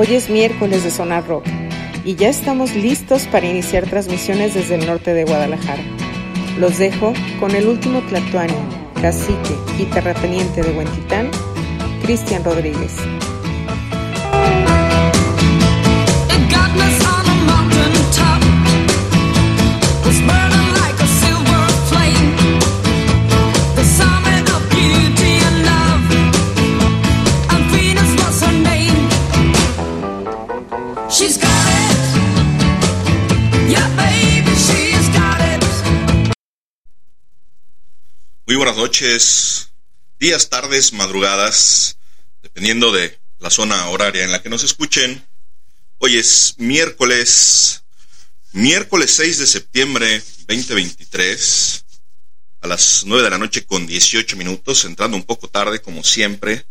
Hoy es miércoles de Sonar Rock y ya estamos listos para iniciar transmisiones desde el norte de Guadalajara. Los dejo con el último Tlatuani, cacique y terrateniente de Huentitán, Cristian Rodríguez. Buenas noches, días, tardes, madrugadas, dependiendo de la zona horaria en la que nos escuchen. Hoy es miércoles, miércoles 6 de septiembre 2023, a las 9 de la noche con 18 minutos, entrando un poco tarde como siempre,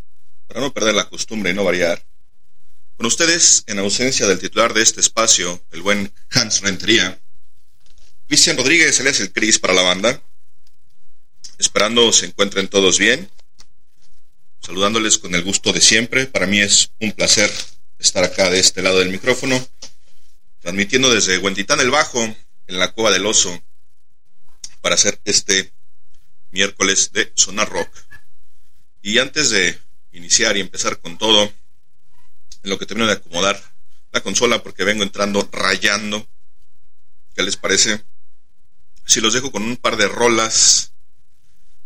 para no perder la costumbre y no variar. Con ustedes, en ausencia del titular de este espacio, el buen Hans Rentería, Cristian Rodríguez, es el Cris para la banda. Esperando se encuentren todos bien. Saludándoles con el gusto de siempre. Para mí es un placer estar acá de este lado del micrófono. Transmitiendo desde Huentitán el Bajo, en la Cueva del Oso, para hacer este miércoles de Sonar Rock. Y antes de iniciar y empezar con todo, en lo que termino de acomodar la consola porque vengo entrando rayando. ¿Qué les parece? Si los dejo con un par de rolas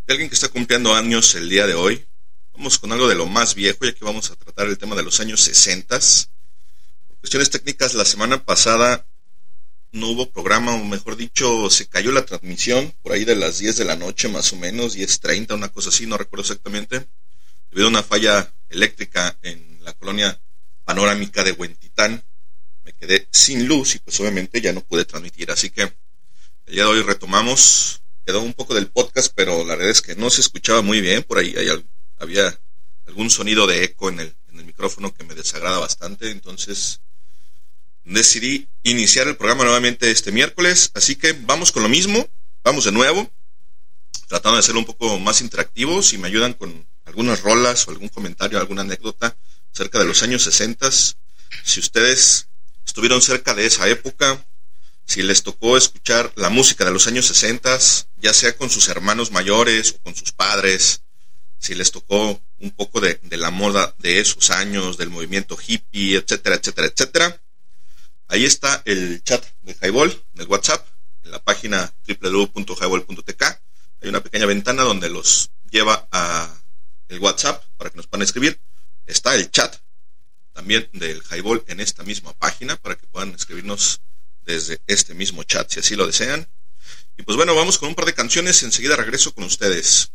alguien que está cumpliendo años el día de hoy. Vamos con algo de lo más viejo, ya que vamos a tratar el tema de los años 60. Por cuestiones técnicas, la semana pasada no hubo programa, o mejor dicho, se cayó la transmisión por ahí de las 10 de la noche, más o menos, 10.30, una cosa así, no recuerdo exactamente, debido a una falla eléctrica en la colonia panorámica de Huentitán. Me quedé sin luz y pues obviamente ya no pude transmitir, así que el día de hoy retomamos quedó un poco del podcast, pero la verdad es que no se escuchaba muy bien. Por ahí había algún sonido de eco en el, en el micrófono que me desagrada bastante. Entonces decidí iniciar el programa nuevamente este miércoles. Así que vamos con lo mismo. Vamos de nuevo. Tratando de hacerlo un poco más interactivo. Si me ayudan con algunas rolas o algún comentario, alguna anécdota acerca de los años 60. Si ustedes estuvieron cerca de esa época, si les tocó escuchar la música de los años 60, ya sea con sus hermanos mayores o con sus padres, si les tocó un poco de, la moda de esos años, del movimiento hippie, etcétera, etcétera, etcétera. Ahí está el chat de Highball, del WhatsApp, en la página www.highball.tk. Hay una pequeña ventana donde los lleva a el WhatsApp para que nos puedan escribir. Está el chat también del Highball en esta misma página para que puedan escribirnos desde este mismo chat, si así lo desean. Y pues bueno, vamos con un par de canciones, enseguida regreso con ustedes.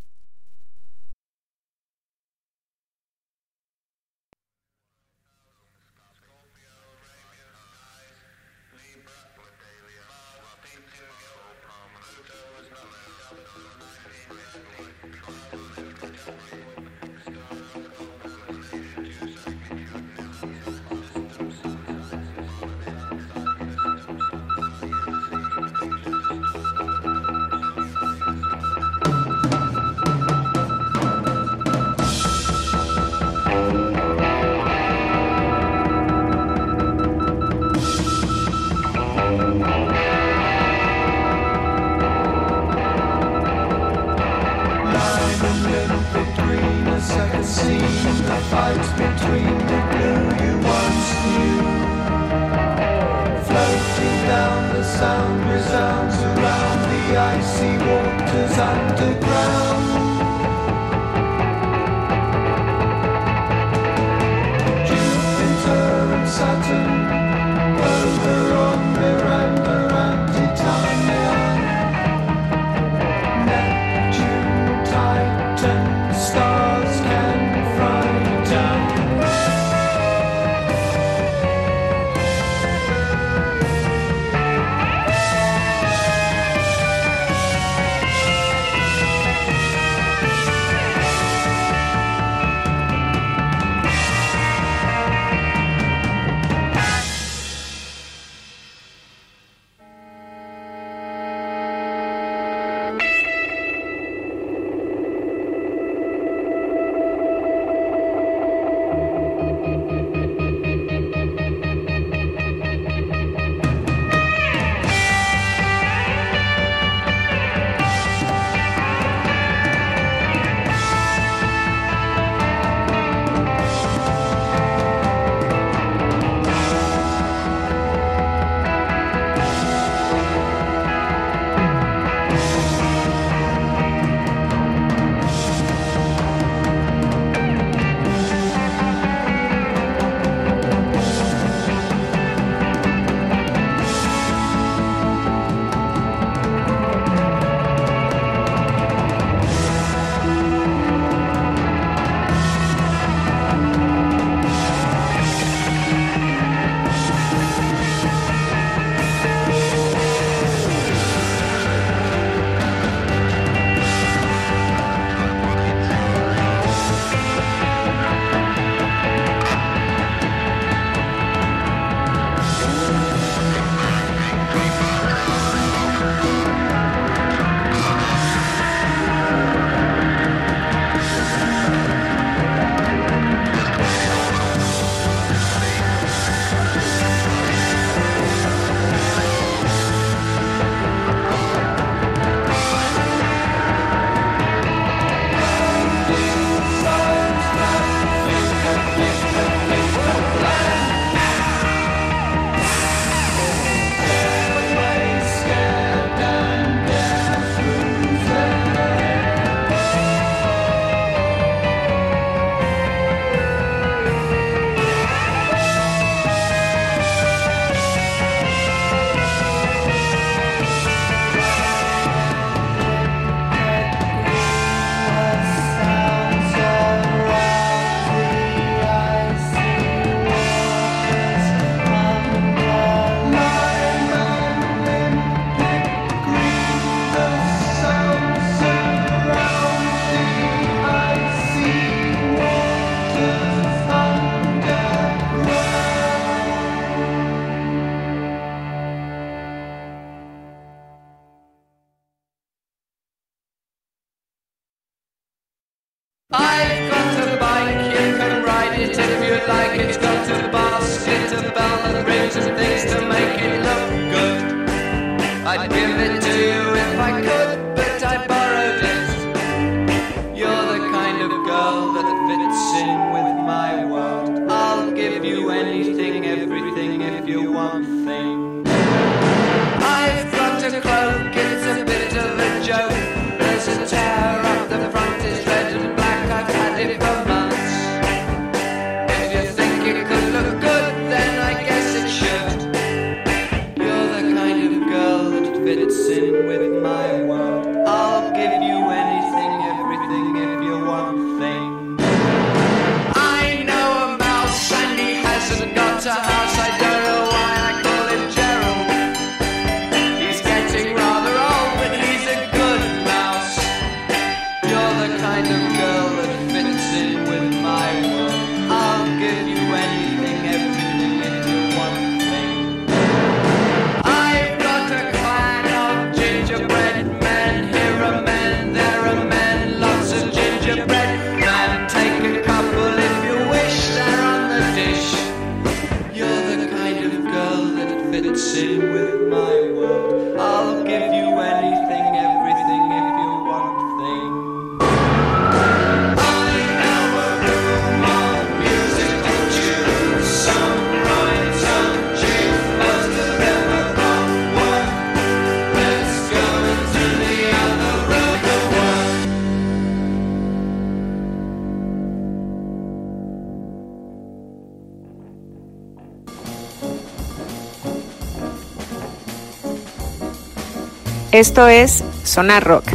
Esto es Sonar Rock.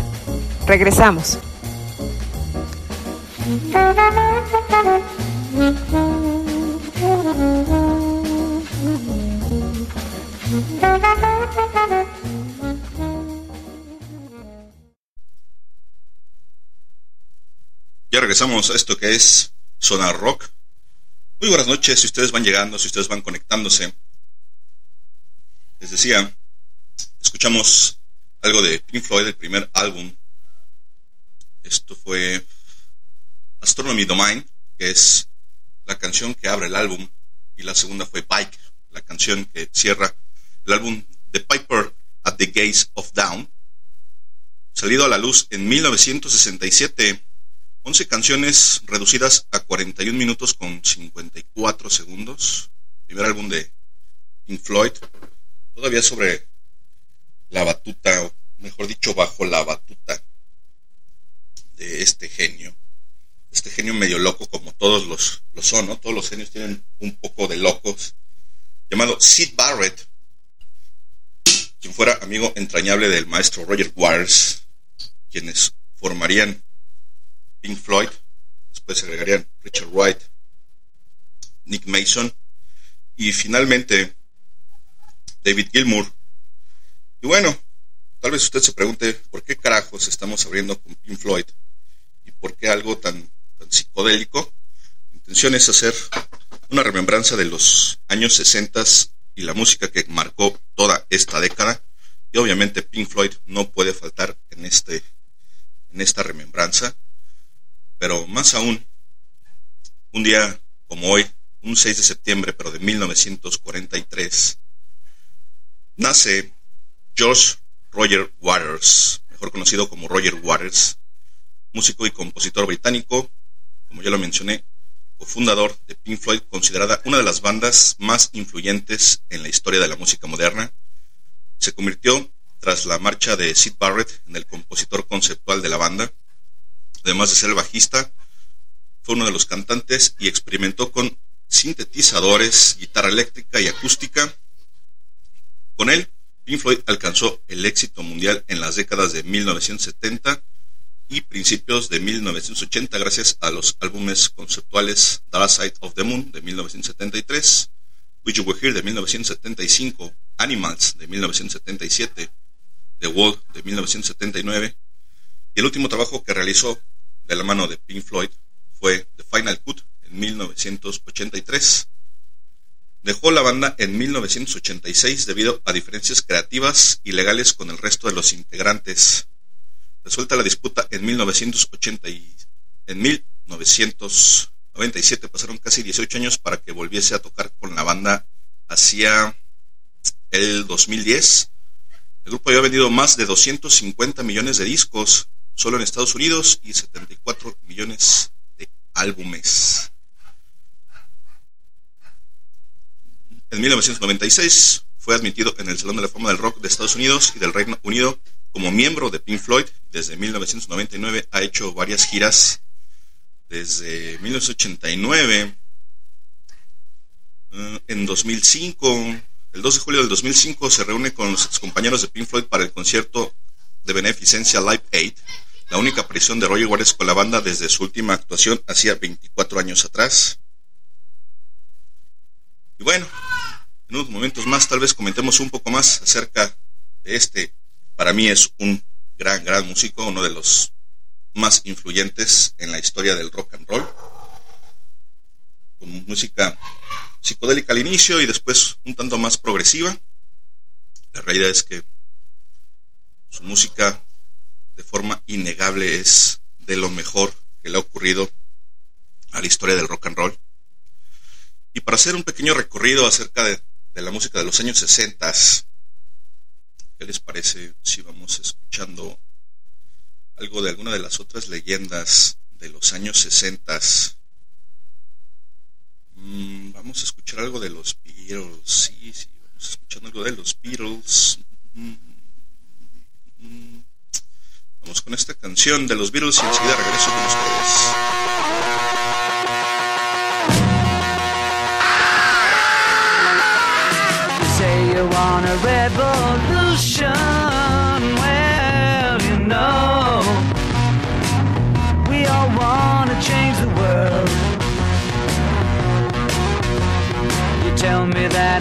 Regresamos. Ya regresamos a esto que es Sonar Rock. Muy buenas noches, si ustedes van llegando, si ustedes van conectándose. Les decía, escuchamos algo de Pink Floyd, el primer álbum. Esto fue Astronomy Domain, que es la canción que abre el álbum, y la segunda fue Bike, la canción que cierra el álbum The Piper at the Gates of Down, salido a la luz en 1967. 11 canciones reducidas a 41 minutos con 54 segundos. Primer álbum de Pink Floyd. Todavía sobre la batuta, o mejor dicho, bajo la batuta de este genio. Este genio medio loco como todos los, los son, ¿no? Todos los genios tienen un poco de locos. Llamado Sid Barrett, quien fuera amigo entrañable del maestro Roger Waters, quienes formarían Pink Floyd, después se agregarían Richard Wright, Nick Mason y finalmente David Gilmour, y bueno, tal vez usted se pregunte por qué carajos estamos abriendo con Pink Floyd y por qué algo tan, tan psicodélico. La intención es hacer una remembranza de los años 60 y la música que marcó toda esta década. Y obviamente Pink Floyd no puede faltar en, este, en esta remembranza. Pero más aún, un día como hoy, un 6 de septiembre, pero de 1943, nace George Roger Waters, mejor conocido como Roger Waters, músico y compositor británico, como ya lo mencioné, cofundador de Pink Floyd, considerada una de las bandas más influyentes en la historia de la música moderna, se convirtió tras la marcha de Sid Barrett en el compositor conceptual de la banda. Además de ser el bajista, fue uno de los cantantes y experimentó con sintetizadores, guitarra eléctrica y acústica. Con él Pink Floyd alcanzó el éxito mundial en las décadas de 1970 y principios de 1980 gracias a los álbumes conceptuales Dark Side of the Moon de 1973, Which You Were Here de 1975, Animals de 1977, The Wall de 1979 y el último trabajo que realizó de la mano de Pink Floyd fue The Final Cut en 1983 Dejó la banda en 1986 debido a diferencias creativas y legales con el resto de los integrantes. Resuelta la disputa en 1980 en 1900, 97 pasaron casi 18 años para que volviese a tocar con la banda hacia el 2010. El grupo había vendido más de 250 millones de discos solo en Estados Unidos y 74 millones de álbumes. En 1996 fue admitido en el Salón de la Fama del Rock de Estados Unidos y del Reino Unido como miembro de Pink Floyd. Desde 1999 ha hecho varias giras. Desde 1989, eh, en 2005, el 2 de julio del 2005 se reúne con los compañeros de Pink Floyd para el concierto de beneficencia Live Aid, la única aparición de Roger Waters con la banda desde su última actuación hacía 24 años atrás. Y bueno, en unos momentos más tal vez comentemos un poco más acerca de este, para mí es un gran, gran músico, uno de los más influyentes en la historia del rock and roll, con música psicodélica al inicio y después un tanto más progresiva. La realidad es que su música de forma innegable es de lo mejor que le ha ocurrido a la historia del rock and roll. Y para hacer un pequeño recorrido acerca de, la música de los años 60, ¿qué les parece si vamos escuchando algo de alguna de las otras leyendas de los años 60? Mm, vamos a escuchar algo de los Beatles. Sí, sí, vamos escuchando algo de los Beatles. Mm, mm, vamos con esta canción de los Beatles y enseguida regreso con ustedes.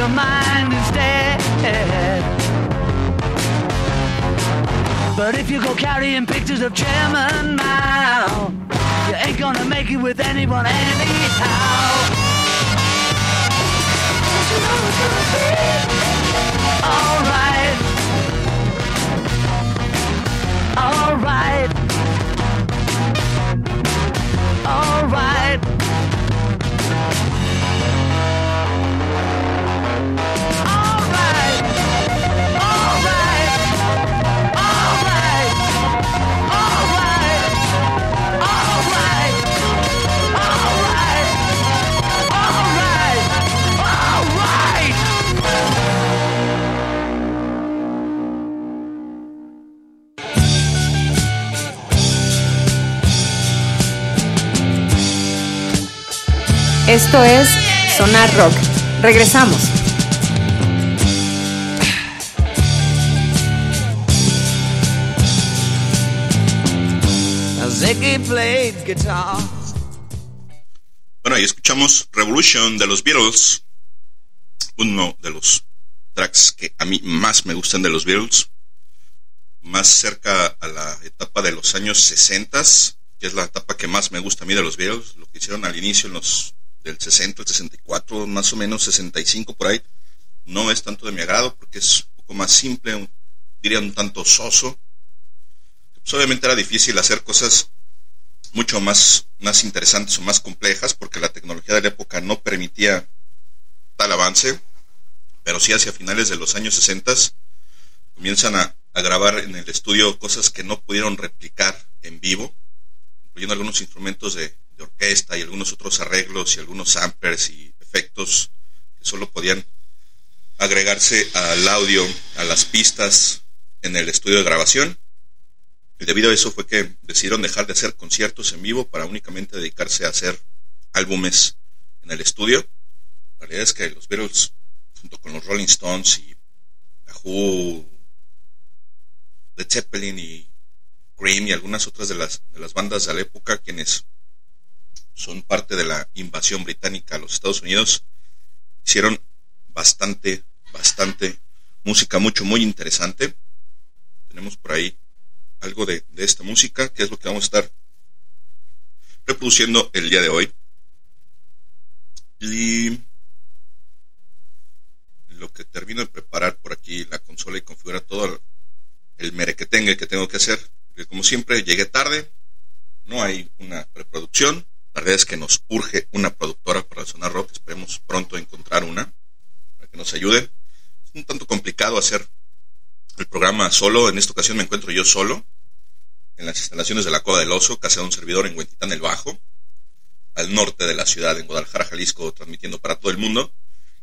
Your mind instead. But if you go carrying pictures of Chairman Mao, you ain't gonna make it with anyone anyhow. Esto es Sonar Rock. Regresamos. Bueno, ahí escuchamos Revolution de los Beatles, uno de los tracks que a mí más me gustan de los Beatles, más cerca a la etapa de los años 60, que es la etapa que más me gusta a mí de los Beatles, lo que hicieron al inicio en los del 60, el 64, más o menos 65 por ahí, no es tanto de mi agrado porque es un poco más simple, diría un tanto soso. Pues obviamente era difícil hacer cosas mucho más, más interesantes o más complejas porque la tecnología de la época no permitía tal avance, pero sí hacia finales de los años 60 comienzan a, grabar en el estudio cosas que no pudieron replicar en vivo, incluyendo algunos instrumentos de, orquesta y algunos otros arreglos y algunos samplers y efectos que solo podían agregarse al audio, a las pistas en el estudio de grabación y debido a eso fue que decidieron dejar de hacer conciertos en vivo para únicamente dedicarse a hacer álbumes en el estudio. La realidad es que los Beatles, junto con los Rolling Stones y The Who, The Zeppelin y Cream y algunas otras de las, de las bandas de la época, quienes son parte de la invasión británica a los Estados Unidos, hicieron bastante, bastante música, mucho, muy interesante. Tenemos por ahí algo de, esta música, que es lo que vamos a estar reproduciendo el día de hoy. Y lo que termino de preparar por aquí la consola y configurar todo el, mere que tenga que tengo que hacer. Porque como siempre llegué tarde, no hay una preproducción. La es que nos urge una productora para Sonar Rock. Esperemos pronto encontrar una para que nos ayude. Es un tanto complicado hacer el programa solo. En esta ocasión me encuentro yo solo en las instalaciones de la Cueva del Oso, casa de un servidor en Huentitán el Bajo, al norte de la ciudad, en Guadalajara, Jalisco, transmitiendo para todo el mundo.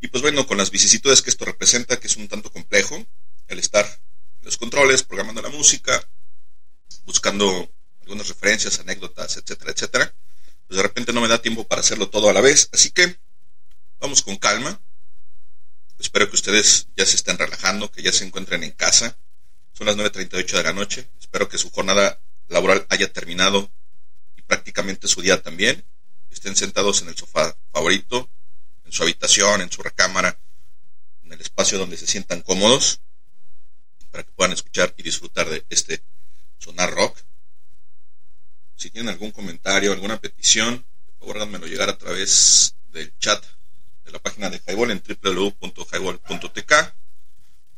Y pues bueno, con las vicisitudes que esto representa, que es un tanto complejo, el estar en los controles, programando la música, buscando algunas referencias, anécdotas, etcétera, etcétera, pues de repente no me da tiempo para hacerlo todo a la vez. Así que vamos con calma. Espero que ustedes ya se estén relajando, que ya se encuentren en casa. Son las 9.38 de la noche. Espero que su jornada laboral haya terminado y prácticamente su día también. Estén sentados en el sofá favorito, en su habitación, en su recámara, en el espacio donde se sientan cómodos, para que puedan escuchar y disfrutar de este sonar rock. Si tienen algún comentario, alguna petición, por favor háganmelo llegar a través del chat de la página de Highball en www.highball.tk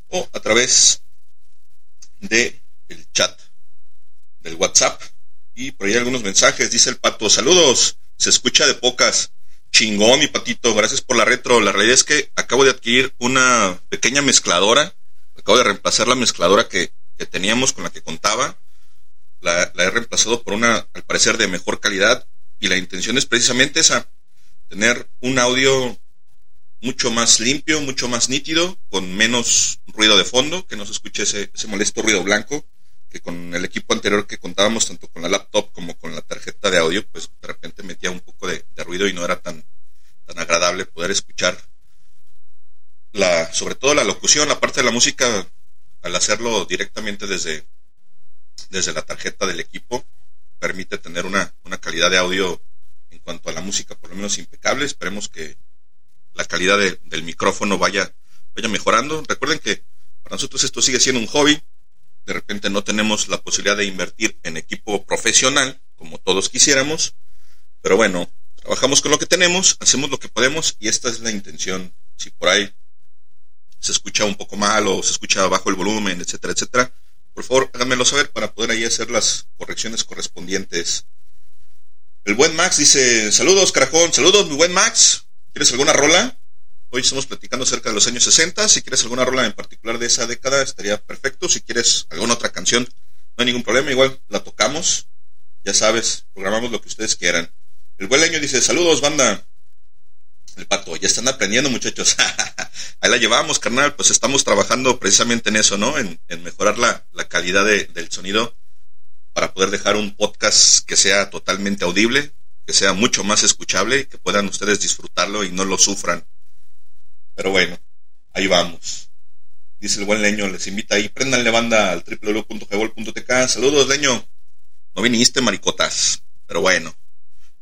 o a través de el chat del WhatsApp. Y por ahí algunos mensajes. Dice el pato, saludos. Se escucha de pocas. Chingón, mi patito. Gracias por la retro. La realidad es que acabo de adquirir una pequeña mezcladora. Acabo de reemplazar la mezcladora que, teníamos con la que contaba. La, he reemplazado por una, al parecer, de mejor calidad. Y la intención es precisamente esa. Tener un audio mucho más limpio, mucho más nítido, con menos ruido de fondo, que no se escuche ese, ese molesto ruido blanco que con el equipo anterior que contábamos tanto con la laptop como con la tarjeta de audio, pues de repente metía un poco de, ruido y no era tan, tan agradable poder escuchar la, sobre todo la locución, la parte de la música, al hacerlo directamente desde, desde la tarjeta del equipo, permite tener una, una calidad de audio en cuanto a la música por lo menos impecable. Esperemos que la calidad del micrófono vaya, vaya mejorando. Recuerden que para nosotros esto sigue siendo un hobby, de repente no tenemos la posibilidad de invertir en equipo profesional, como todos quisiéramos, pero bueno, trabajamos con lo que tenemos, hacemos lo que podemos y esta es la intención. Si por ahí se escucha un poco mal o se escucha bajo el volumen, etcétera, etcétera, por favor háganmelo saber para poder ahí hacer las correcciones correspondientes. El buen Max dice, saludos carajón, saludos mi buen Max, ¿quieres alguna rola? Hoy estamos platicando acerca de los años 60. Si quieres alguna rola en particular de esa década, estaría perfecto. Si quieres alguna otra canción, no hay ningún problema. Igual la tocamos. Ya sabes, programamos lo que ustedes quieran. El buen leño dice, saludos, banda. El pato, ya están aprendiendo, muchachos. Ahí la llevamos, carnal. Pues estamos trabajando precisamente en eso, ¿no? En, mejorar la, calidad del sonido para poder dejar un podcast que sea totalmente audible, que sea mucho más escuchable, que puedan ustedes disfrutarlo y no lo sufran. Pero bueno, ahí vamos. Dice el buen leño, les invita ahí, prendanle banda al www.gebol.tk. Saludos, leño. No viniste, maricotas. Pero bueno,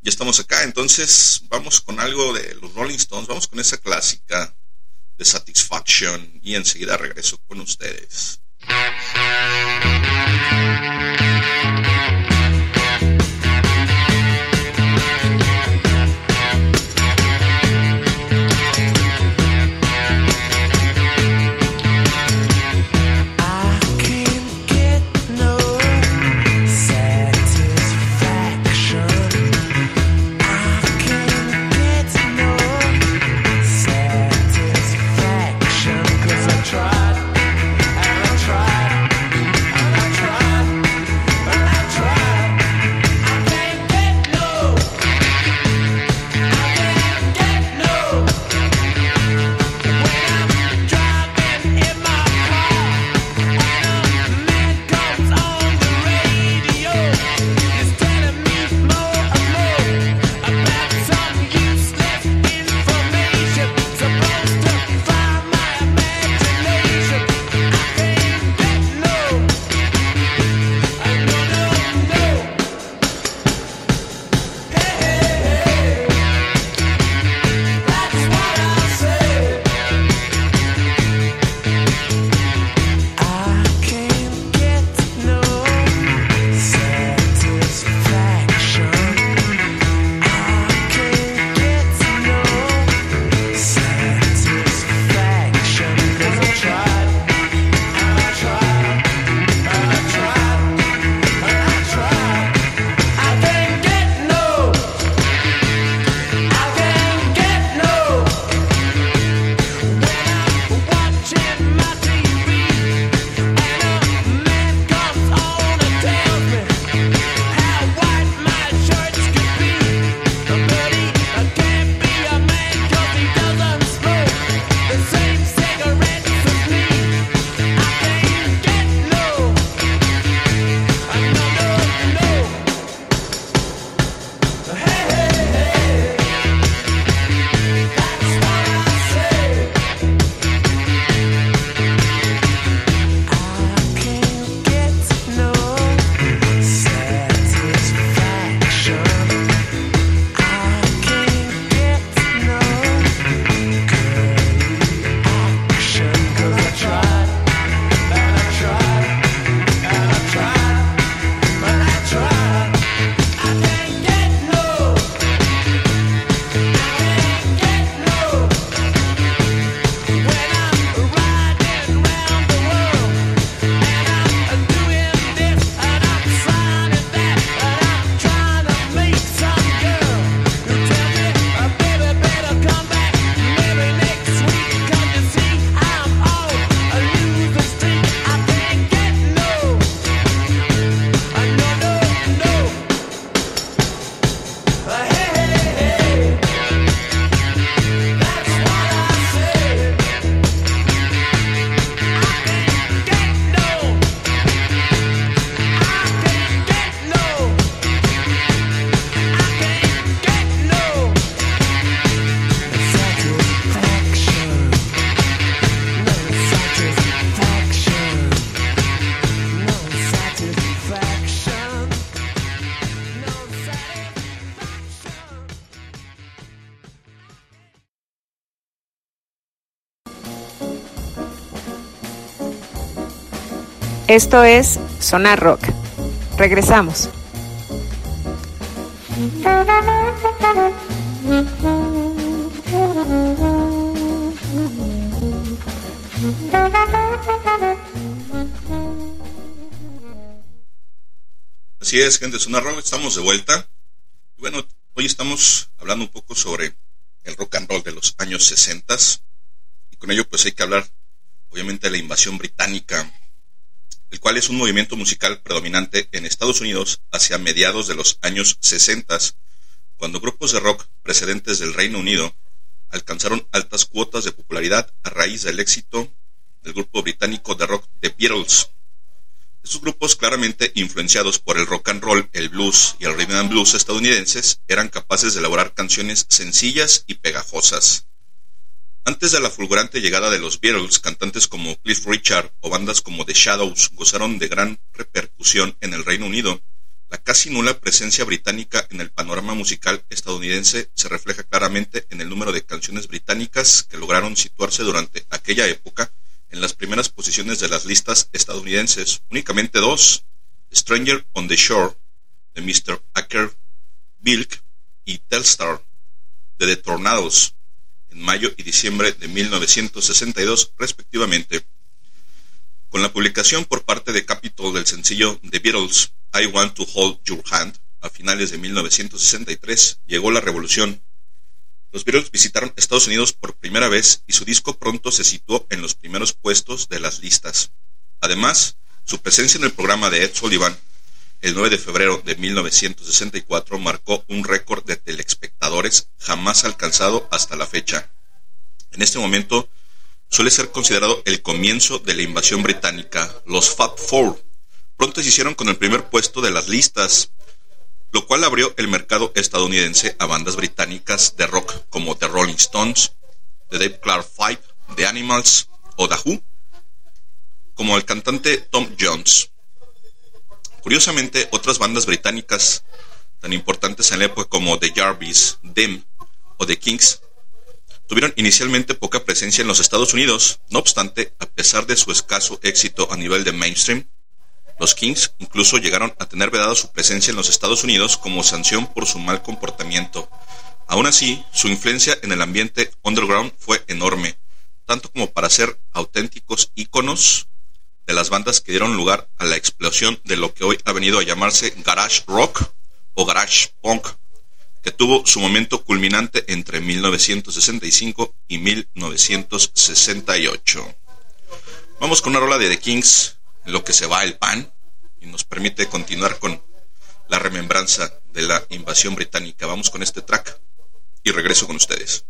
ya estamos acá, entonces vamos con algo de los Rolling Stones, vamos con esa clásica de Satisfaction y enseguida regreso con ustedes. Esto es Sonar Rock. Regresamos. Así es, gente de Sonar Rock, estamos de vuelta. Bueno, hoy estamos hablando un poco sobre el rock and roll de los años 60 y con ello pues hay que hablar obviamente de la invasión británica el cual es un movimiento musical predominante en Estados Unidos hacia mediados de los años 60, cuando grupos de rock precedentes del Reino Unido alcanzaron altas cuotas de popularidad a raíz del éxito del grupo británico de rock The Beatles. Estos grupos claramente influenciados por el rock and roll, el blues y el rhythm and blues estadounidenses eran capaces de elaborar canciones sencillas y pegajosas. Antes de la fulgurante llegada de los Beatles, cantantes como Cliff Richard o bandas como The Shadows gozaron de gran repercusión en el Reino Unido. La casi nula presencia británica en el panorama musical estadounidense se refleja claramente en el número de canciones británicas que lograron situarse durante aquella época en las primeras posiciones de las listas estadounidenses. Únicamente dos, Stranger on the Shore de Mr. Acker Bilk y Telstar de The Tornados en mayo y diciembre de 1962 respectivamente. Con la publicación por parte de Capitol del sencillo The Beatles I Want to Hold Your Hand a finales de 1963 llegó la revolución. Los Beatles visitaron Estados Unidos por primera vez y su disco pronto se situó en los primeros puestos de las listas. Además, su presencia en el programa de Ed Sullivan el 9 de febrero de 1964 marcó un récord de telespectadores jamás alcanzado hasta la fecha. En este momento suele ser considerado el comienzo de la invasión británica. Los Fab Four pronto se hicieron con el primer puesto de las listas, lo cual abrió el mercado estadounidense a bandas británicas de rock como The Rolling Stones, The Dave Clark Five, The Animals o The Who, como el cantante Tom Jones. Curiosamente, otras bandas británicas tan importantes en la época como The Jarvis, Them o The Kings tuvieron inicialmente poca presencia en los Estados Unidos. No obstante, a pesar de su escaso éxito a nivel de mainstream, los Kings incluso llegaron a tener vedada su presencia en los Estados Unidos como sanción por su mal comportamiento. Aún así, su influencia en el ambiente underground fue enorme, tanto como para ser auténticos íconos de las bandas que dieron lugar a la explosión de lo que hoy ha venido a llamarse garage rock o garage punk, que tuvo su momento culminante entre 1965 y 1968. Vamos con una rola de The Kings, en lo que se va el pan, y nos permite continuar con la remembranza de la invasión británica. Vamos con este track y regreso con ustedes.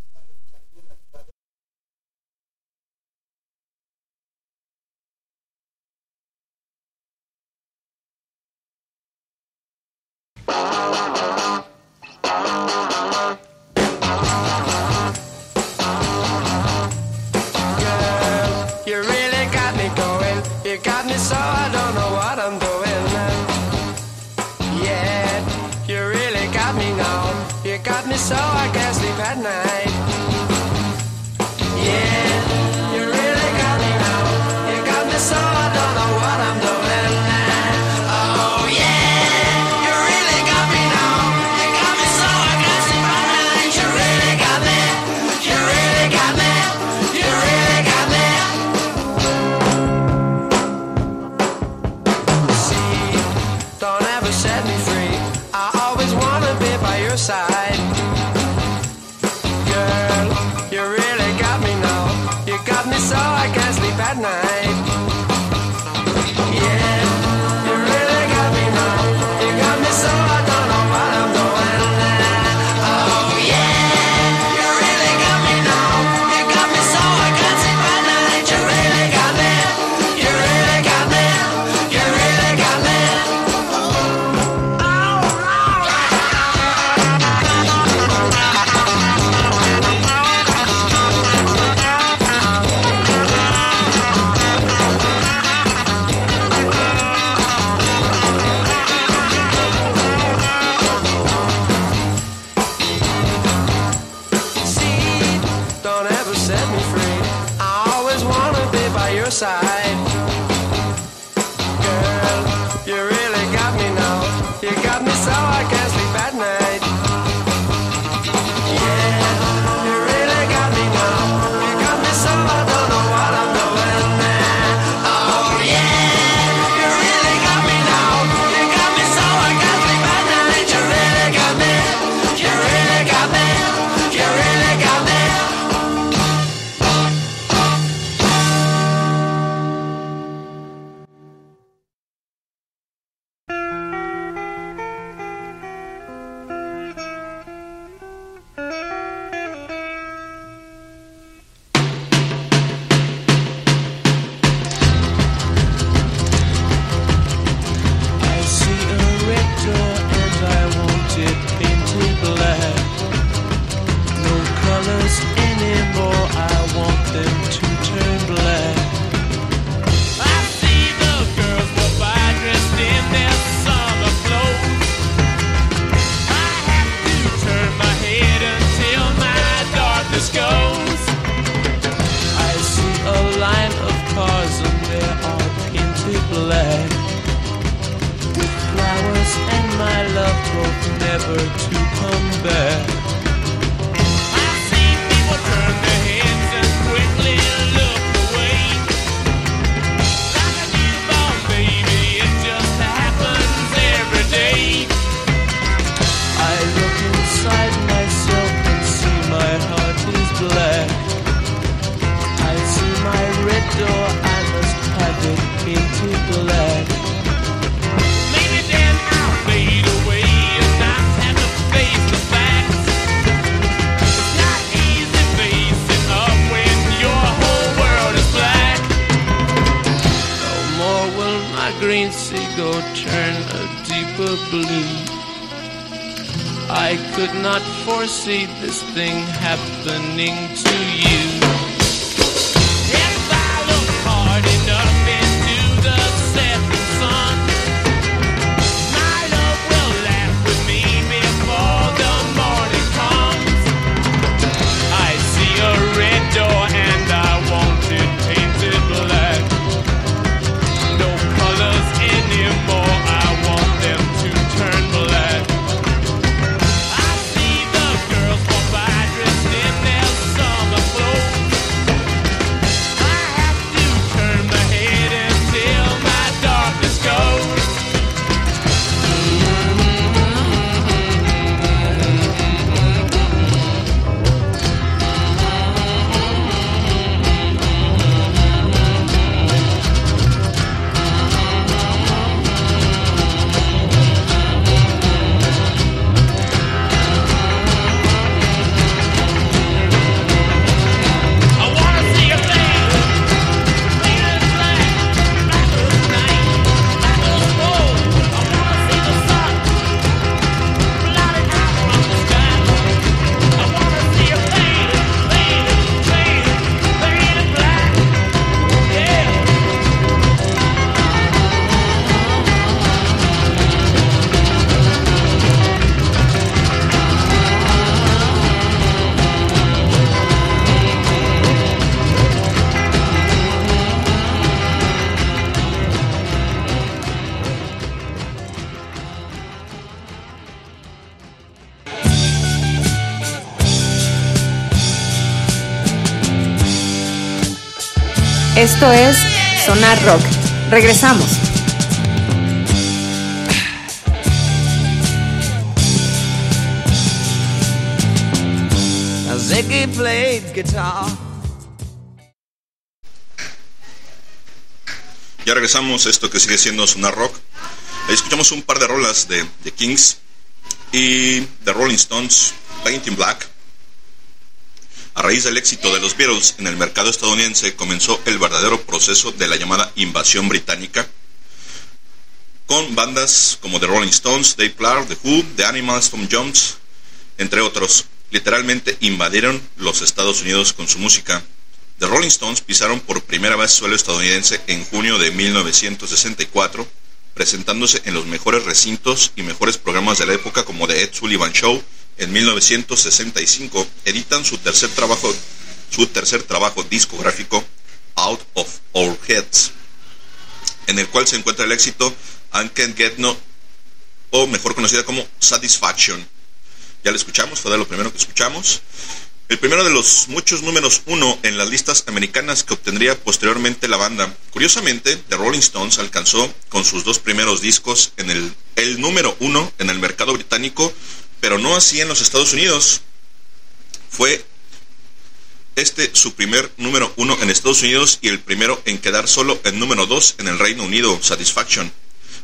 This thing happening to you. Esto es Sonar Rock. Regresamos. Now Ziggy played guitar. Ya regresamos a esto que sigue siendo Sonar Rock. Ahí escuchamos un par de rolas de The Kings y The Rolling Stones, Painting Black. A raíz del éxito de los Beatles en el mercado estadounidense comenzó el verdadero proceso de la llamada invasión británica, con bandas como The Rolling Stones, Dave Clark, The Who, The Animals, Tom Jones, entre otros. Literalmente invadieron los Estados Unidos con su música. The Rolling Stones pisaron por primera vez suelo estadounidense en junio de 1964, presentándose en los mejores recintos y mejores programas de la época como The Ed Sullivan Show. En 1965 editan su tercer trabajo, su tercer trabajo discográfico Out of Our Heads, en el cual se encuentra el éxito I Can't Get No, o mejor conocida como Satisfaction. Ya lo escuchamos, fue de lo primero que escuchamos. El primero de los muchos números uno en las listas americanas que obtendría posteriormente la banda. Curiosamente, The Rolling Stones alcanzó con sus dos primeros discos el, el número uno en el mercado británico, pero no así en los Estados Unidos. Fue este su primer número uno en Estados Unidos y el primero en quedar solo en número dos en el Reino Unido, Satisfaction.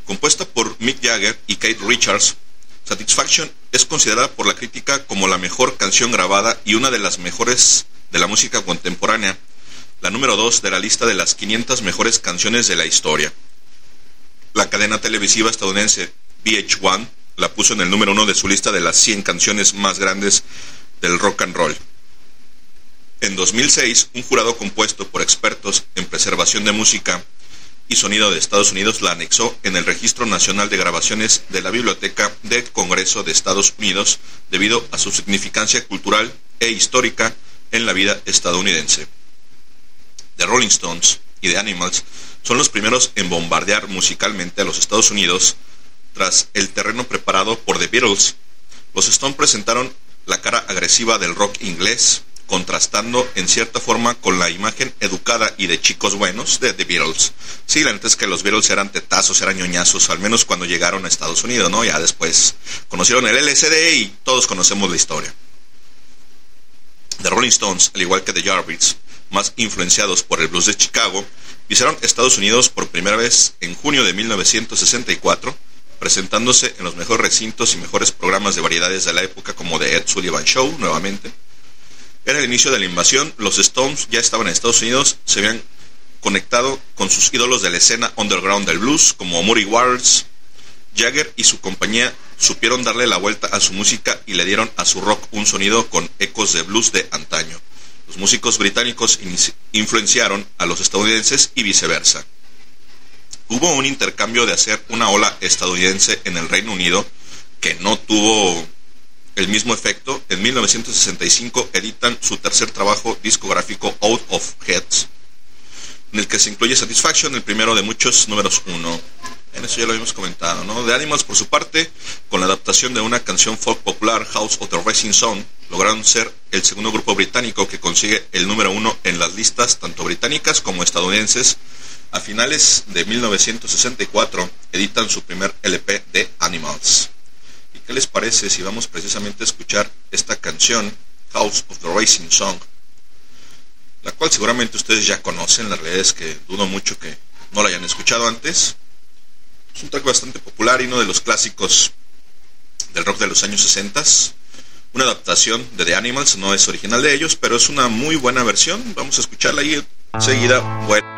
Compuesta por Mick Jagger y Kate Richards, Satisfaction es considerada por la crítica como la mejor canción grabada y una de las mejores de la música contemporánea, la número 2 de la lista de las 500 mejores canciones de la historia. La cadena televisiva estadounidense VH1 la puso en el número 1 de su lista de las 100 canciones más grandes del rock and roll. En 2006, un jurado compuesto por expertos en preservación de música y Sonido de Estados Unidos la anexó en el Registro Nacional de Grabaciones de la Biblioteca del Congreso de Estados Unidos debido a su significancia cultural e histórica en la vida estadounidense. The Rolling Stones y The Animals son los primeros en bombardear musicalmente a los Estados Unidos tras el terreno preparado por The Beatles. Los Stones presentaron la cara agresiva del rock inglés, contrastando en cierta forma con la imagen educada y de chicos buenos de The Beatles. Sí, la neta es que los Beatles eran tetazos, eran ñoñazos, al menos cuando llegaron a Estados Unidos, ¿no? Ya después conocieron el LSD y todos conocemos la historia. The Rolling Stones, al igual que The Yardbirds, más influenciados por el blues de Chicago, pisaron Estados Unidos por primera vez en junio de 1964, presentándose en los mejores recintos y mejores programas de variedades de la época como The Ed Sullivan Show, nuevamente. Era el inicio de la invasión, los Stones ya estaban en Estados Unidos, se habían conectado con sus ídolos de la escena underground del blues como Murray Waters, Jagger y su compañía supieron darle la vuelta a su música y le dieron a su rock un sonido con ecos de blues de antaño. Los músicos británicos influenciaron a los estadounidenses y viceversa. Hubo un intercambio de hacer una ola estadounidense en el Reino Unido que no tuvo el mismo efecto. En 1965 editan su tercer trabajo discográfico Out of Heads, en el que se incluye Satisfaction, el primero de muchos números uno. En eso ya lo habíamos comentado, ¿no? The Animals, por su parte, con la adaptación de una canción folk popular, House of the Rising Sun, lograron ser el segundo grupo británico que consigue el número uno en las listas tanto británicas como estadounidenses. A finales de 1964 editan su primer LP de Animals. ¿Y qué les parece si vamos precisamente a escuchar esta canción, House of the Rising Song? La cual seguramente ustedes ya conocen, la realidad es que dudo mucho que no la hayan escuchado antes. Es un track bastante popular y uno de los clásicos del rock de los años 60. Una adaptación de The Animals, no es original de ellos, pero es una muy buena versión. Vamos a escucharla enseguida. Bueno.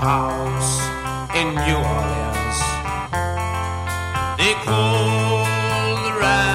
house in New Orleans. They call the ride.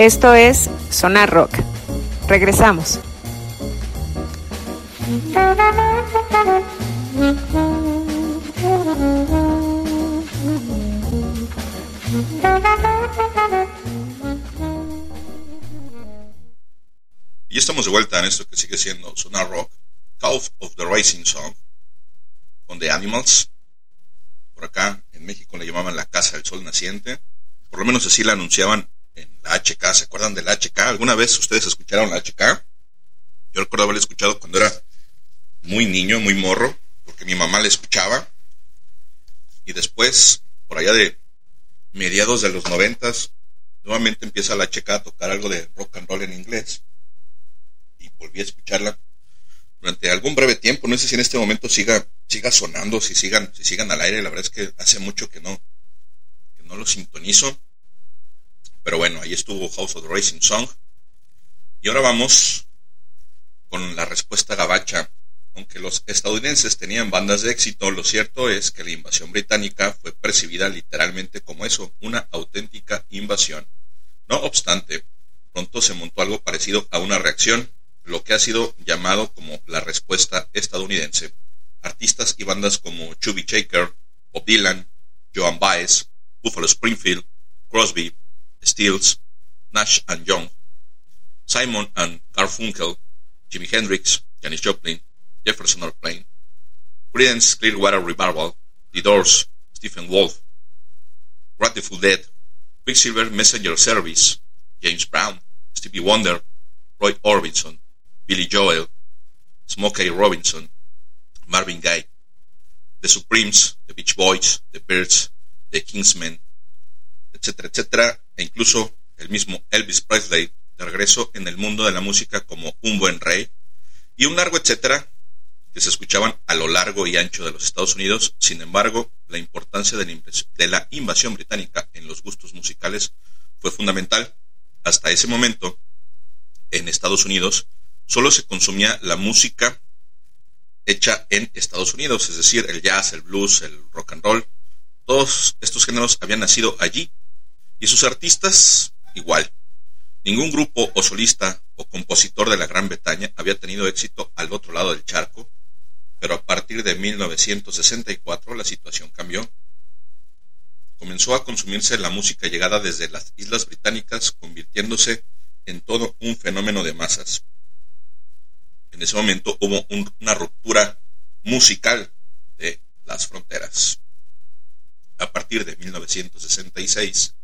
Esto es Sonar Rock. Regresamos. Y estamos de vuelta en esto que sigue siendo Sonar Rock, Call of the Racing Song, con The Animals. Por acá en México le llamaban la Casa del Sol Naciente. Por lo menos así la anunciaban en la HK. ¿Se acuerdan de la HK? ¿Alguna vez ustedes escucharon la HK? Yo recuerdo haberla escuchado cuando era muy niño, muy morro, porque mi mamá la escuchaba. Y después, por allá de mediados de los noventas, nuevamente empieza la HK a tocar algo de rock and roll en inglés. Y volví a escucharla durante algún breve tiempo. No sé si en este momento siga, siga sonando, si sigan, si sigan al aire. La verdad es que hace mucho que no, que no lo sintonizo. Pero bueno, ahí estuvo House of the Racing Song. Y ahora vamos con la respuesta gabacha. Aunque los estadounidenses tenían bandas de éxito, lo cierto es que la invasión británica fue percibida literalmente como eso, una auténtica invasión. No obstante, pronto se montó algo parecido a una reacción, lo que ha sido llamado como la respuesta estadounidense. Artistas y bandas como Chubby Shaker, Bob Dylan, Joan Baez, Buffalo Springfield, Crosby, Stills, Nash and Young, Simon and Garfunkel, Jimi Hendrix, Janis Joplin, Jefferson Airplane, Creedence Clearwater Revival, The Doors, Stephen Wolf, Grateful Dead, Quicksilver Messenger Service, James Brown, Stevie Wonder, Roy Orbison, Billy Joel, Smokey Robinson, Marvin Gaye, The Supremes, The Beach Boys, The Birds, The Kingsmen, etc., etcétera, e incluso el mismo Elvis Presley de regreso en el mundo de la música como un buen rey, y un largo etcétera que se escuchaban a lo largo y ancho de los Estados Unidos. Sin embargo, la importancia de la invasión británica en los gustos musicales fue fundamental. Hasta ese momento, en Estados Unidos, solo se consumía la música hecha en Estados Unidos, es decir, el jazz, el blues, el rock and roll. Todos estos géneros habían nacido allí y sus artistas igual. Ningún grupo o solista o compositor de la Gran Bretaña había tenido éxito al otro lado del charco, pero a partir de 1964 la situación cambió. Comenzó a consumirse la música llegada desde las Islas Británicas, convirtiéndose en todo un fenómeno de masas. En ese momento hubo una ruptura musical de las fronteras. A partir de 1966,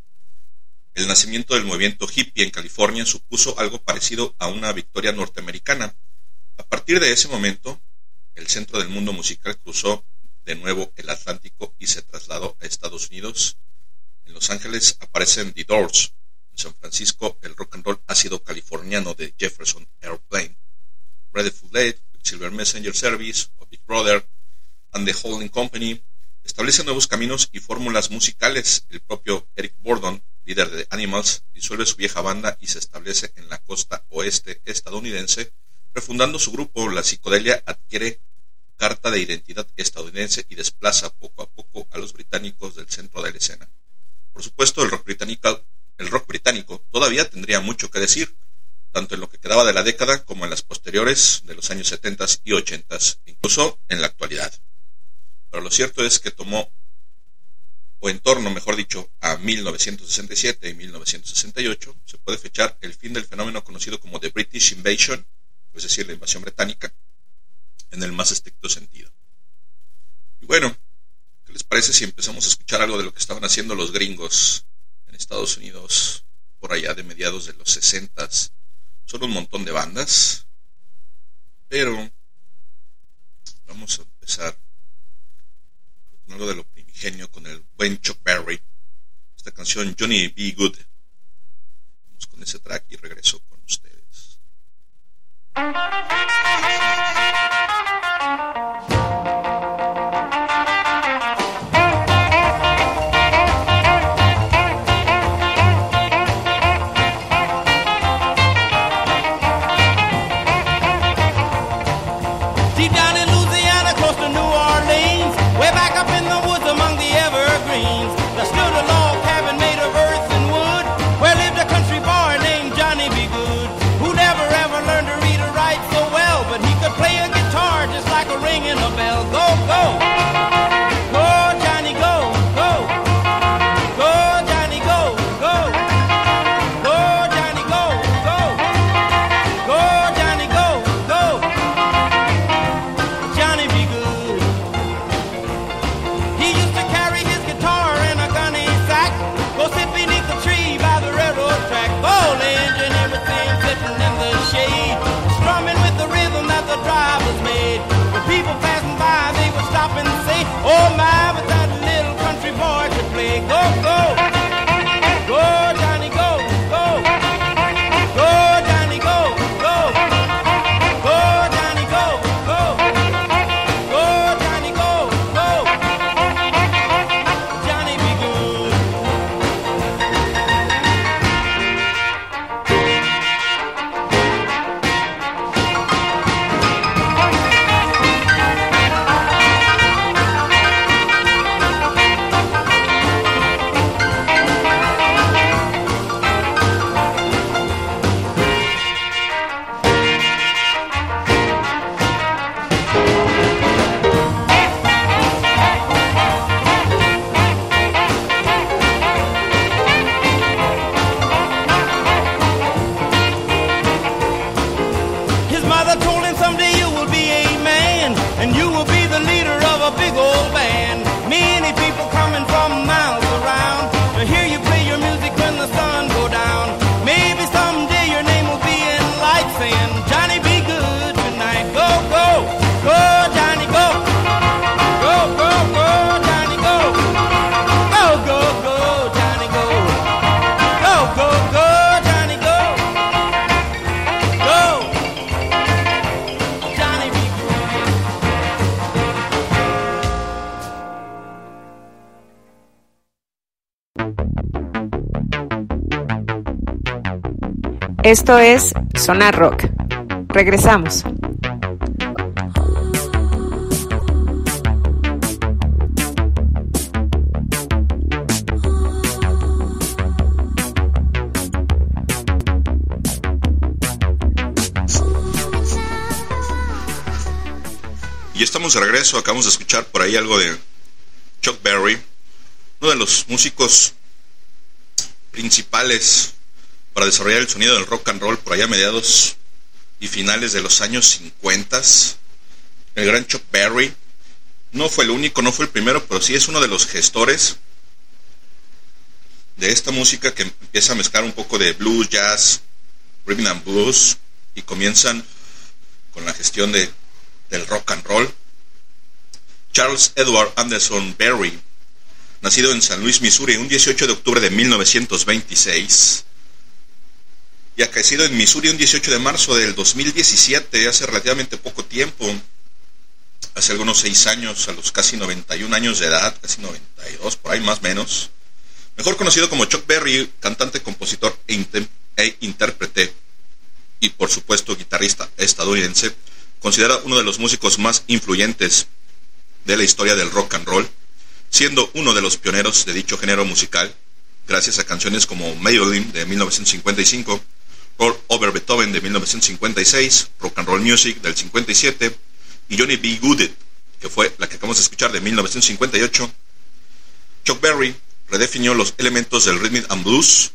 el nacimiento del movimiento hippie en California supuso algo parecido a una victoria norteamericana. A partir de ese momento, el centro del mundo musical cruzó de nuevo el Atlántico y se trasladó a Estados Unidos. En Los Ángeles aparecen The Doors. En San Francisco el rock and roll ácido californiano de Jefferson Airplane. For Dead, Silver Messenger Service, o Big Brother, and the Holding Company establece nuevos caminos y fórmulas musicales. El propio Eric Burdon, líder de Animals, disuelve su vieja banda y se establece en la costa oeste estadounidense. Refundando su grupo, la psicodelia adquiere carta de identidad estadounidense y desplaza poco a poco a los británicos del centro de la escena. Por supuesto, el rock británico, el rock británico todavía tendría mucho que decir, tanto en lo que quedaba de la década como en las posteriores de los años 70 y 80, incluso en la actualidad. Pero lo cierto es que tomó, o en torno, mejor dicho, a 1967 y 1968, se puede fechar el fin del fenómeno conocido como The British Invasion, es decir, la invasión británica, en el más estricto sentido. Y bueno, ¿qué les parece si empezamos a escuchar algo de lo que estaban haciendo los gringos en Estados Unidos por allá de mediados de los 60? Son un montón de bandas, pero vamos a empezar con algo de lo primigenio con el buen Chuck Berry. Esta canción Johnny B. Good. Vamos con ese track y regreso con ustedes. Esto es Sonar Rock. Regresamos. Y estamos de regreso, acabamos de escuchar por ahí algo de Chuck Berry, uno de los músicos principales para desarrollar el sonido del rock and roll por allá a mediados y finales de los años 50. El gran Chuck Berry no fue el único, no fue el primero, pero sí es uno de los gestores de esta música que empieza a mezclar un poco de blues, jazz, rhythm and blues y comienzan con la gestión de del rock and roll. Charles Edward Anderson Berry, nacido en San Luis, Missouri, un 18 de octubre de 1926, y acaecido en Missouri un 18 de marzo del 2017, hace relativamente poco tiempo, hace algunos seis años, a los casi 91 años de edad, casi 92, por ahí más o menos. Mejor conocido como Chuck Berry, cantante, compositor e, e intérprete, y por supuesto guitarrista estadounidense, considerado uno de los músicos más influyentes de la historia del rock and roll, siendo uno de los pioneros de dicho género musical, gracias a canciones como Maybelline de 1955, Roll Over Beethoven de 1956, Rock and Roll Music del 57 y Johnny B. Goodit, que fue la que acabamos de escuchar de 1958. Chuck Berry redefinió los elementos del rhythm and blues.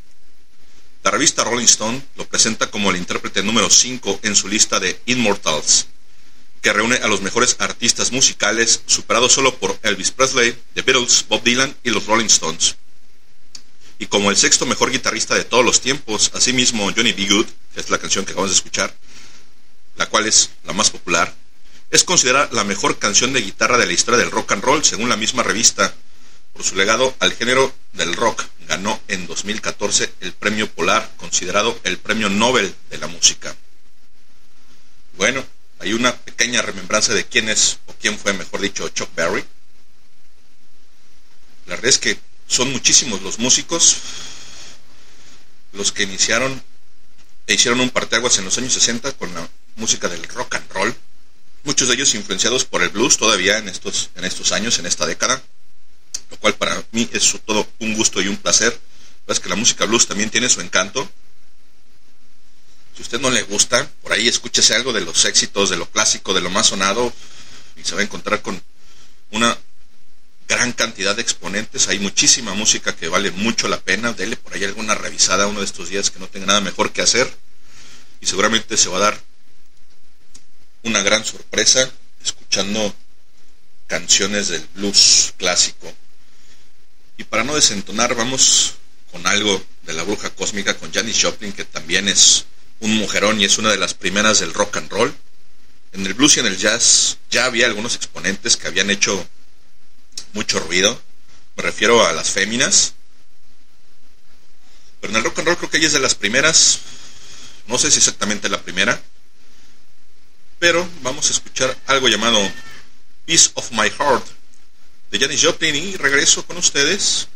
La revista Rolling Stone lo presenta como el intérprete número 5 en su lista de Immortals, que reúne a los mejores artistas musicales, superado solo por Elvis Presley, The Beatles, Bob Dylan y los Rolling Stones. Y como el sexto mejor guitarrista de todos los tiempos, asimismo Johnny B. Good, que es la canción que acabamos de escuchar, la cual es la más popular, es considerada la mejor canción de guitarra de la historia del rock and roll, según la misma revista. Por su legado al género del rock, ganó en 2014 el premio Polar, considerado el premio Nobel de la música. Bueno, hay una pequeña remembranza de quién es, o quién fue, mejor dicho, Chuck Berry. La verdad es que son muchísimos los músicos los que iniciaron e hicieron un parteaguas en los años 60 con la música del rock and roll. Muchos de ellos influenciados por el blues todavía en estos, en estos años, en esta década, lo cual para mí es todo un gusto y un placer. Es que la música blues también tiene su encanto si usted no le gusta, por ahí escúchese algo de los éxitos, de lo clásico, de lo más sonado, y se va a encontrar con una gran cantidad de exponentes. Hay muchísima música que vale mucho la pena. Dele por ahí alguna revisada uno de estos días que no tenga nada mejor que hacer. Y seguramente se va a dar una gran sorpresa escuchando canciones del blues clásico. Y para no desentonar, vamos con algo de la bruja cósmica con Janis Joplin, que también es un mujerón y es una de las primeras del rock and roll. En el blues y en el jazz ya había algunos exponentes que habían hecho mucho ruido. Me refiero a las féminas. Pero en el rock and roll creo que ella es de las primeras. No sé si exactamente la primera. Pero vamos a escuchar algo llamado Peace of My Heart de Janis Joplin y regreso con ustedes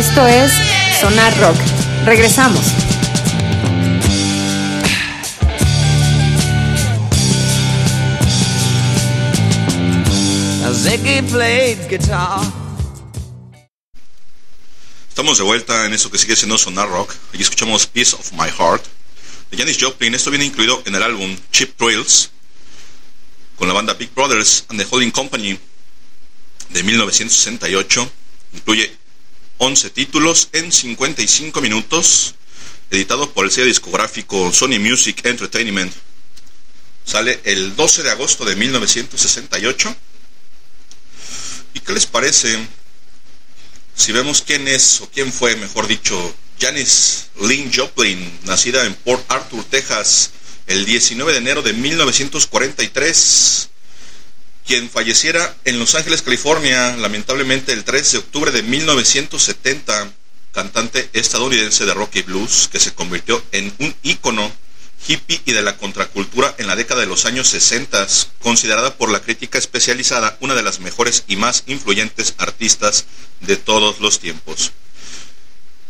Esto es Sonar Rock. Regresamos. Ziggy played guitar. Estamos de vuelta en eso que sigue siendo Sonar Rock. Aquí escuchamos Piece of My Heart de Janis Joplin. Esto viene incluido en el álbum Cheap Thrills con la banda Big Brothers and the Holding Company de 1968. Incluye 11 títulos en 55 minutos, editado por el sello discográfico Sony Music Entertainment. Sale el 12 de agosto de 1968. ¿Y qué les parece si vemos quién es, o quién fue, mejor dicho, Janis Lynn Joplin, nacida en Port Arthur, Texas, el 19 de enero de 1943, quien falleciera en Los Ángeles, California, lamentablemente el 3 de octubre de 1970, cantante estadounidense de rock y blues que se convirtió en un ícono hippie y de la contracultura en la década de los años 60, considerada por la crítica especializada una de las mejores y más influyentes artistas de todos los tiempos.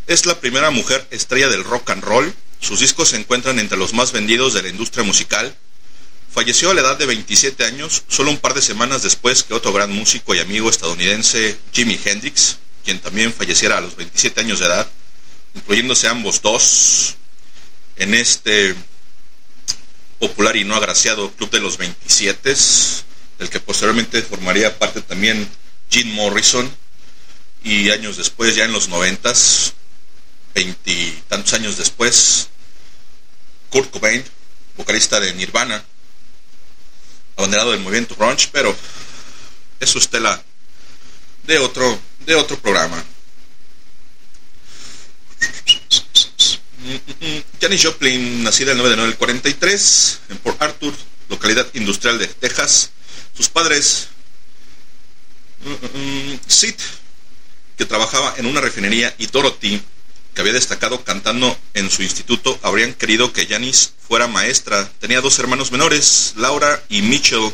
Es la primera mujer estrella del rock and roll, sus discos se encuentran entre los más vendidos de la industria musical. Falleció a la edad de 27 años, solo un par de semanas después que otro gran músico y amigo estadounidense, Jimi Hendrix, quien también falleciera a los 27 años de edad, incluyéndose ambos dos en este popular y no agraciado Club de los 27, del que posteriormente formaría parte también Jim Morrison, y años después, ya en los noventas, veintitantos años después, Kurt Cobain, vocalista de Nirvana, abanderado del movimiento grunge, pero eso es tela de otro, de otro programa. Janis Joplin, nacida el 9 de enero del 43 en Port Arthur, localidad industrial de Texas. Sus padres, Sid, que trabajaba en una refinería, y Dorothy, que había destacado cantando en su instituto, habrían querido que Janis fuera maestra. Tenía dos hermanos menores, Laura y Mitchell.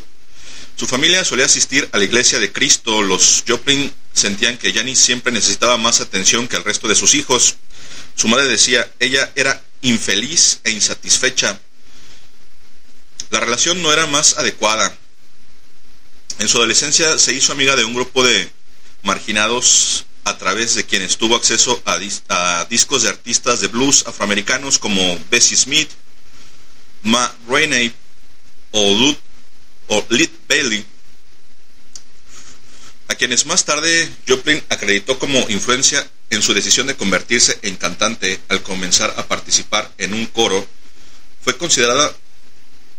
Su familia solía asistir a la iglesia de Cristo. Los Joplin sentían que Janis siempre necesitaba más atención que el resto de sus hijos. Su madre decía, ella era infeliz e insatisfecha. La relación no era más adecuada. En su adolescencia se hizo amiga de un grupo de marginados a través de quienes tuvo acceso a, dis a discos de artistas de blues afroamericanos como Bessie Smith, Ma Rainey o, Lud o Bailey, a quienes más tarde Joplin acreditó como influencia en su decisión de convertirse en cantante al comenzar a participar en un coro, fue considerada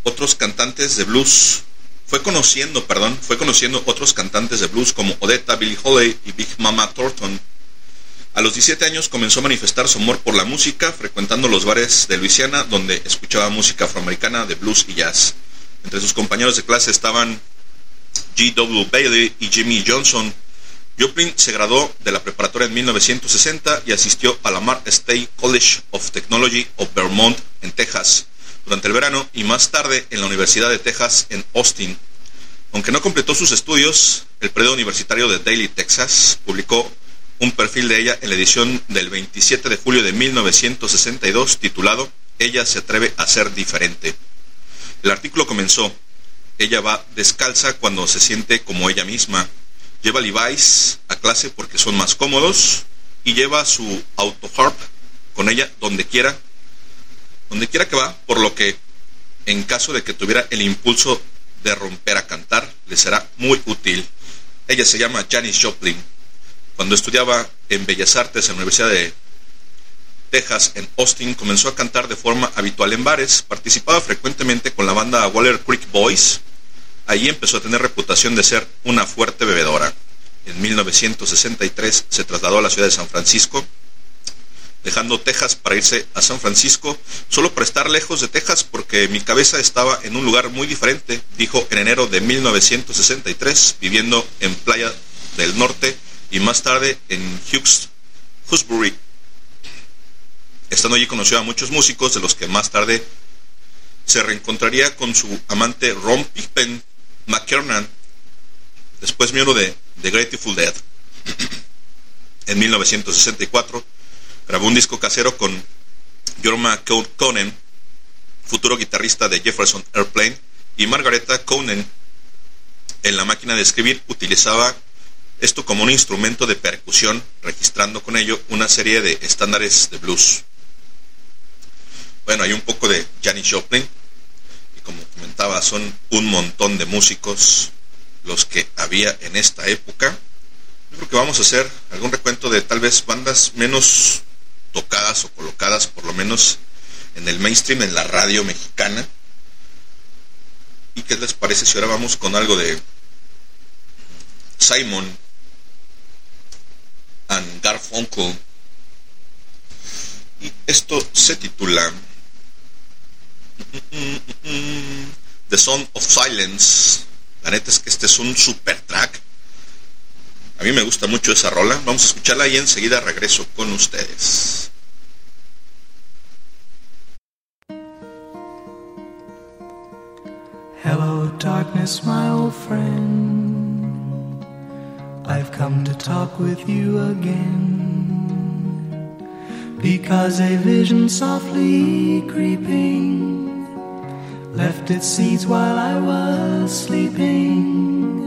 otros cantantes de blues, fue conociendo, perdón, fue conociendo otros cantantes de blues como Odetta, Billie Holiday y Big Mama Thornton. A los 17 años comenzó a manifestar su amor por la música, frecuentando los bares de Luisiana, donde escuchaba música afroamericana de blues y jazz. Entre sus compañeros de clase estaban G.W. Bailey y Jimmy Johnson. Joplin se graduó de la preparatoria en 1960 y asistió a la Mar State College of Technology of Vermont en Texas durante el verano y más tarde en la Universidad de Texas en Austin. Aunque no completó sus estudios, el periodo universitario de Daily Texas publicó un perfil de ella en la edición del 27 de julio de 1962 titulado Ella se atreve a ser diferente. El artículo comenzó, ella va descalza cuando se siente como ella misma, lleva Levi's a clase porque son más cómodos y lleva su auto harp con ella donde quiera donde quiera que va, por lo que en caso de que tuviera el impulso de romper a cantar, le será muy útil. Ella se llama Janis Joplin. Cuando estudiaba en Bellas Artes en la Universidad de Texas, en Austin, comenzó a cantar de forma habitual en bares, participaba frecuentemente con la banda Waller Creek Boys. Allí empezó a tener reputación de ser una fuerte bebedora. En 1963 se trasladó a la ciudad de San Francisco, dejando Texas para irse a San Francisco, solo para estar lejos de Texas porque mi cabeza estaba en un lugar muy diferente, dijo en enero de 1963, viviendo en Playa del Norte y más tarde en Hughes, Hewsbury. Estando allí conoció a muchos músicos, de los que más tarde se reencontraría con su amante Ron Pippen McKernan, después miembro de The Grateful Dead. En 1964 grabó un disco casero con Jorma Conen, futuro guitarrista de Jefferson Airplane, y Margareta Conen. En la máquina de escribir utilizaba esto como un instrumento de percusión, registrando con ello una serie de estándares de blues. Bueno, hay un poco de Janis Joplin, y como comentaba, son un montón de músicos los que había en esta época. Yo creo que vamos a hacer algún recuento de tal vez bandas menos tocadas o colocadas, por lo menos en el mainstream, en la radio mexicana. ¿Y qué les parece si ahora vamos con algo de Simon and Garfunkel? Y esto se titula The Song of Silence. La neta es que este es un super track. A mí me gusta mucho esa rola. Vamos a escucharla y enseguida regreso con ustedes. Hello, darkness, my old friend. I've come to talk with you again. Because a vision softly creeping left its seeds while I was sleeping.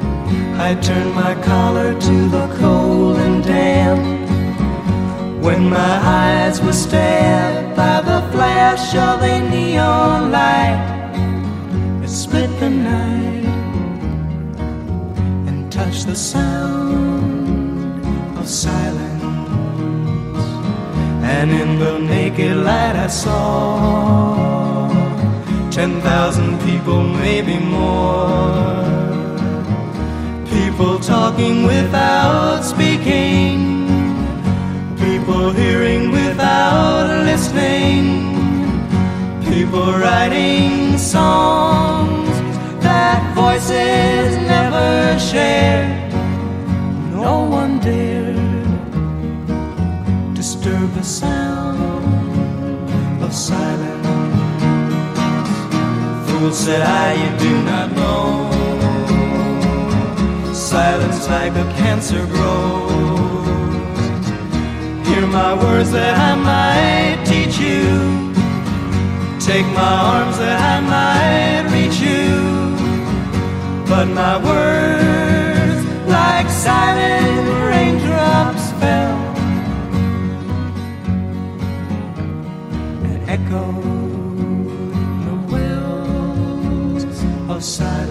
I turned my collar to the cold and damp. When my eyes were stabbed by the flash of a neon light, it split the night and touched the sound of silence. And in the naked light, I saw ten thousand people, maybe more. People talking without speaking People hearing without listening. People writing songs that voices never share. No one dared disturb the sound of silence. Fool said I, you do not know. Silence like a cancer grows hear my words that I might teach you. Take my arms that I might reach you. But my words, like silent raindrops, fell and echoed the wells of silence.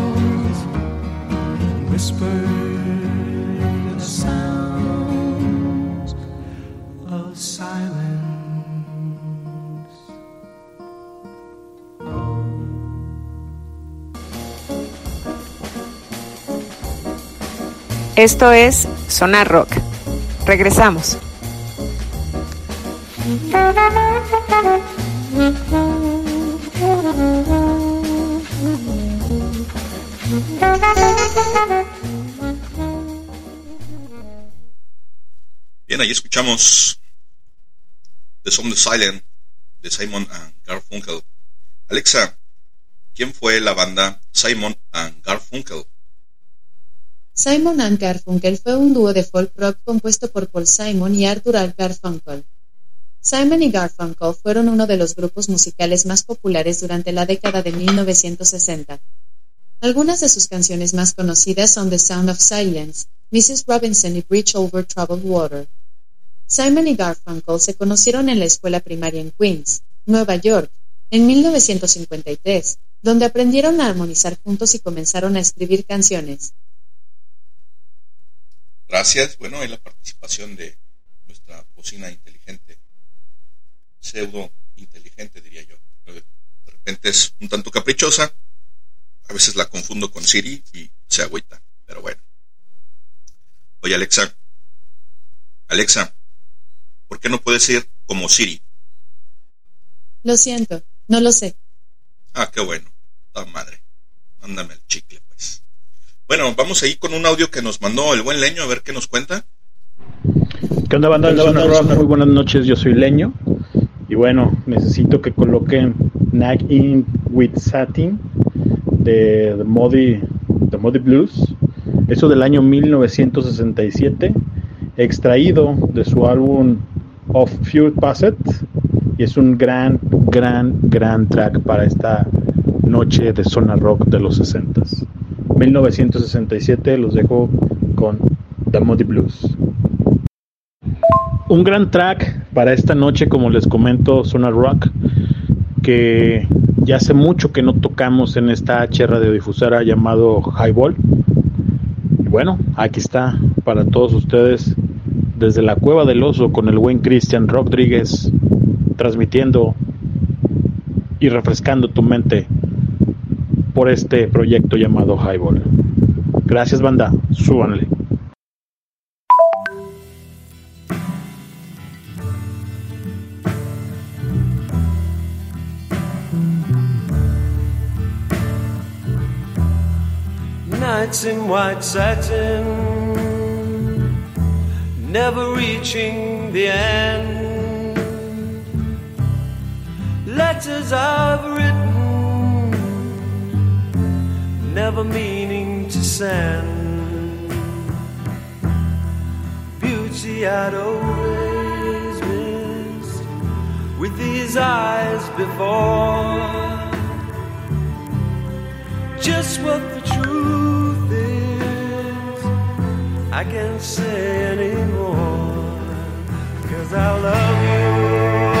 Esto es Sonar Rock. Regresamos. Bien, ahí escuchamos The Song of Silent de Simon and Garfunkel. Alexa, ¿quién fue la banda Simon and Garfunkel? Simon and Garfunkel fue un dúo de folk rock compuesto por Paul Simon y Arthur A. Garfunkel. Simon y Garfunkel fueron uno de los grupos musicales más populares durante la década de 1960. Algunas de sus canciones más conocidas son The Sound of Silence, Mrs. Robinson y Bridge Over Troubled Water. Simon y Garfunkel se conocieron en la escuela primaria en Queens, Nueva York, en 1953, donde aprendieron a armonizar juntos y comenzaron a escribir canciones. Gracias. Bueno, hay la participación de nuestra bocina inteligente, pseudo inteligente diría yo. De repente es un tanto caprichosa, a veces la confundo con Siri y se agüita, pero bueno. Oye Alexa, Alexa, ¿por qué no puedes ser como Siri? Lo siento, no lo sé. Ah, qué bueno. La madre. Mándame el chicle. Bueno, vamos ahí con un audio que nos mandó el buen Leño, a ver qué nos cuenta. ¿Qué onda, banda? Muy buenas noches, yo soy Leño. Y bueno, necesito que coloquen Nag In With Satin de The Muddy, The Muddy Blues. Eso del año 1967, extraído de su álbum Of Few Passed. Y es un gran, gran, gran track para esta noche de zona rock de los 60 1967 los dejo con The Muddy Blues. Un gran track para esta noche, como les comento, Zona Rock, que ya hace mucho que no tocamos en esta H radiodifusora llamado Highball. Y bueno, aquí está para todos ustedes desde la Cueva del Oso con el buen Cristian Rodríguez transmitiendo y refrescando tu mente por este proyecto llamado Highball. Gracias banda, súbanle. Nights in white satin, never reaching the end. Letters I've written, never meaning to send. Beauty I'd always missed with these eyes before. Just what the truth is, I can't say anymore. Cause I love you.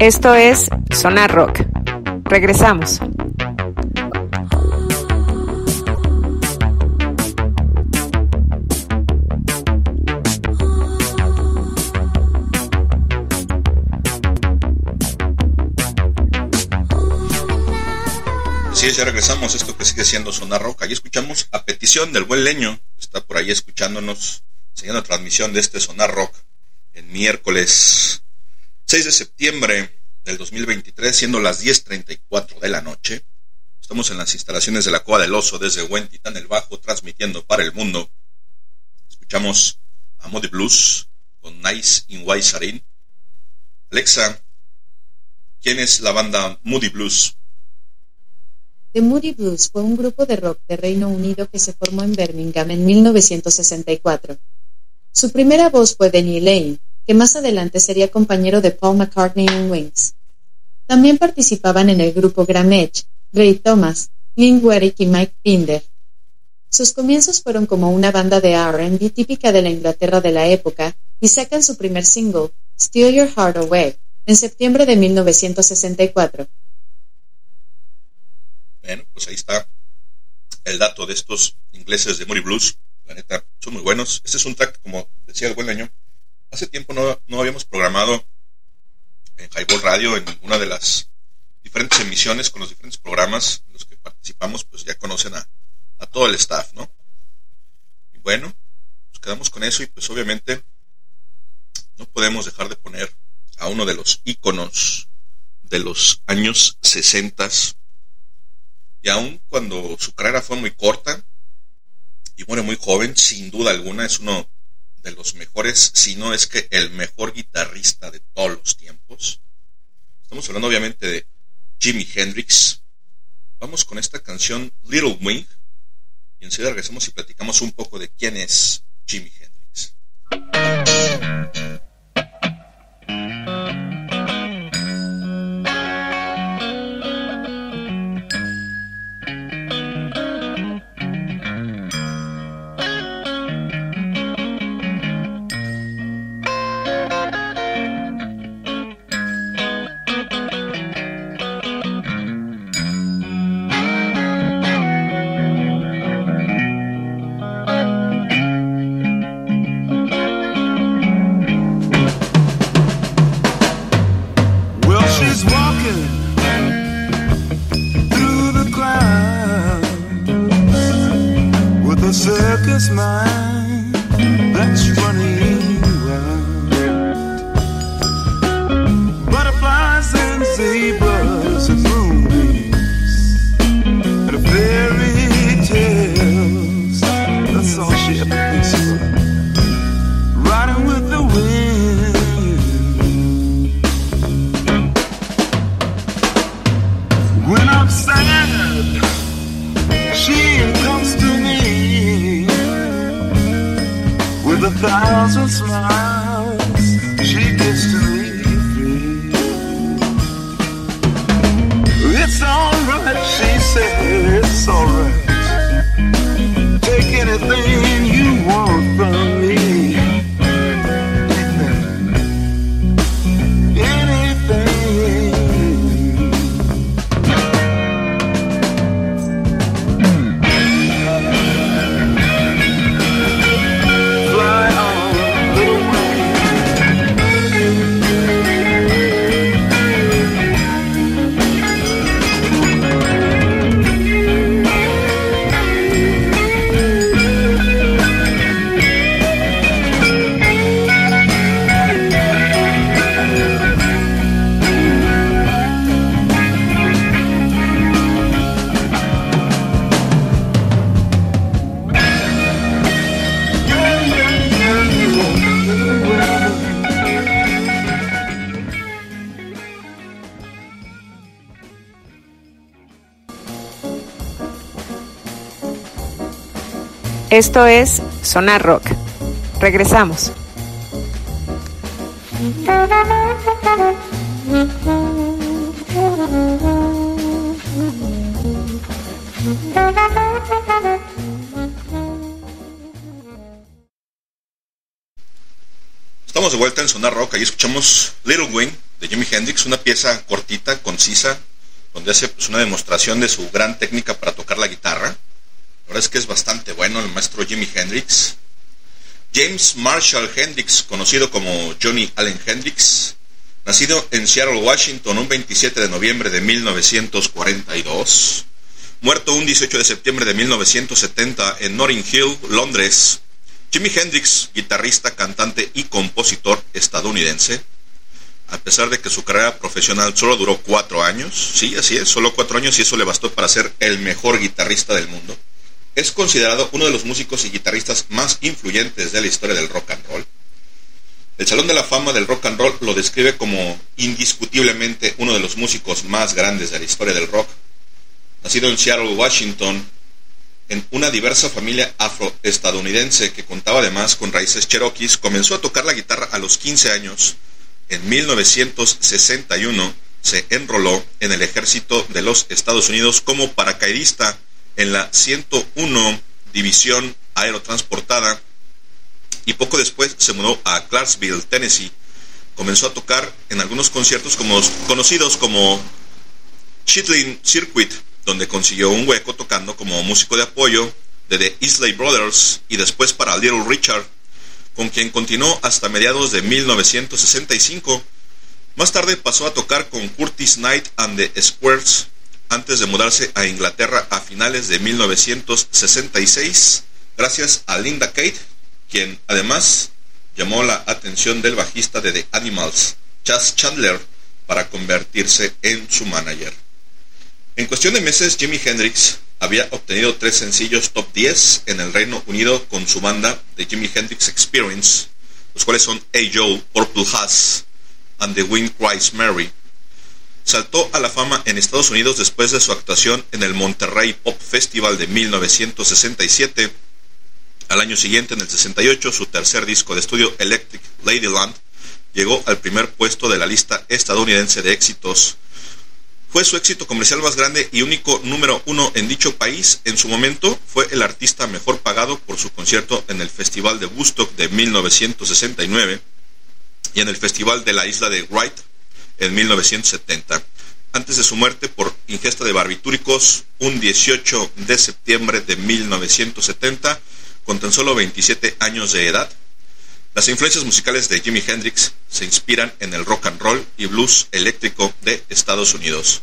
Esto es Sonar Rock. Regresamos. Así es, ya regresamos. Esto que sigue siendo Sonar Rock. Ahí escuchamos a petición del buen leño. que Está por ahí escuchándonos, la transmisión de este Sonar Rock en miércoles 6 de septiembre del 2023, siendo las 10.34 de la noche. Estamos en las instalaciones de la Coa del Oso desde Huentitán el Bajo, transmitiendo para el mundo. Escuchamos a Modi Blues con Nice in Waisarin. Alexa, ¿quién es la banda Moody Blues? The Moody Blues fue un grupo de rock de Reino Unido que se formó en Birmingham en 1964. Su primera voz fue de Neil Lane, que más adelante sería compañero de Paul McCartney en Wings. También participaban en el grupo Graham Edge, Ray Thomas, Lynn Werrick y Mike Pinder. Sus comienzos fueron como una banda de R&B típica de la Inglaterra de la época y sacan su primer single, Steal Your Heart Away, en septiembre de 1964. Bueno, pues ahí está el dato de estos ingleses de Moody Blues. La neta, son muy buenos. Este es un track, como decía el buen año. Hace tiempo no, no habíamos programado en Highball Radio, en una de las diferentes emisiones con los diferentes programas en los que participamos, pues ya conocen a, todo el staff, ¿no? Y bueno, nos quedamos con eso y pues obviamente no podemos dejar de poner a uno de los íconos de los años 60 y aun cuando su carrera fue muy corta y muere muy joven, sin duda alguna es uno de los mejores, si no es que el mejor guitarrista de todos los tiempos. Estamos hablando obviamente de Jimi Hendrix. Vamos con esta canción Little Wing y enseguida regresamos y platicamos un poco de quién es Jimi Hendrix. Esto es Sonar Rock. Regresamos. Estamos de vuelta en Sonar Rock y escuchamos Little Wing de Jimi Hendrix, una pieza cortita, concisa, donde hace pues, una demostración de su gran técnica para tocar la guitarra. Verdad es que es bastante bueno el maestro Jimi Hendrix. James Marshall Hendrix, conocido como Johnny Allen Hendrix, nacido en Seattle, Washington, un 27 de noviembre de 1942, muerto un 18 de septiembre de 1970 en Notting Hill, Londres. Jimi Hendrix, guitarrista, cantante y compositor estadounidense, a pesar de que su carrera profesional solo duró cuatro años, sí, así es, solo cuatro años y eso le bastó para ser el mejor guitarrista del mundo, es considerado uno de los músicos y guitarristas más influyentes de la historia del rock and roll. El Salón de la Fama del Rock and Roll lo describe como indiscutiblemente uno de los músicos más grandes de la historia del rock. Nacido en Seattle, Washington, en una diversa familia afroestadounidense que contaba además con raíces cherokees, comenzó a tocar la guitarra a los 15 años. En 1961 se enroló en el ejército de los Estados Unidos como paracaidista en la 101 División Aerotransportada y poco después se mudó a Clarksville, Tennessee. Comenzó a tocar en algunos conciertos conocidos como Chitlin Circuit, donde consiguió un hueco tocando como músico de apoyo de The Isley Brothers y después para Little Richard, con quien continuó hasta mediados de 1965. Más tarde pasó a tocar con Curtis Knight and the Squares antes de mudarse a Inglaterra a finales de 1966, gracias a Linda Kate, quien además llamó la atención del bajista de The Animals, Chas Chandler, para convertirse en su manager. En cuestión de meses, Jimi Hendrix había obtenido tres sencillos top 10 en el Reino Unido con su banda The Jimi Hendrix Experience, los cuales son Hey Joe, Purple Haze and The Wind Cries Mary. Saltó a la fama en Estados Unidos después de su actuación en el Monterrey Pop Festival de 1967. Al año siguiente, en el 68, su tercer disco de estudio, Electric Ladyland, llegó al primer puesto de la lista estadounidense de éxitos. Fue su éxito comercial más grande y único número uno en dicho país. En su momento fue el artista mejor pagado por su concierto en el Festival de Woodstock de 1969 y en el Festival de la Isla de Wright en 1970, antes de su muerte por ingesta de barbitúricos un 18 de septiembre de 1970, con tan solo 27 años de edad. Las influencias musicales de Jimi Hendrix se inspiran en el rock and roll y blues eléctrico de Estados Unidos.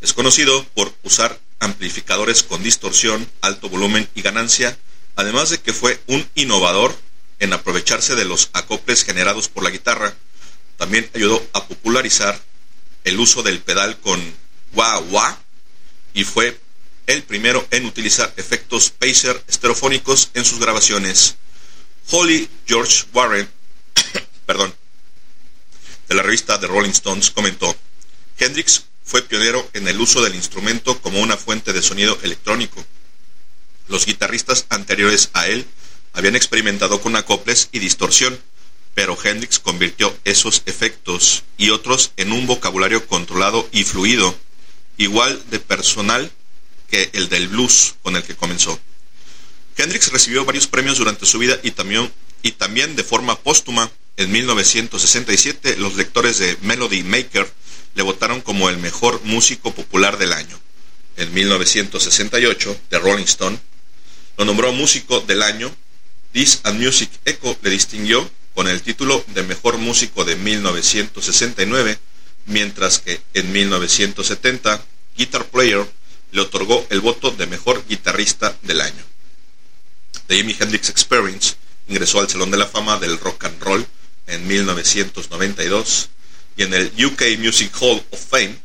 Es conocido por usar amplificadores con distorsión, alto volumen y ganancia, además de que fue un innovador en aprovecharse de los acoples generados por la guitarra también ayudó a popularizar el uso del pedal con wah wah y fue el primero en utilizar efectos Pacer estereofónicos en sus grabaciones. Holly George Warren, perdón, de la revista The Rolling Stones comentó, Hendrix fue pionero en el uso del instrumento como una fuente de sonido electrónico. Los guitarristas anteriores a él habían experimentado con acoples y distorsión, pero Hendrix convirtió esos efectos y otros en un vocabulario controlado y fluido, igual de personal que el del blues con el que comenzó. Hendrix recibió varios premios durante su vida y también, y también de forma póstuma. En 1967 los lectores de Melody Maker le votaron como el mejor músico popular del año. En 1968, The Rolling Stone lo nombró músico del año. This and Music Echo le distinguió con el título de Mejor Músico de 1969, mientras que en 1970 Guitar Player le otorgó el voto de Mejor Guitarrista del Año. The Jimi Hendrix Experience ingresó al Salón de la Fama del Rock and Roll en 1992 y en el UK Music Hall of Fame,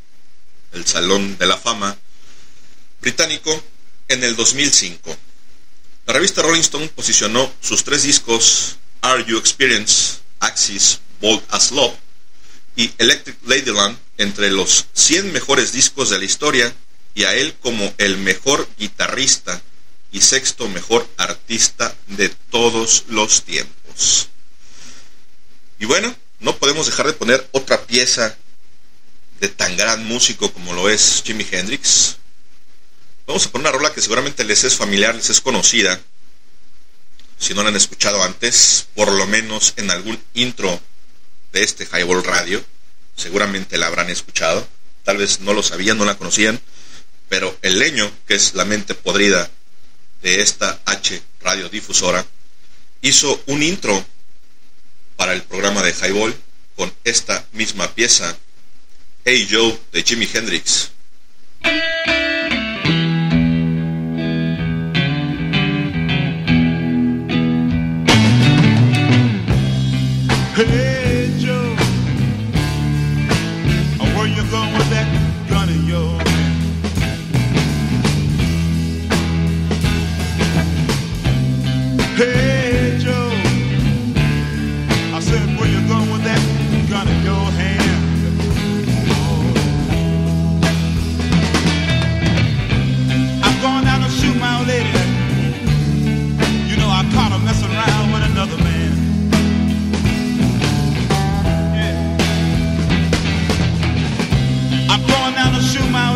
el Salón de la Fama británico, en el 2005. La revista Rolling Stone posicionó sus tres discos Are You Experience, Axis, Bold as Love y Electric Ladyland entre los 100 mejores discos de la historia y a él como el mejor guitarrista y sexto mejor artista de todos los tiempos. Y bueno, no podemos dejar de poner otra pieza de tan gran músico como lo es Jimi Hendrix. Vamos a poner una rola que seguramente les es familiar, les es conocida si no lo han escuchado antes, por lo menos en algún intro de este Highball Radio. seguramente la habrán escuchado, tal vez no lo sabían, no la conocían, pero el leño, que es la mente podrida de esta H radiodifusora, hizo un intro para el programa de Highball con esta misma pieza, Hey Joe de Jimi Hendrix. Hey oh, Joe, where you with that gun? Hey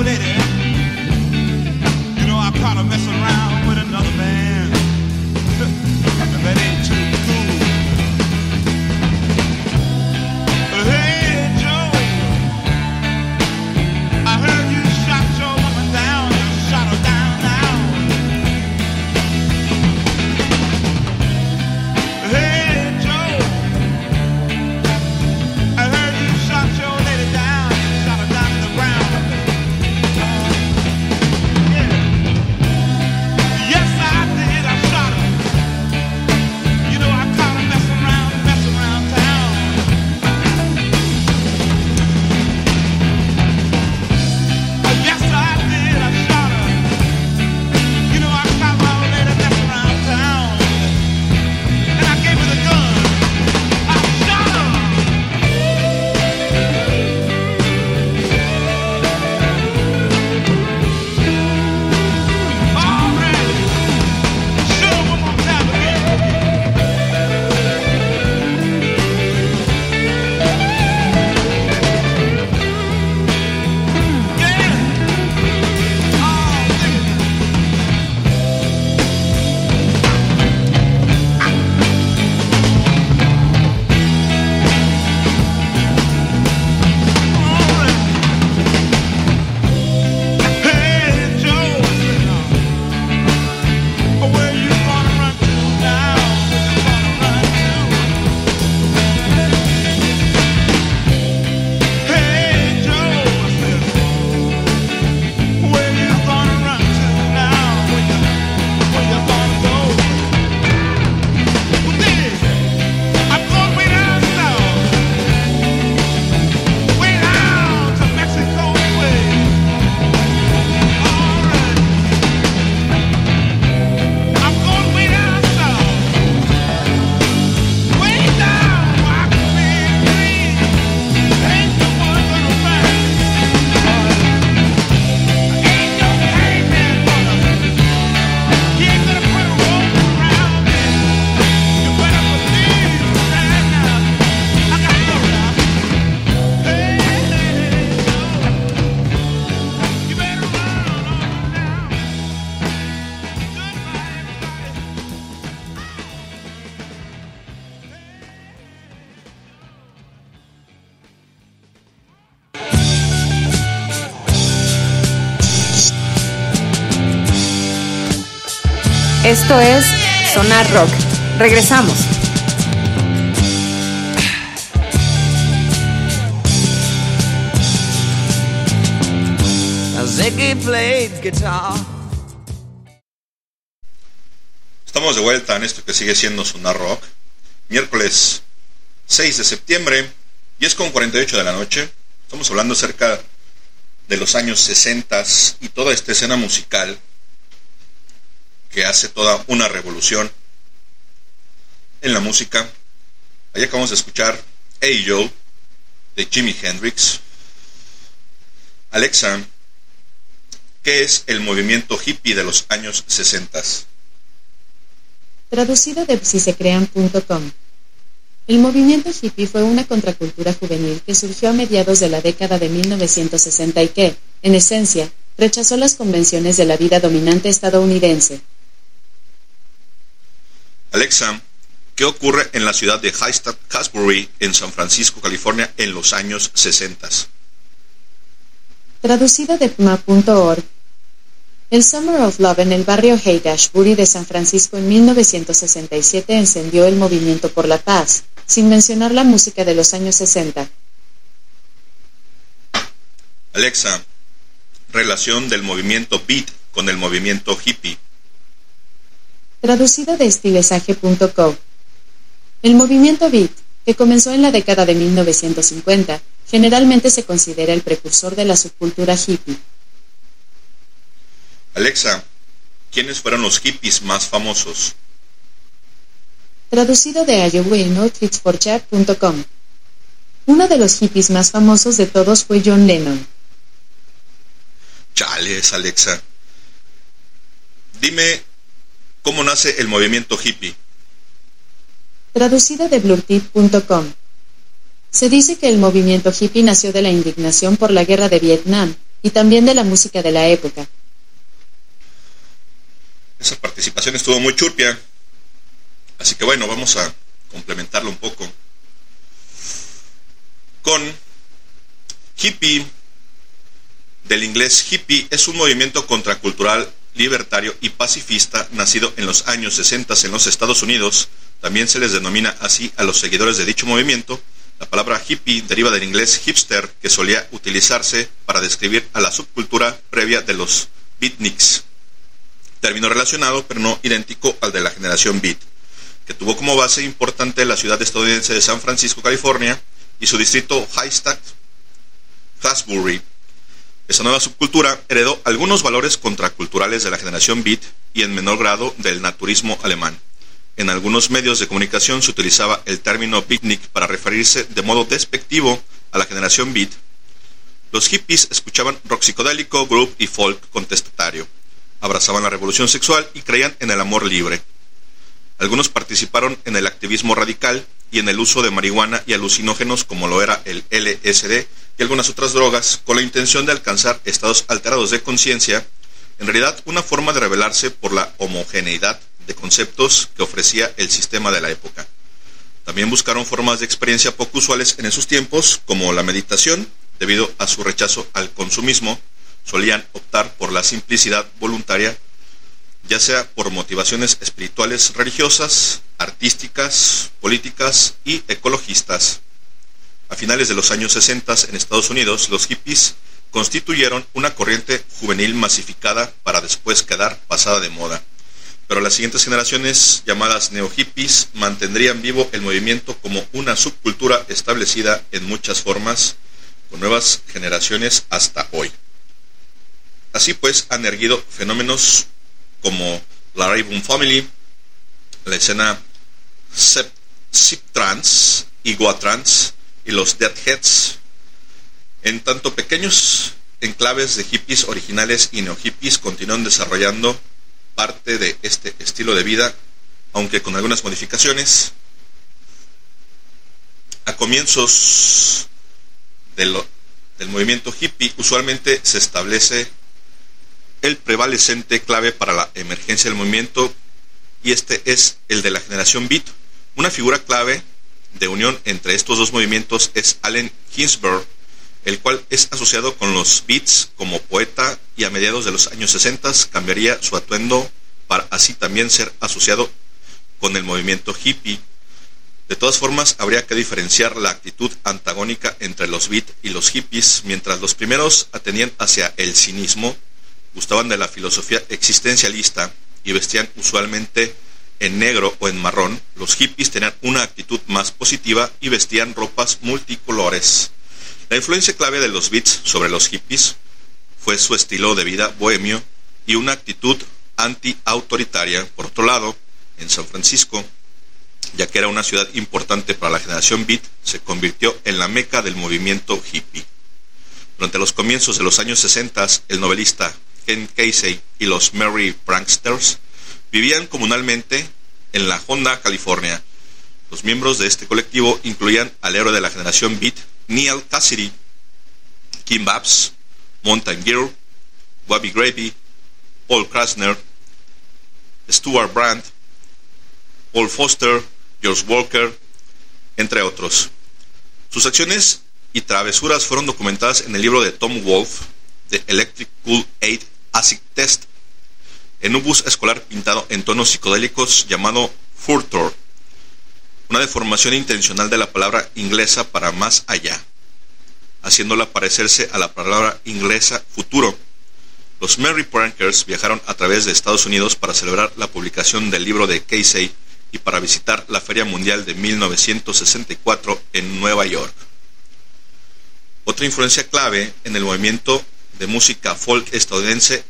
lady. Eh? You know I caught her messing Esto es Sonar Rock. Regresamos. Ziggy played guitar. Estamos de vuelta en esto que sigue siendo Sonar Rock. Miércoles 6 de septiembre, 10 con 48 de la noche. Estamos hablando acerca de los años 60 y toda esta escena musical que hace toda una revolución en la música. Ahí acabamos de escuchar Hey Joe de Jimi Hendrix. Alexa, ¿qué es el movimiento hippie de los años 60? Traducido de sisecrean.com. El movimiento hippie fue una contracultura juvenil que surgió a mediados de la década de 1960 y que, en esencia, rechazó las convenciones de la vida dominante estadounidense. Alexa, ¿Qué ocurre en la ciudad de Highstadt Casbury, en San Francisco, California, en los años 60? Traducido de pma.org. El Summer of Love en el barrio Haight-Ashbury de San Francisco en 1967 encendió el movimiento por la paz, sin mencionar la música de los años 60. Alexa, relación del movimiento beat con el movimiento hippie. Traducido de estilesaje.co. El movimiento beat, que comenzó en la década de 1950, generalmente se considera el precursor de la subcultura hippie. Alexa, ¿quiénes fueron los hippies más famosos? Traducido de iowaynotritsforchat.com. Uno de los hippies más famosos de todos fue John Lennon. Chales, Alexa. Dime cómo nace el movimiento hippie. Traducido de blurtip.com. Se dice que el movimiento hippie nació de la indignación por la guerra de Vietnam y también de la música de la época. Esa participación estuvo muy churpia. Así que bueno, vamos a complementarlo un poco. Con hippie, del inglés hippie, es un movimiento contracultural, libertario y pacifista nacido en los años 60 en los Estados Unidos. También se les denomina así a los seguidores de dicho movimiento. La palabra hippie deriva del inglés hipster, que solía utilizarse para describir a la subcultura previa de los beatniks término relacionado pero no idéntico al de la generación Beat, que tuvo como base importante la ciudad estadounidense de San Francisco, California, y su distrito Highstack, Hasbury. Esa nueva subcultura heredó algunos valores contraculturales de la generación Beat y en menor grado del naturismo alemán. En algunos medios de comunicación se utilizaba el término beatnik para referirse de modo despectivo a la generación Beat. Los hippies escuchaban rock psicodélico, group y folk contestatario abrazaban la revolución sexual y creían en el amor libre. Algunos participaron en el activismo radical y en el uso de marihuana y alucinógenos como lo era el LSD y algunas otras drogas con la intención de alcanzar estados alterados de conciencia, en realidad una forma de rebelarse por la homogeneidad de conceptos que ofrecía el sistema de la época. También buscaron formas de experiencia poco usuales en esos tiempos, como la meditación, debido a su rechazo al consumismo, solían optar por la simplicidad voluntaria, ya sea por motivaciones espirituales religiosas, artísticas, políticas y ecologistas. A finales de los años 60 en Estados Unidos, los hippies constituyeron una corriente juvenil masificada para después quedar pasada de moda. Pero las siguientes generaciones, llamadas neo-hippies, mantendrían vivo el movimiento como una subcultura establecida en muchas formas, con nuevas generaciones hasta hoy. Así pues, han erguido fenómenos como la Raven Family, la escena Trans y Trans y los Deadheads, en tanto pequeños enclaves de hippies originales y neo-hippies continúan desarrollando parte de este estilo de vida, aunque con algunas modificaciones. A comienzos del movimiento hippie usualmente se establece el prevalecente clave para la emergencia del movimiento y este es el de la generación Beat. Una figura clave de unión entre estos dos movimientos es Allen Ginsberg, el cual es asociado con los Beats como poeta y a mediados de los años 60 cambiaría su atuendo para así también ser asociado con el movimiento hippie. De todas formas, habría que diferenciar la actitud antagónica entre los beat y los hippies, mientras los primeros atendían hacia el cinismo, gustaban de la filosofía existencialista y vestían usualmente en negro o en marrón, los hippies tenían una actitud más positiva y vestían ropas multicolores. La influencia clave de los beats sobre los hippies fue su estilo de vida bohemio y una actitud anti-autoritaria. Por otro lado, en San Francisco, ya que era una ciudad importante para la generación beat, se convirtió en la meca del movimiento hippie. Durante los comienzos de los años 60, el novelista Ken Casey y los Merry Pranksters vivían comunalmente en la Honda, California. Los miembros de este colectivo incluían al héroe de la generación Beat, Neil Cassidy, Kim Babs, Mountain Girl, Bobby Gravy, Paul Krasner, Stuart Brandt, Paul Foster, George Walker, entre otros. Sus acciones y travesuras fueron documentadas en el libro de Tom Wolfe, The Electric Cool Aid Acid Test, en un bus escolar pintado en tonos psicodélicos llamado Furtor, una deformación intencional de la palabra inglesa para más allá, haciéndola parecerse a la palabra inglesa futuro. Los Merry Prankers viajaron a través de Estados Unidos para celebrar la publicación del libro de Casey y para visitar la Feria Mundial de 1964 en Nueva York. Otra influencia clave en el movimiento de música folk estadounidense,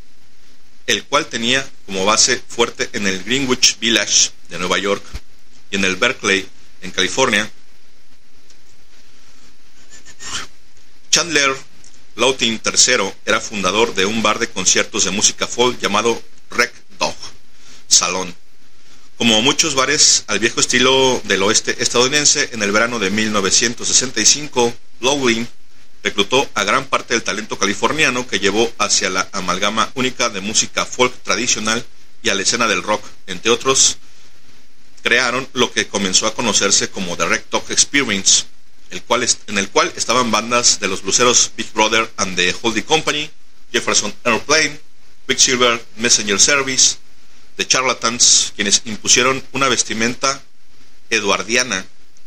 el cual tenía como base fuerte en el Greenwich Village de Nueva York y en el Berkeley, en California. Chandler Lautin III era fundador de un bar de conciertos de música folk llamado Rec Dog Salón. Como muchos bares al viejo estilo del oeste estadounidense, en el verano de 1965, Lowling reclutó a gran parte del talento californiano que llevó hacia la amalgama única de música folk tradicional y a la escena del rock. Entre otros, crearon lo que comenzó a conocerse como The Rec Talk Experience, el cual en el cual estaban bandas de los bluseros Big Brother and the Holding Company, Jefferson Airplane, Quicksilver Messenger Service, The Charlatans, quienes impusieron una vestimenta eduardiana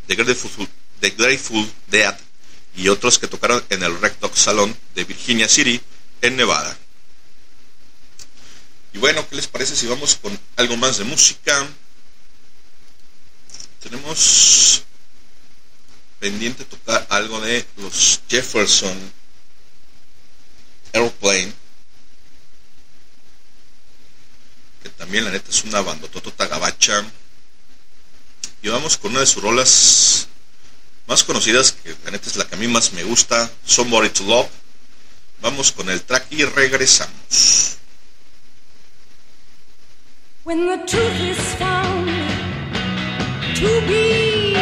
de Grateful, de Grateful Dead y otros que tocaron en el Rec Talk Salón de Virginia City, en Nevada. Y bueno, ¿qué les parece si vamos con algo más de música? Tenemos pendiente tocar algo de los Jefferson Airplane, que también la neta es una bandototota gabacha. Y vamos con una de sus rolas más conocidas, que la neta es la que a mí más me gusta, Somebody to Love. Vamos con el track y regresamos. When the truth is found to be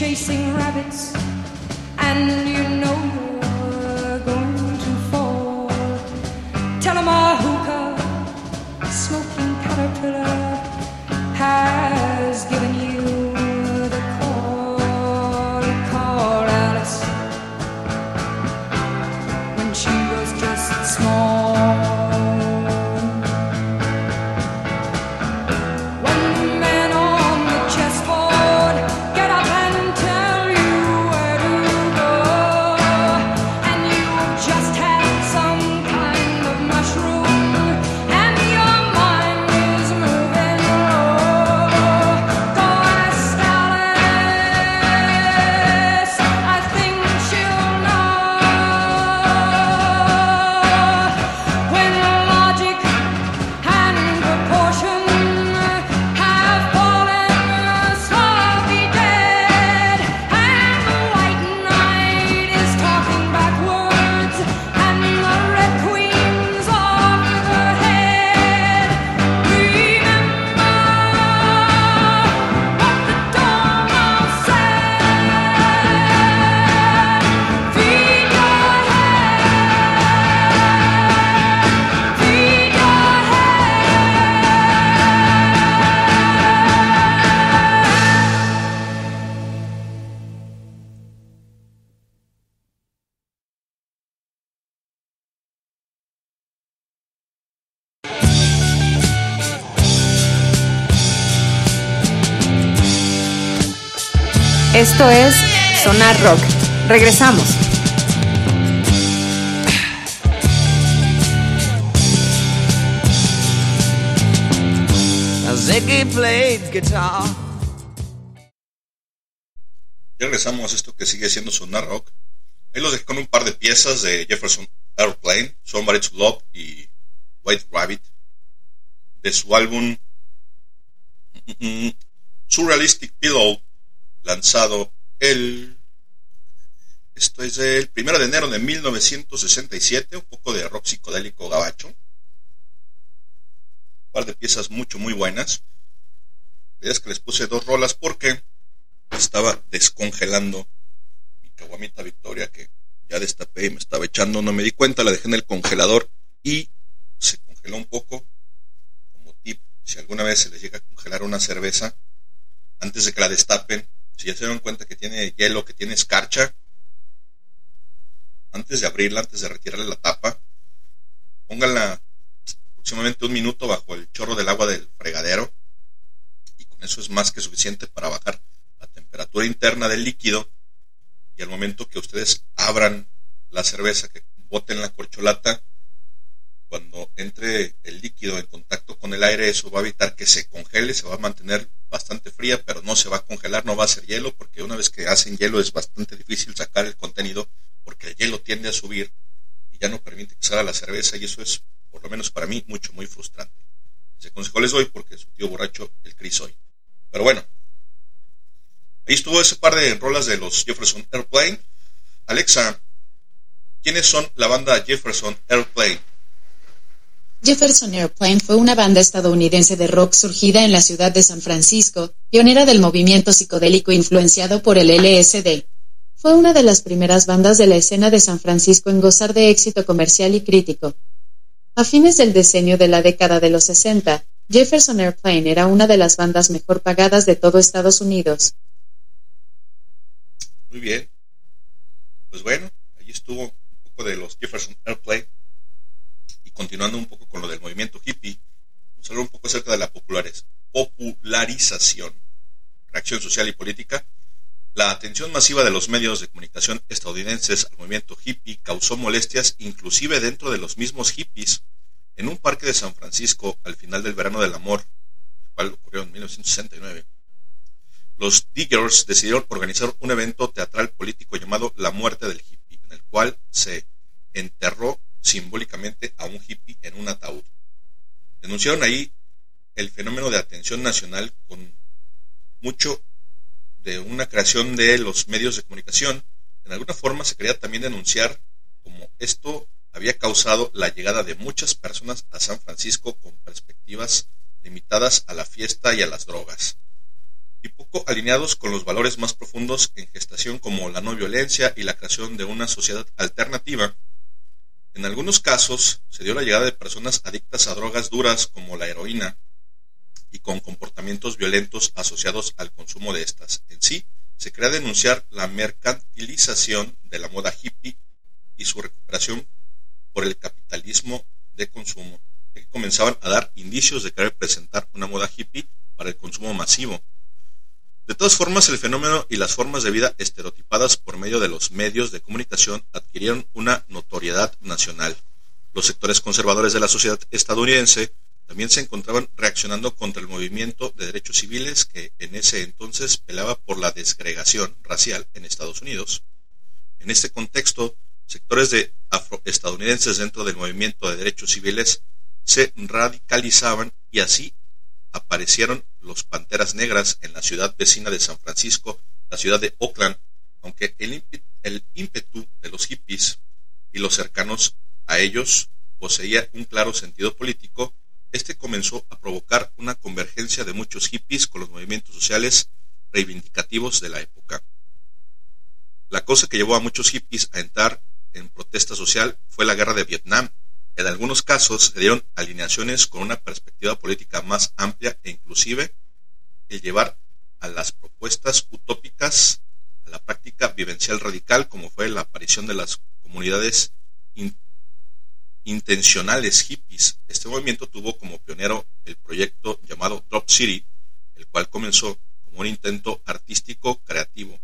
chasing rabbits and Esto es Sonar Rock. Regresamos. Regresamos a esto que sigue siendo Sonar Rock. Ahí los dejé con un par de piezas de Jefferson Airplane, Somebody to Love y White Rabbit, de su álbum mm, mm, Surrealistic Pillow, lanzado el. Esto es el primero de enero de 1967, un poco de rock psicodélico gabacho. Un par de piezas mucho, muy buenas. La es que les puse dos rolas porque estaba descongelando mi caguamita Victoria que ya destapé y me estaba echando, no me di cuenta, la dejé en el congelador y se congeló un poco. Como tip, si alguna vez se les llega a congelar una cerveza, antes de que la destapen, si ya se dieron cuenta que tiene hielo, que tiene escarcha, antes de abrirla, antes de retirarle la tapa, pónganla aproximadamente un minuto bajo el chorro del agua del fregadero y con eso es más que suficiente para bajar la temperatura interna del líquido y al momento que ustedes abran la cerveza, que boten la corcholata, cuando entre el líquido en contacto con el aire, eso va a evitar que se congele, se va a mantener bastante fría, pero no se va a congelar, no va a ser hielo, porque una vez que hacen hielo es bastante difícil sacar el contenido, porque el hielo tiende a subir y ya no permite que salga la cerveza, y eso es, por lo menos para mí, mucho, muy frustrante. Ese consejo les doy porque su tío borracho, el Chris hoy. Pero bueno, ahí estuvo ese par de rolas de los Jefferson Airplane. Alexa, ¿quiénes son la banda Jefferson Airplane? Jefferson Airplane fue una banda estadounidense de rock surgida en la ciudad de San Francisco, pionera del movimiento psicodélico influenciado por el LSD. Fue una de las primeras bandas de la escena de San Francisco en gozar de éxito comercial y crítico. A fines del decenio de la década de los 60, Jefferson Airplane era una de las bandas mejor pagadas de todo Estados Unidos. Muy bien. Pues bueno, ahí estuvo un poco de los Jefferson Airplane. Continuando un poco con lo del movimiento hippie, vamos a hablar un poco acerca de la popularización, reacción social y política. La atención masiva de los medios de comunicación estadounidenses al movimiento hippie causó molestias inclusive dentro de los mismos hippies en un parque de San Francisco al final del verano del amor, el cual ocurrió en 1969. Los Diggers decidieron organizar un evento teatral político llamado La Muerte del Hippie, en el cual se enterró simbólicamente a un hippie en un ataúd. Denunciaron ahí el fenómeno de atención nacional con mucho de una creación de los medios de comunicación. En alguna forma se quería también denunciar como esto había causado la llegada de muchas personas a San Francisco con perspectivas limitadas a la fiesta y a las drogas, y poco alineados con los valores más profundos en gestación como la no violencia y la creación de una sociedad alternativa. En algunos casos se dio la llegada de personas adictas a drogas duras como la heroína y con comportamientos violentos asociados al consumo de estas. En sí, se crea denunciar la mercantilización de la moda hippie y su recuperación por el capitalismo de consumo, que comenzaban a dar indicios de querer presentar una moda hippie para el consumo masivo. De todas formas, el fenómeno y las formas de vida estereotipadas por medio de los medios de comunicación adquirieron una notoriedad nacional. Los sectores conservadores de la sociedad estadounidense también se encontraban reaccionando contra el movimiento de derechos civiles que en ese entonces pelaba por la desgregación racial en Estados Unidos. En este contexto, sectores de afroestadounidenses dentro del movimiento de derechos civiles se radicalizaban y así aparecieron los Panteras Negras en la ciudad vecina de San Francisco, la ciudad de Oakland, aunque el, el ímpetu de los hippies y los cercanos a ellos poseía un claro sentido político, este comenzó a provocar una convergencia de muchos hippies con los movimientos sociales reivindicativos de la época. La cosa que llevó a muchos hippies a entrar en protesta social fue la guerra de Vietnam. En algunos casos se dieron alineaciones con una perspectiva política más amplia e inclusive el llevar a las propuestas utópicas a la práctica vivencial radical como fue la aparición de las comunidades in- intencionales hippies. Este movimiento tuvo como pionero el proyecto llamado Drop City, el cual comenzó como un intento artístico creativo,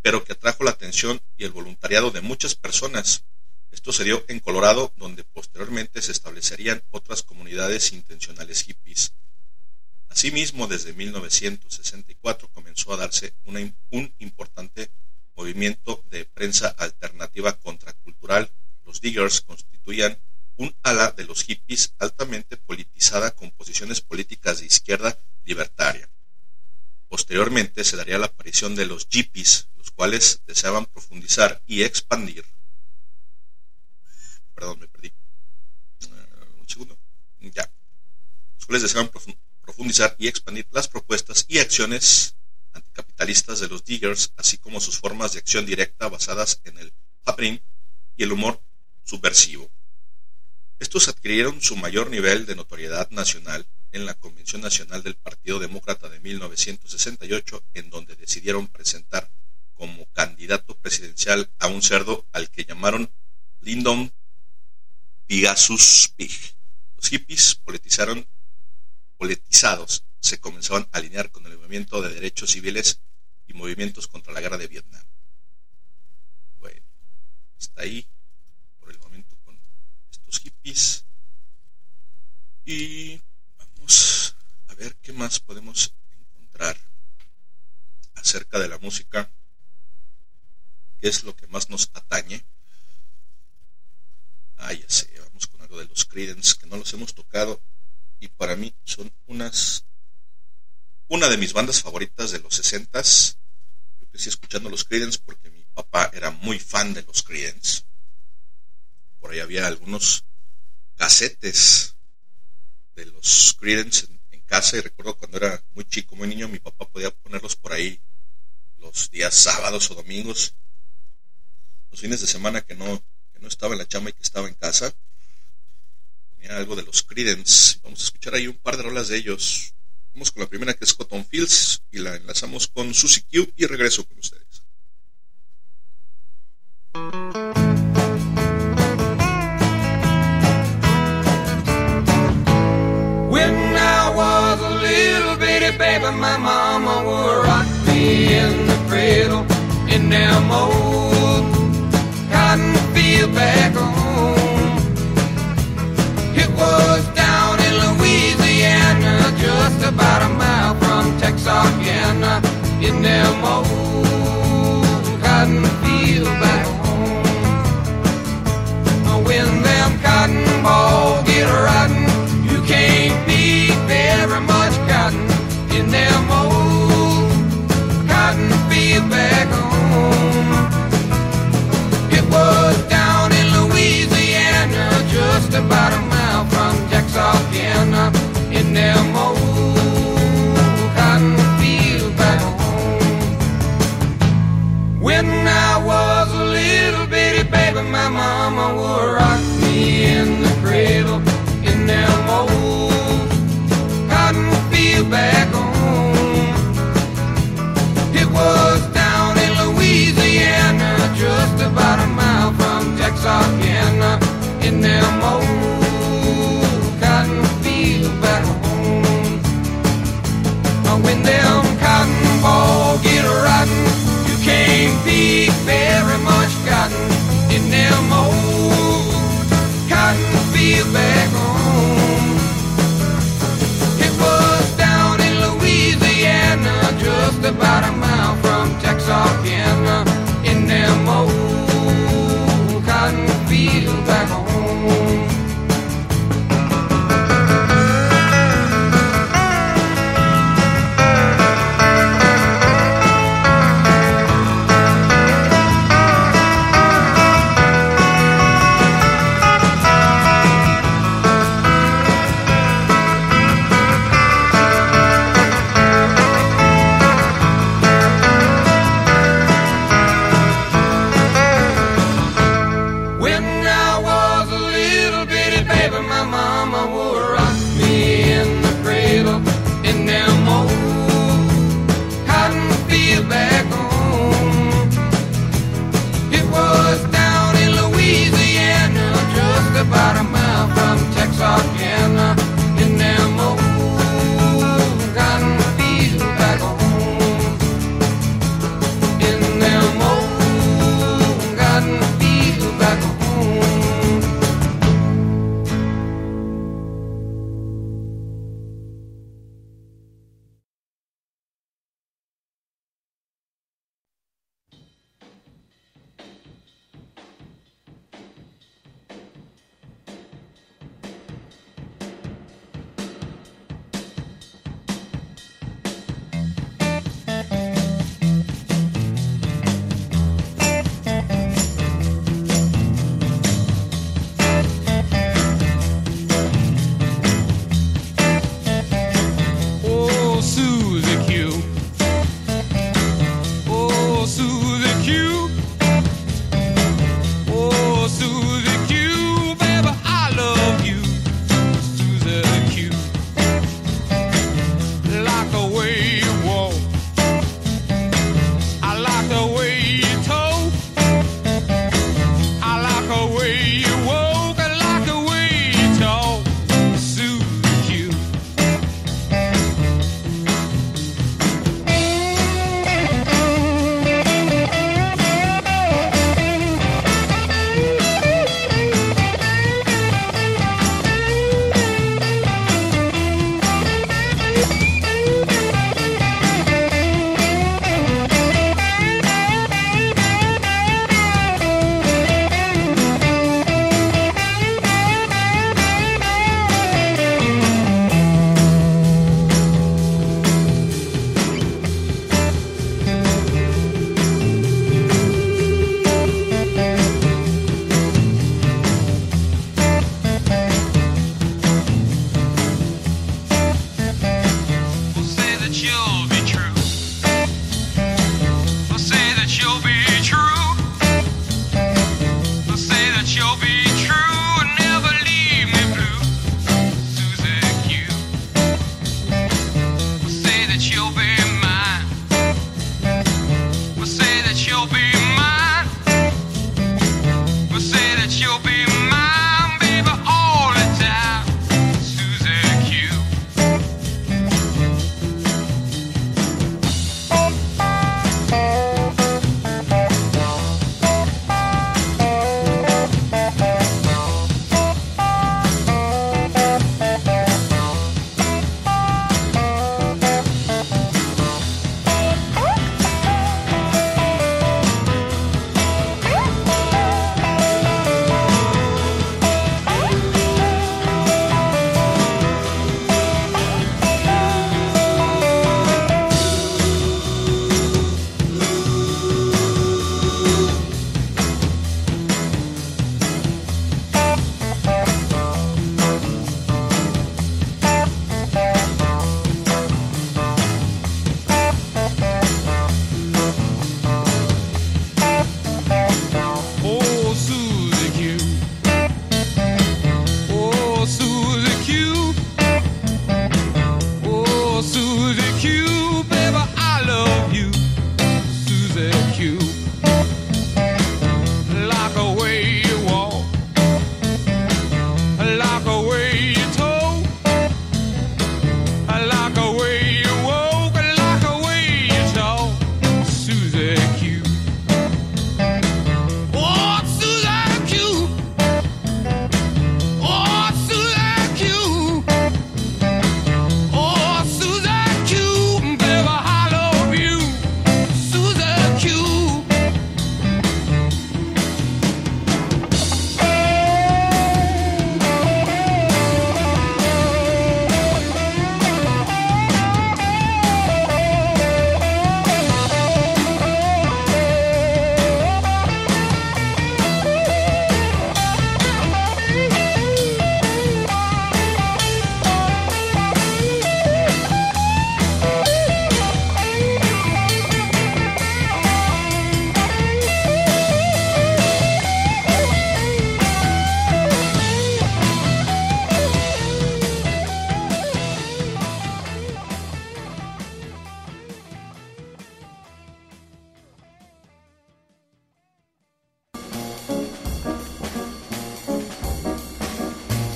pero que atrajo la atención y el voluntariado de muchas personas. Esto se dio en Colorado, donde posteriormente se establecerían otras comunidades intencionales hippies. Asimismo, desde 1964 comenzó a darse un importante movimiento de prensa alternativa contracultural. Los Diggers constituían un ala de los hippies altamente politizada con posiciones políticas de izquierda libertaria. Posteriormente se daría la aparición de los Yippies, los cuales deseaban profundizar y expandir. Perdón, me perdí. Uh, un segundo. Ya. Los cuales profu- profundizar y expandir las propuestas y acciones anticapitalistas de los Diggers, así como sus formas de acción directa basadas en el happening y el humor subversivo. Estos adquirieron su mayor nivel de notoriedad nacional en la Convención Nacional del Partido Demócrata de 1968, en donde decidieron presentar como candidato presidencial a un cerdo al que llamaron Lyndon Pegasus Pig. Los hippies politizaron, politizados se comenzaban a alinear con el movimiento de derechos civiles y movimientos contra la guerra de Vietnam. Bueno, está ahí por el momento con estos hippies. Y vamos a ver qué más podemos encontrar acerca de la música, qué es lo que más nos atañe. Ah, ya sé, vamos con algo de los Creedence, que no los hemos tocado y para mí son unas una de mis bandas favoritas de los 60 Yo crecí escuchando los Creedence porque mi papá era muy fan de los Creedence. Por ahí había algunos casetes de los Creedence en, casa y recuerdo cuando era muy chico, muy niño, mi papá podía ponerlos por ahí los días sábados o domingos, los fines de semana que no, que no estaba en la chamba y que estaba en casa. Algo de los Creedence. Vamos a escuchar ahí un par de rolas de ellos. Vamos con la primera que es Cotton Fields y la enlazamos con Susie Q y regreso con ustedes. Was down in Louisiana, just about a mile from Texarkana, in them old cotton field back home. When them cotton balls very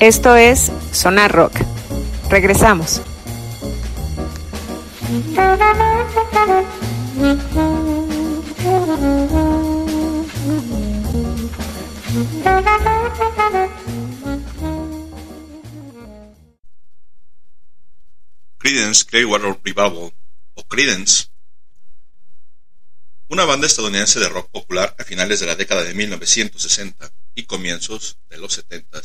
Esto es Sonar Rock. Regresamos. Creedence Clearwater Revival o Creedence, una banda estadounidense de rock popular a finales de la década de 1960 y comienzos de los 70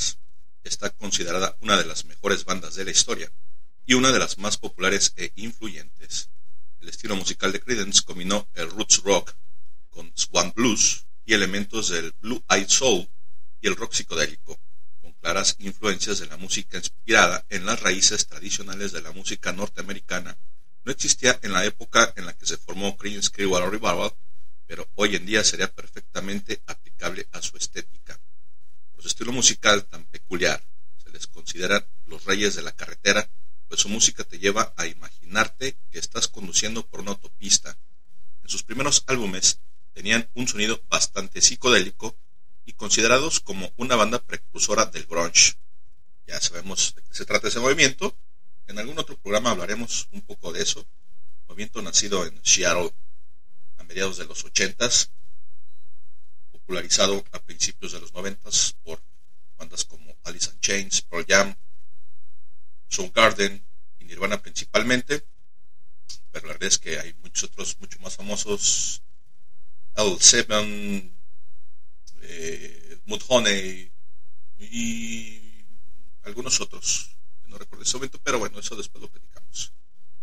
está considerada una de las mejores bandas de la historia y una de las más populares e influyentes. El estilo musical de Creedence combinó el roots rock con swan blues y elementos del blue eyed soul y el rock psicodélico, con claras influencias de la música inspirada en las raíces tradicionales de la música norteamericana. No existía en la época en la que se formó Creedence Clearwater Revival, pero hoy en día sería perfectamente aplicable a su estética. Su estilo musical tan peculiar, se les considera los reyes de la carretera, pues su música te lleva a imaginarte que estás conduciendo por una autopista. En sus primeros álbumes tenían un sonido bastante psicodélico y considerados como una banda precursora del grunge. Ya sabemos de qué se trata ese movimiento. En algún otro programa hablaremos un poco de eso. Movimiento nacido en Seattle a mediados de los 80s, popularizado a principios de los 90s por bandas como Alice in Chains, Pearl Jam, Soundgarden y Nirvana principalmente. Pero la verdad es que hay muchos otros mucho más famosos. L7, eh, Mudhoney y algunos otros no recuerdo en este momento, pero bueno, eso después lo platicamos.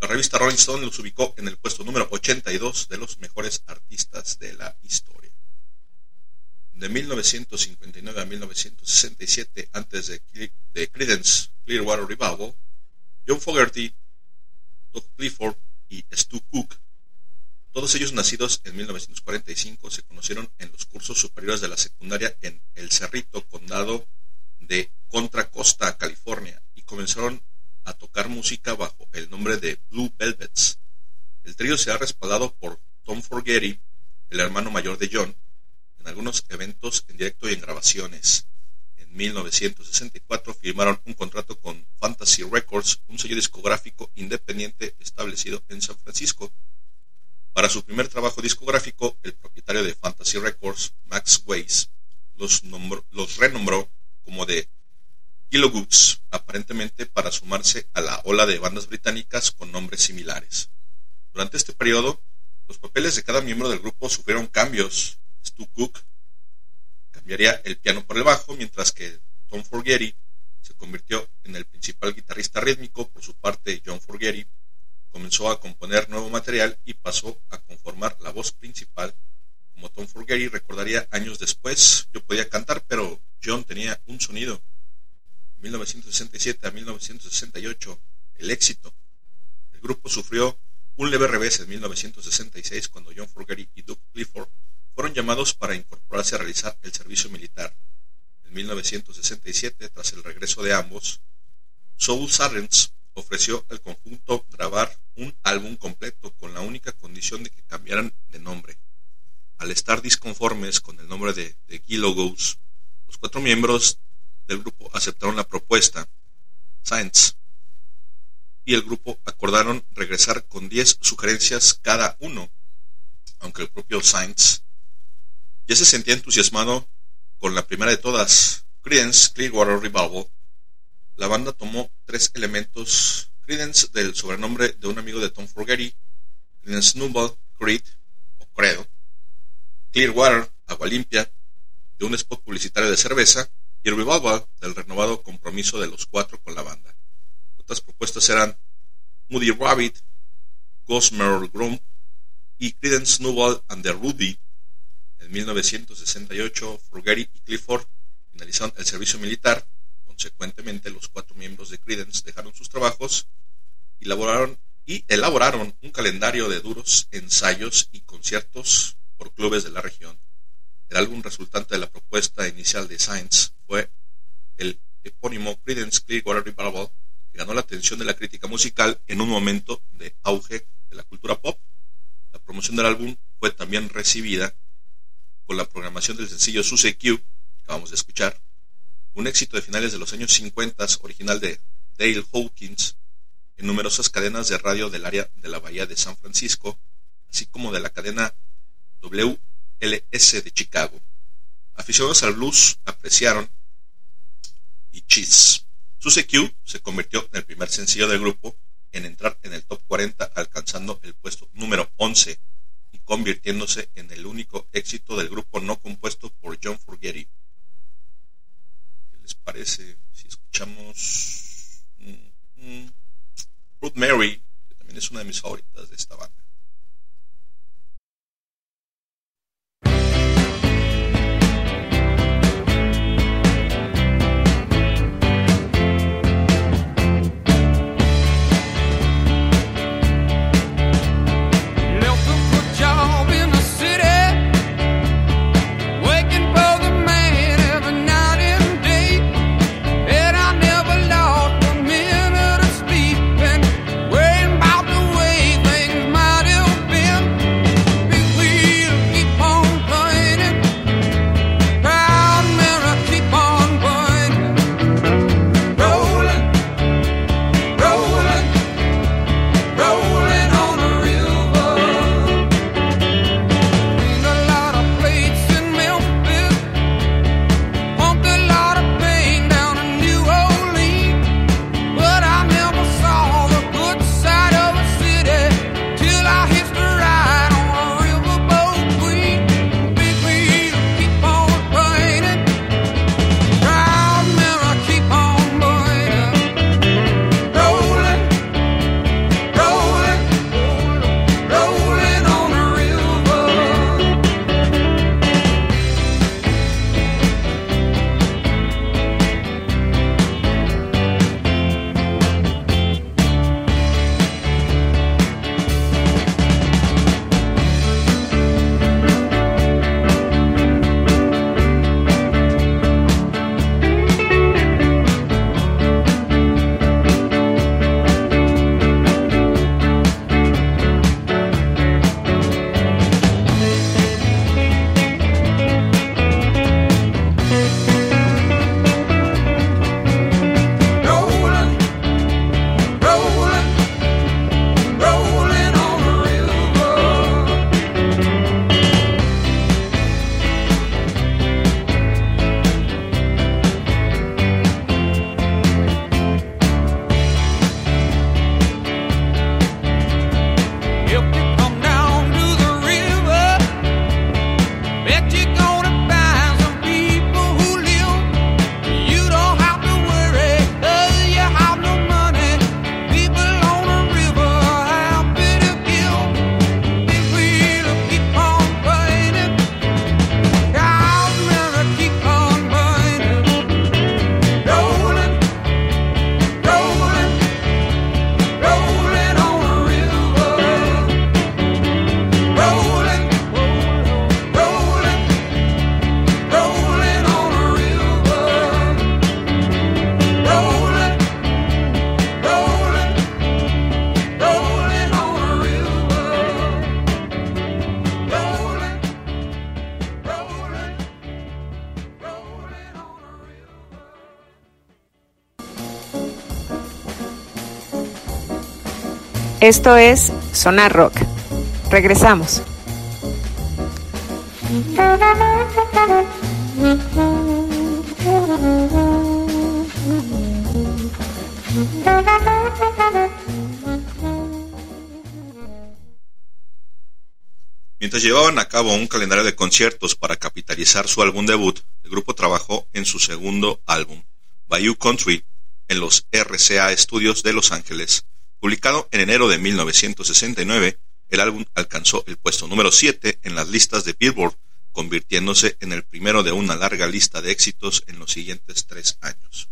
La revista Rolling Stone los ubicó en el puesto número 82 de los mejores artistas de la historia. De 1959 a 1967, antes de, de Creedence Clearwater Revival, John Fogerty, Doug Clifford y Stu Cook todos ellos nacidos en 1945 se conocieron en los cursos superiores de la secundaria en El Cerrito, condado de Contra Costa, California, y comenzaron a tocar música bajo el nombre de Blue Velvets. El trío se ha respaldado por Tom Forgetty, el hermano mayor de John, en algunos eventos en directo y en grabaciones. En 1964 firmaron un contrato con Fantasy Records, un sello discográfico independiente establecido en San Francisco. Para su primer trabajo discográfico, el propietario de Fantasy Records, Max Weiss, los, nombró- los renombró como de Kilogoods, aparentemente para sumarse a la ola de bandas británicas con nombres similares. Durante este periodo, los papeles de cada miembro del grupo sufrieron cambios. Stu Cook cambiaría el piano por el bajo, mientras que Tom Forgetty se convirtió en el principal guitarrista rítmico. Por su parte, John Forgetty comenzó a componer nuevo material y pasó a conformar la voz principal. Como Tom Forgetty recordaría años después, yo podía cantar, pero John tenía un sonido. De 1967 a 1968, el éxito. El grupo sufrió un leve revés en 1966 cuando John Forgetty y Doug Clifford fueron llamados para incorporarse a realizar el servicio militar. En 1967, tras el regreso de ambos, Soul Sargents ofreció al conjunto grabar un álbum completo con la única condición de que cambiaran de nombre. Al estar disconformes con el nombre de The Kilogos, los cuatro miembros del grupo aceptaron la propuesta. Science y el grupo acordaron regresar con 10 sugerencias cada uno, aunque el propio Sainz ya se sentía entusiasmado con la primera de todas, Creedence Clearwater Revival. La banda tomó tres elementos Creedence del sobrenombre de un amigo de Tom Forgetty, Creedence Snowball Creed o Credo, Clearwater, agua limpia, de un spot publicitario de cerveza, y Revival del renovado compromiso de los cuatro con la banda. Otras propuestas eran Moody Rabbit, Gossamer Grump y Creedence Snowball and the Rudy. En 1968, Forgetty y Clifford finalizaron el servicio militar. Consecuentemente, los cuatro miembros de Creedence dejaron sus trabajos y elaboraron, y elaboraron un calendario de duros ensayos y conciertos por clubes de la región. El álbum resultante de la propuesta inicial de Science fue el epónimo Creedence Clearwater Revival, que ganó la atención de la crítica musical en un momento de auge de la cultura pop. La promoción del álbum fue también recibida con la programación del sencillo Susie Q, que acabamos de escuchar, un éxito de finales de los años 50, original de Dale Hawkins, en numerosas cadenas de radio del área de la Bahía de San Francisco, así como de la cadena WLS de Chicago. Aficionados al blues apreciaron y Cheese. Susie Q se convirtió en el primer sencillo del grupo en entrar en el top 40 alcanzando el puesto número 11 y convirtiéndose en el único éxito del grupo no compuesto por John Fogerty. ¿Qué les parece si escuchamos mm, mm, Ruth Mary, que también es una de mis favoritas de esta banda? Esto es Sonar Rock. Regresamos. Mientras llevaban a cabo un calendario de conciertos para capitalizar su álbum debut, el grupo trabajó en su segundo álbum, Bayou Country, en los RCA Studios de Los Ángeles. Publicado en enero de 1969, el álbum alcanzó el puesto número 7 en las listas de Billboard, convirtiéndose en el primero de una larga lista de éxitos en los siguientes tres años.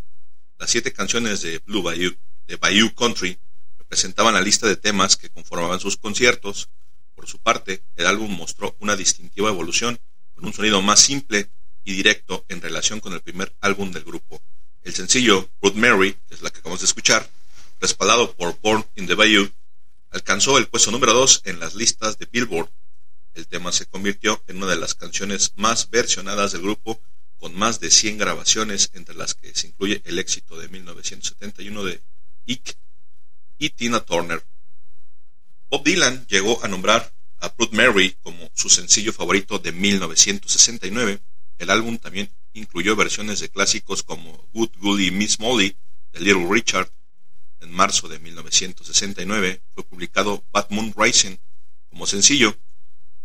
Las siete canciones de Blue Bayou, de Bayou Country representaban la lista de temas que conformaban sus conciertos. Por su parte, el álbum mostró una distintiva evolución con un sonido más simple y directo en relación con el primer álbum del grupo. El sencillo Ruth Mary, es la que acabamos de escuchar, respaldado por Born in the Bayou, alcanzó el puesto número 2 en las listas de Billboard. El tema se convirtió en una de las canciones más versionadas del grupo con más de 100 grabaciones, entre las que se incluye el éxito de 1971 de Ike y Tina Turner. Bob Dylan llegó a nombrar a Blood Mary como su sencillo favorito de 1969. El álbum también incluyó versiones de clásicos como Good Goody Miss Molly de Little Richard. En marzo de 1969 fue publicado Bad Moon Rising como sencillo,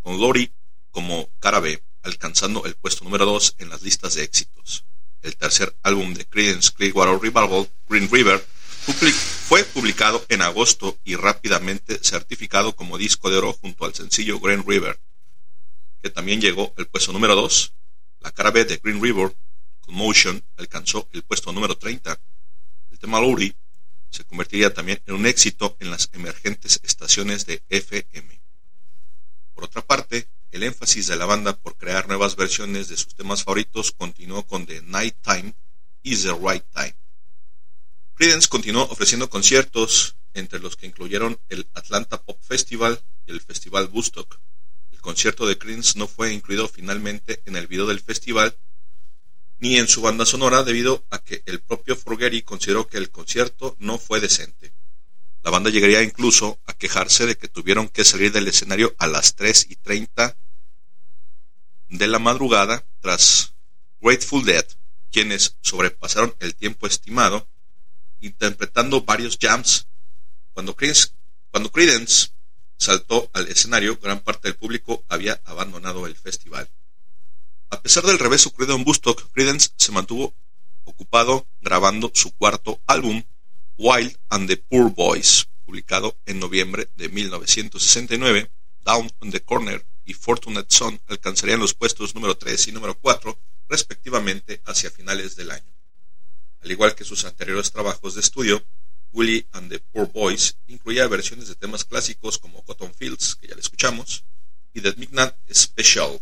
con Lori como cara B, alcanzando el puesto número 2 en las listas de éxitos. El tercer álbum de Creedence Clearwater Revival, Green River, fue publicado en agosto y rápidamente certificado como disco de oro junto al sencillo Green River, que también llegó al puesto número 2. La cara B de Green River, Commotion, alcanzó el puesto número 30. El tema Lori se convertiría también en un éxito en las emergentes estaciones de FM. Por otra parte, el énfasis de la banda por crear nuevas versiones de sus temas favoritos continuó con The Night Time is the Right Time. Creedence continuó ofreciendo conciertos, entre los que incluyeron el Atlanta Pop Festival y el Festival Woodstock. El concierto de Creedence no fue incluido finalmente en el video del festival ni en su banda sonora debido a que el propio Forgeri consideró que el concierto no fue decente. La banda llegaría incluso a quejarse de que tuvieron que salir del escenario a las 3 y 30 de la madrugada tras Grateful Dead, quienes sobrepasaron el tiempo estimado interpretando varios jams. Cuando Creedence, cuando Creedence saltó al escenario, gran parte del público había abandonado el festival. A pesar del revés ocurrido en Woodstock, Creedence se mantuvo ocupado grabando su cuarto álbum, Wild and the Poor Boys, publicado en noviembre de 1969. Down on the Corner y Fortunate Son alcanzarían los puestos número 3 y número 4, respectivamente, hacia finales del año. Al igual que sus anteriores trabajos de estudio, Willie and the Poor Boys incluía versiones de temas clásicos como Cotton Fields, que ya le escuchamos, y The Midnight Special.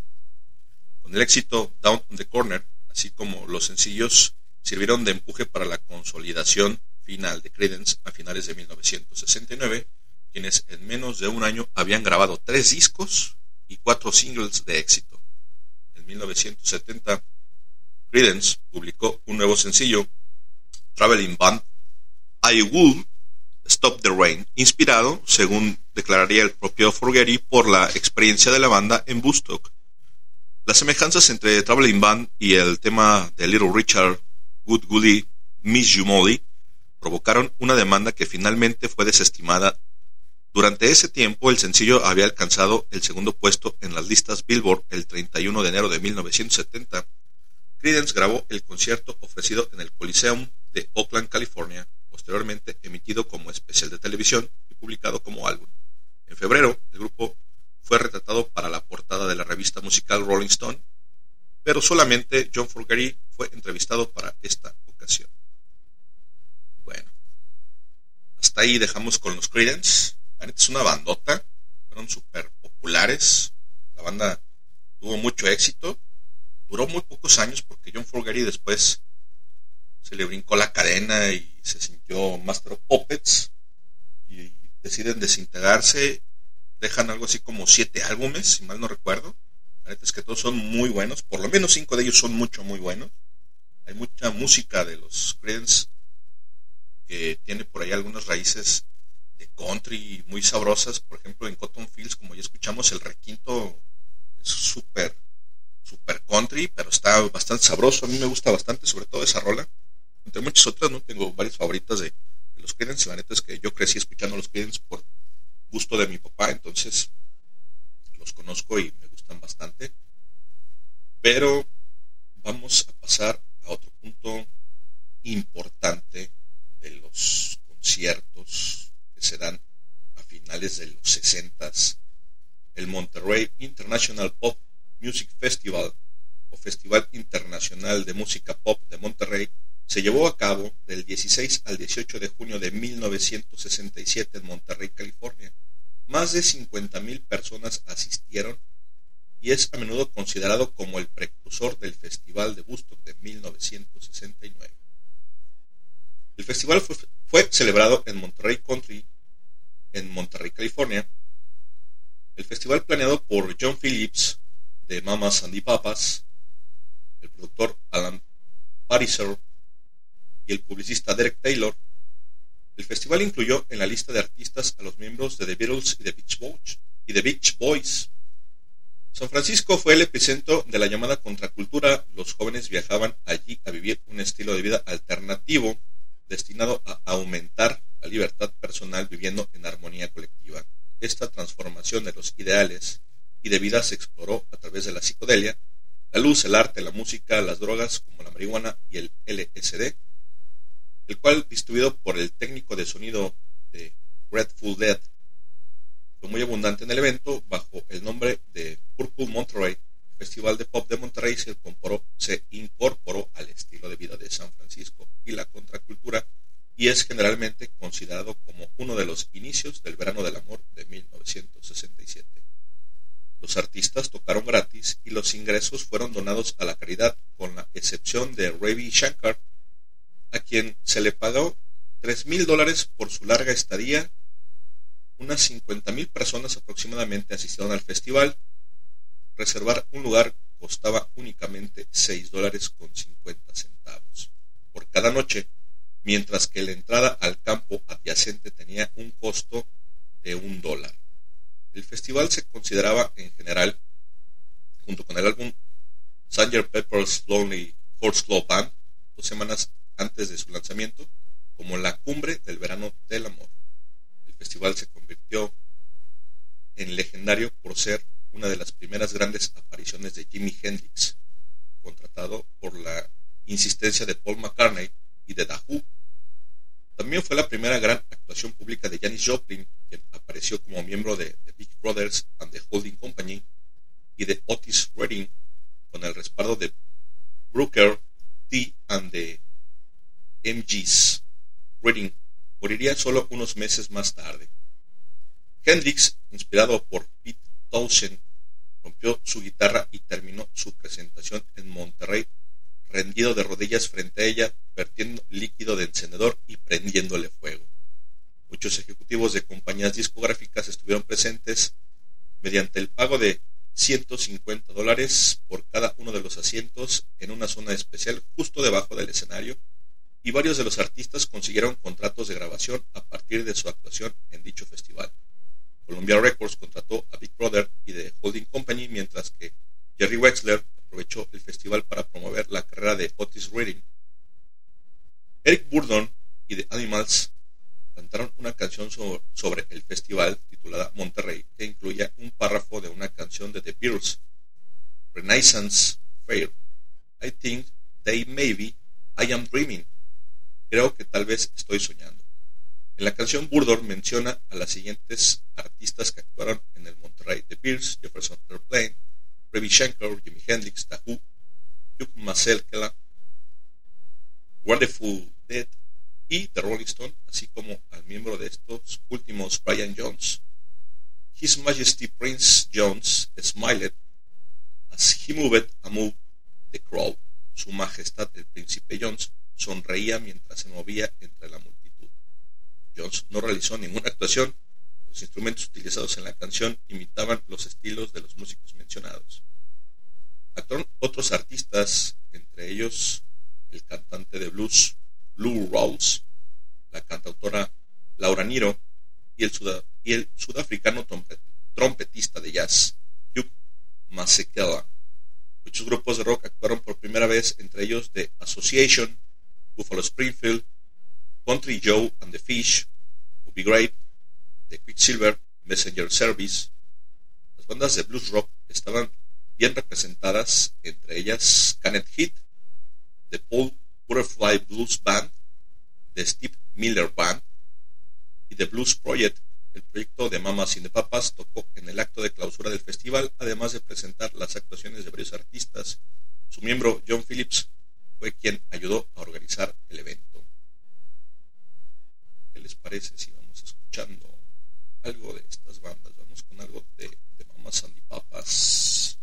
Con el éxito Down on the Corner, así como los sencillos, sirvieron de empuje para la consolidación final de Creedence a finales de 1969, quienes en menos de un año habían grabado tres discos y cuatro singles de éxito. En 1970, Creedence publicó un nuevo sencillo, Traveling Band, I Will Stop the Rain, inspirado, según declararía el propio Forgeri, por la experiencia de la banda en Woodstock. Las semejanzas entre Traveling Band y el tema de Little Richard, Good Goody, Miss You Molly, provocaron una demanda que finalmente fue desestimada. Durante ese tiempo, el sencillo había alcanzado el segundo puesto en las listas Billboard el 31 de enero de 1970. Creedence grabó el concierto ofrecido en el Coliseum de Oakland, California, posteriormente emitido como especial de televisión y publicado como álbum. En febrero, el grupo fue retratado para la portada de la revista musical Rolling Stone, pero solamente John Fogerty fue entrevistado para esta ocasión. Bueno, hasta ahí dejamos con los Creedence. Es una bandota, fueron súper populares. La banda tuvo mucho éxito. Duró muy pocos años porque John Fogerty después se le brincó la cadena y se sintió Master of Puppets y deciden desintegrarse. Dejan algo así como siete álbumes, si mal no recuerdo. La neta es que todos son muy buenos, por lo menos cinco de ellos son mucho, muy buenos. Hay mucha música de los Creedence que tiene por ahí algunas raíces de country muy sabrosas. Por ejemplo, en Cotton Fields, como ya escuchamos, el requinto es súper, súper country, pero está bastante sabroso. A mí me gusta bastante, sobre todo esa rola. Entre muchas otras, ¿no? Tengo varias favoritas de, de los Creedence. La neta es que yo crecí escuchando los Creedence por gusto de mi papá, entonces los conozco y me gustan bastante. Pero vamos a pasar a otro punto importante de los conciertos que se dan a finales de los 60 el Monterrey International Pop Music Festival o Festival Internacional de Música Pop de Monterrey se llevó a cabo del 16 al 18 de junio de 1967 en Monterrey, California. Más de 50.000 personas asistieron y es a menudo considerado como el precursor del Festival de Woodstock de 1969. El festival fue, fue celebrado en Monterrey Country, en Monterrey, California. El festival planeado por John Phillips de Mamas and the Papas el productor Alan Pariser y el publicista Derek Taylor, el festival incluyó en la lista de artistas a los miembros de The Beatles y The Beach Boys. Y The Beach Boys. San Francisco fue el epicentro de la llamada contracultura. Los jóvenes viajaban allí a vivir un estilo de vida alternativo destinado a aumentar la libertad personal viviendo en armonía colectiva. Esta transformación de los ideales y de vida se exploró a través de la psicodelia, la luz, el arte, la música, las drogas como la marihuana y el LSD, el cual, distribuido por el técnico de sonido de Grateful Dead, fue muy abundante en el evento bajo el nombre de Purple Monterey. Festival de Pop de Monterrey se incorporó, se incorporó al estilo de vida de San Francisco y la contracultura y es generalmente considerado como uno de los inicios del verano del amor de 1967. Los artistas tocaron gratis y los ingresos fueron donados a la caridad, con la excepción de Ravi Shankar, a quien se le pagó tres mil dólares por su larga estadía. Unas cincuenta mil personas aproximadamente asistieron al festival. Reservar un lugar costaba únicamente seis dólares con cincuenta centavos por cada noche, mientras que la entrada al campo adyacente tenía un costo de un dólar. El festival se consideraba en general, junto con el álbum Sgt. Pepper's Lonely Horse Club Band, dos semanas antes de su lanzamiento, como la cumbre del verano del amor. El festival se convirtió en legendario por ser una de las primeras grandes apariciones de Jimi Hendrix, contratado por la insistencia de Paul McCartney y de Who. También fue la primera gran actuación pública de Janis Joplin, quien apareció como miembro de The Big Brothers and the Holding Company y de Otis Redding, con el respaldo de Brooker T and the MGs. Redding moriría solo unos meses más tarde. Hendrix, inspirado por Pete Townshend, rompió su guitarra y terminó su presentación en Monterrey rendido de rodillas frente a ella, vertiendo líquido de encendedor y prendiéndole fuego. Muchos ejecutivos de compañías discográficas estuvieron presentes mediante el pago de 150 dólares por cada uno de los asientos en una zona especial justo debajo del escenario y varios de los artistas consiguieron contratos de grabación a partir de su actuación en dicho festival. Columbia Records contrató a Big Brother y The Holding Company mientras que Jerry Wexler aprovechó el festival para promover la carrera de Otis Redding. Eric Burdon y The Animals cantaron una canción so- sobre el festival titulada Monterrey, que incluía un párrafo de una canción de The Beatles, Renaissance Fair. I think they maybe I am dreaming. Creo que tal vez estoy soñando. En la canción Burdon menciona a las siguientes artistas que actuaron en el Monterrey: The Bears, Jefferson Airplane, Ravi Shankar, Jimi Hendrix, The Who, Hugh Masekela, Wonderful Dead y The Rolling Stone, así como al miembro de estos últimos, Brian Jones. His Majesty Prince Jones smiled as he moved among the crowd. Su Majestad el Príncipe Jones sonreía mientras se movía entre la multitud. Jones no realizó ninguna actuación. Los instrumentos utilizados en la canción imitaban los estilos de los músicos mencionados. Actuaron otros artistas, entre ellos el cantante de blues Lou Rawls, la cantautora Laura Niro y el, sudafricano trompe- trompetista de jazz Hugh Masekela. Muchos grupos de rock actuaron por primera vez, entre ellos The Association, Buffalo Springfield, Country Joe and the Fish, Bobby Grape, The Quicksilver, Messenger Service. Las bandas de blues rock estaban bien representadas, entre ellas Canet Heat, The Paul Butterfly Blues Band, The Steve Miller Band y The Blues Project. El proyecto de Mamas y de Papas tocó en el acto de clausura del festival, además de presentar las actuaciones de varios artistas. Su miembro, John Phillips, fue quien ayudó a organizar el evento. ¿Qué les parece si vamos escuchando algo de estas bandas? Vamos con algo de, de Mamas and the Papas.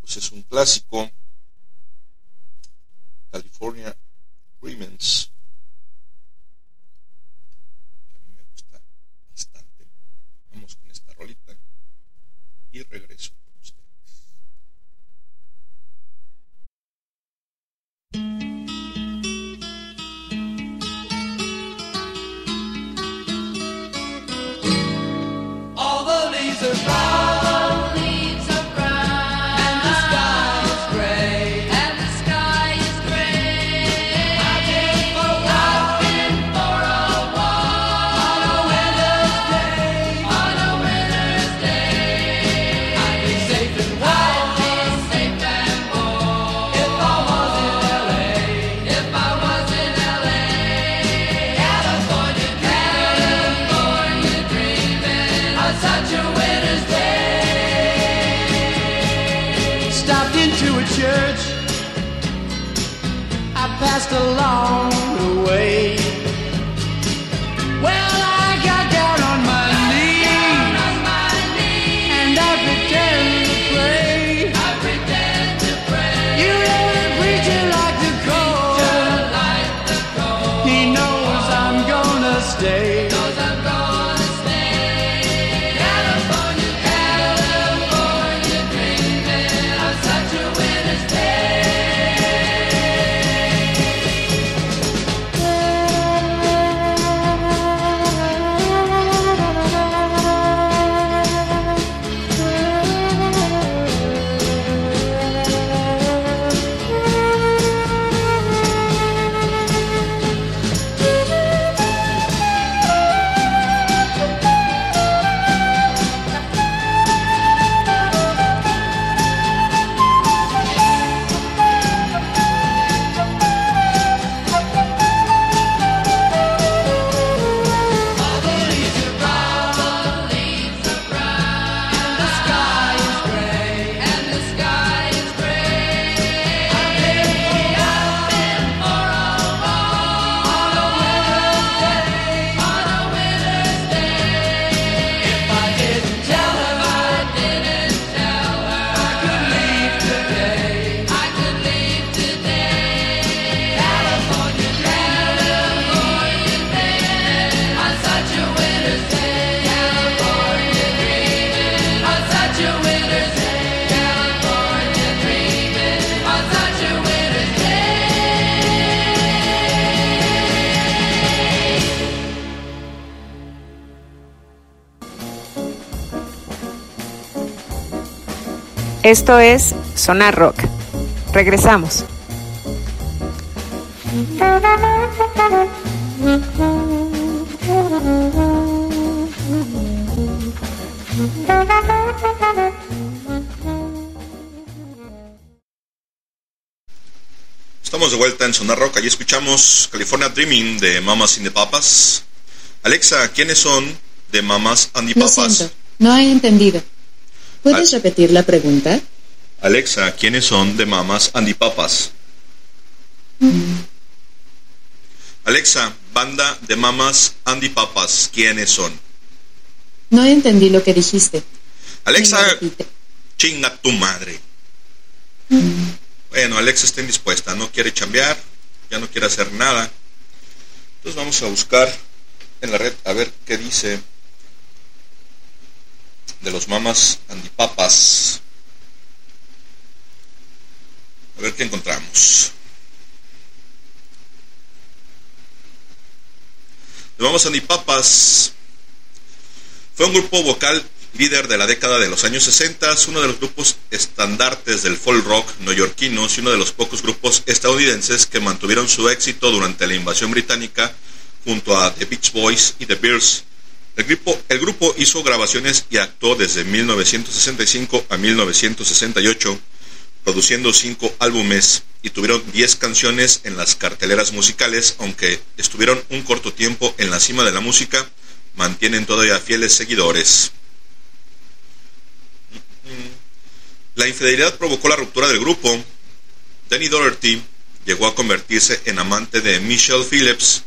Pues es un clásico. California Agreements. A mí me gusta bastante. Vamos con esta rolita y regreso Esto es Sonar Rock. Regresamos. Estamos de vuelta en Sonar Rock. Allí escuchamos California Dreaming de Mamas and the Papas. Alexa, ¿quiénes son de Mamas and the Lo Papas? siento, no he entendido. ¿Puedes repetir la pregunta? Alexa, ¿quiénes son de Mamas and the Papas? Alexa, banda de Mamas and the Papas, ¿quiénes son? No entendí lo que dijiste. Alexa, chinga tu madre. Bueno, Alexa está indispuesta, no quiere chambear, ya no quiere hacer nada. Entonces vamos a buscar en la red a ver qué dice de los mamas andipapas. A ver qué encontramos. Los mamas andipapas fue un grupo vocal líder de la década de los años 60, uno de los grupos estandartes del folk rock neoyorquinos y uno de los pocos grupos estadounidenses que mantuvieron su éxito durante la invasión británica junto a The Beach Boys y The Bears. El grupo, hizo grabaciones y actuó desde 1965 a 1968, produciendo cinco álbumes y tuvieron 10 canciones en las carteleras musicales, aunque estuvieron un corto tiempo en la cima de la música, mantienen todavía fieles seguidores. La infidelidad provocó la ruptura del grupo. Danny Doherty llegó a convertirse en amante de Michelle Phillips,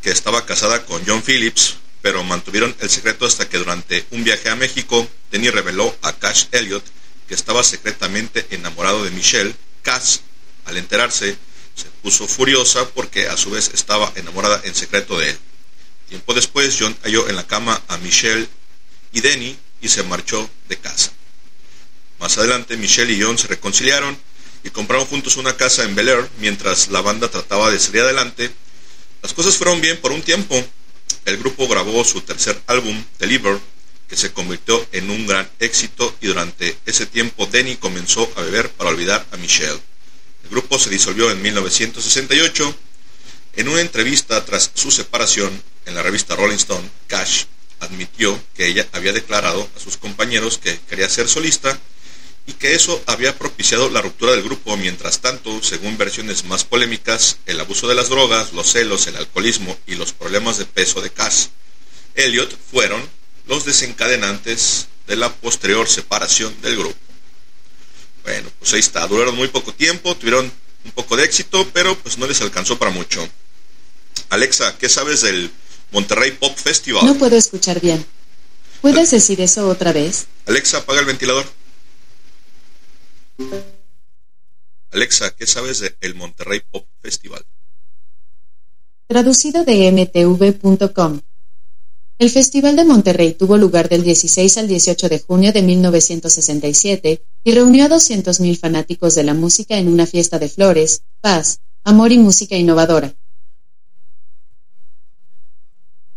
que estaba casada con John Phillips, pero mantuvieron el secreto hasta que durante un viaje a México, Danny reveló a Cash Elliot que estaba secretamente enamorado de Michelle. Cash, al enterarse, se puso furiosa porque a su vez estaba enamorada en secreto de él. Tiempo después, John halló en la cama a Michelle y Denny y se marchó de casa. Más adelante, Michelle y John se reconciliaron y compraron juntos una casa en Bel Air mientras la banda trataba de salir adelante. Las cosas fueron bien por un tiempo. El grupo grabó su tercer álbum, Deliver, que se convirtió en un gran éxito y durante ese tiempo Denny comenzó a beber para olvidar a Michelle. El grupo se disolvió en 1968. En una entrevista tras su separación en la revista Rolling Stone, Cash admitió que ella había declarado a sus compañeros que quería ser solista y que eso había propiciado la ruptura del grupo. Mientras tanto, según versiones más polémicas, el abuso de las drogas, los celos, el alcoholismo y los problemas de peso de Cash, Elliot fueron los desencadenantes de la posterior separación del grupo. Bueno, pues ahí está, duraron muy poco tiempo, tuvieron un poco de éxito, pero pues no les alcanzó para mucho. Alexa, ¿qué sabes del Monterrey Pop Festival? No puedo escuchar bien. ¿Puedes decir eso otra vez? Alexa, apaga el ventilador. Alexa, ¿qué sabes del Monterrey Pop Festival? Traducido de mtv.com. El Festival de Monterrey tuvo lugar del 16 al 18 de junio de 1967 y reunió a 200.000 fanáticos de la música en una fiesta de flores, paz, amor y música innovadora.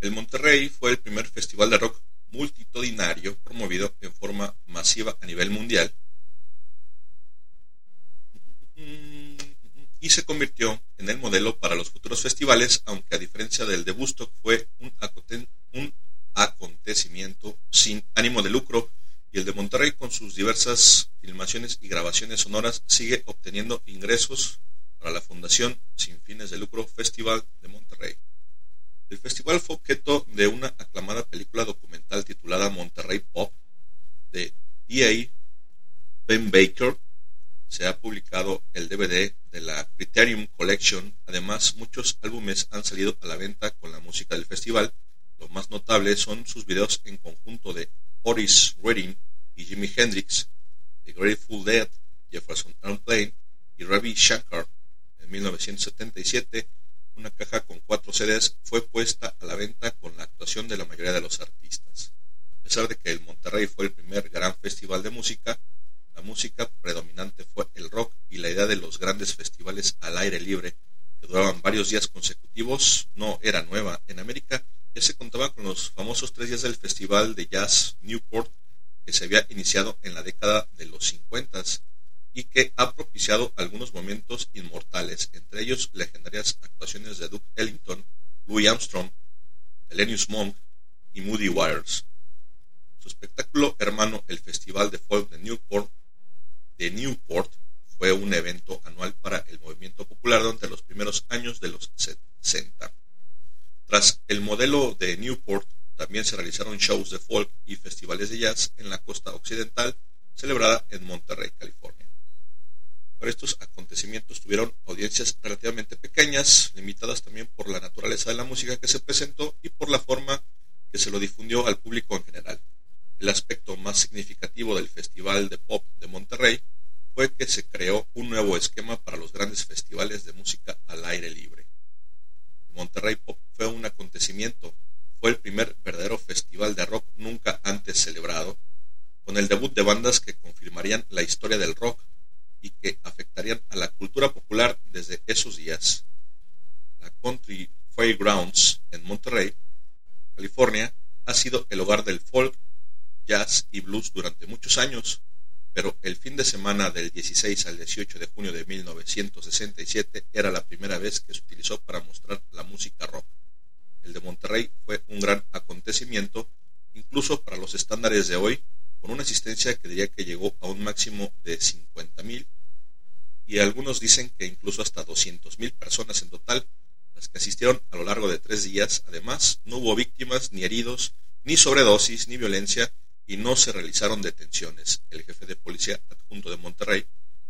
El Monterrey fue el primer festival de rock multitudinario promovido en forma masiva a nivel mundial y se convirtió en el modelo para los futuros festivales, aunque a diferencia del de Woodstock fue un, acontecimiento sin ánimo de lucro y el de Monterrey con sus diversas filmaciones y grabaciones sonoras sigue obteniendo ingresos para la Fundación sin fines de lucro Festival de Monterrey. El festival fue objeto de una aclamada película documental titulada Monterrey Pop de D.A. Ben Baker. Se ha publicado el DVD de la Criterium Collection. Además, muchos álbumes han salido a la venta con la música del festival. Lo más notable son sus videos en conjunto de Otis Redding y Jimi Hendrix, The Grateful Dead, Jefferson Airplane y Ravi Shankar. En 1977, una caja con cuatro CDs fue puesta a la venta con la actuación de la mayoría de los artistas. A pesar de que el Monterrey fue el primer gran festival de música, la música predominante fue el rock y la idea de los grandes festivales al aire libre que duraban varios días consecutivos no era nueva. En América ya se contaba con los famosos tres días del Festival de Jazz Newport que se había iniciado en la década de los 50 y que ha propiciado algunos momentos inmortales, entre ellos legendarias actuaciones de Duke Ellington, Louis Armstrong, Thelonious Monk y Moody Waters. Su espectáculo hermano, el Festival de Folk de Newport, de Newport fue un evento anual para el movimiento popular durante los primeros años de los 60. Tras el modelo de Newport, también se realizaron shows de folk y festivales de jazz en la costa occidental, celebrada en Monterrey, California. Pero estos acontecimientos tuvieron audiencias relativamente pequeñas, limitadas también por la naturaleza de la música que se presentó y por la forma que se lo difundió al público en general. El aspecto más significativo del Festival de Pop de Monterrey fue que se creó un nuevo esquema para los grandes festivales de música al aire libre. Monterrey Pop fue un acontecimiento, fue el primer verdadero festival de rock nunca antes celebrado, con el debut de bandas que confirmarían la historia del rock y que afectarían a la cultura popular desde esos días. La Country Fairgrounds en Monterrey, California, ha sido el hogar del folk, jazz y blues durante muchos años, pero el fin de semana del 16 al 18 de junio de 1967 era la primera vez que se utilizó para mostrar la música rock. El de Monterrey fue un gran acontecimiento, incluso para los estándares de hoy, con una asistencia que diría que llegó a un máximo de 50.000 y algunos dicen que incluso hasta 200.000 personas en total, las que asistieron a lo largo de tres días. Además, no hubo víctimas, ni heridos, ni sobredosis, ni violencia, y no se realizaron detenciones. El jefe de policía adjunto de Monterrey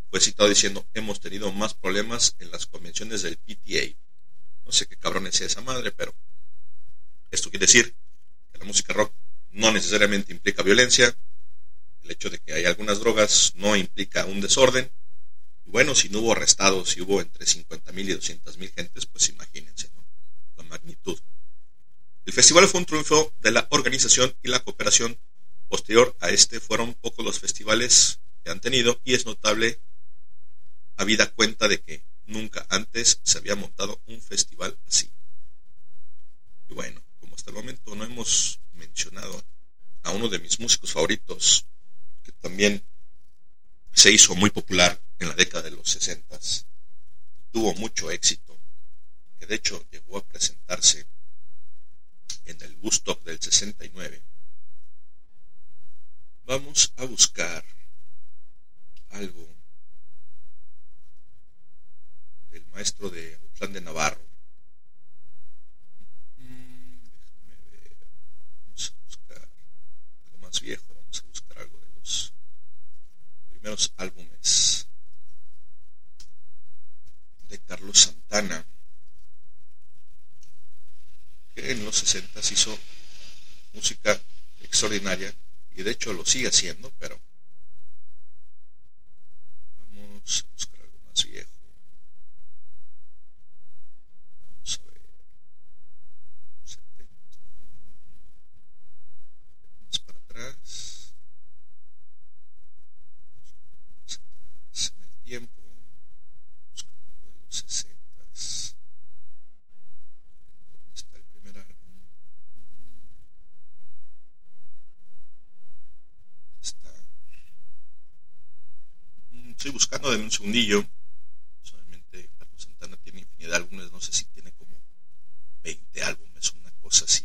fue citado diciendo hemos tenido más problemas en las convenciones del PTA. No sé qué cabrones sea esa madre, pero esto quiere decir que la música rock no necesariamente implica violencia, el hecho de que hay algunas drogas no implica un desorden. Y bueno, si no hubo arrestados, si hubo entre 50.000 y 200.000 gentes, pues imagínense la magnitud. El festival fue un triunfo de la organización y la cooperación. Posterior a este fueron pocos los festivales que han tenido y es notable habida cuenta de que nunca antes se había montado un festival así. Y bueno, como hasta el momento no hemos mencionado a uno de mis músicos favoritos, que también se hizo muy popular en la década de los 60, tuvo mucho éxito, que de hecho llegó a presentarse en el Woodstock del 69 vamos a buscar algo del maestro de Autlán de Navarro. Mm, déjame ver. Vamos a buscar algo más viejo. Vamos a buscar algo de los primeros álbumes de Carlos Santana, que en los 60 hizo música extraordinaria y de hecho lo sigue haciendo, pero vamos a buscar algo más viejo. un segundillo. Solamente Carlos Santana tiene infinidad de álbumes, no sé si tiene como 20 álbumes, una cosa así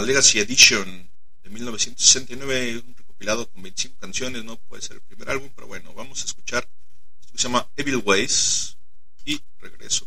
Legacy Edition de 1969, un recopilado con 25 canciones, no puede ser el primer álbum, pero bueno, vamos a escuchar se llama Evil Ways y regreso.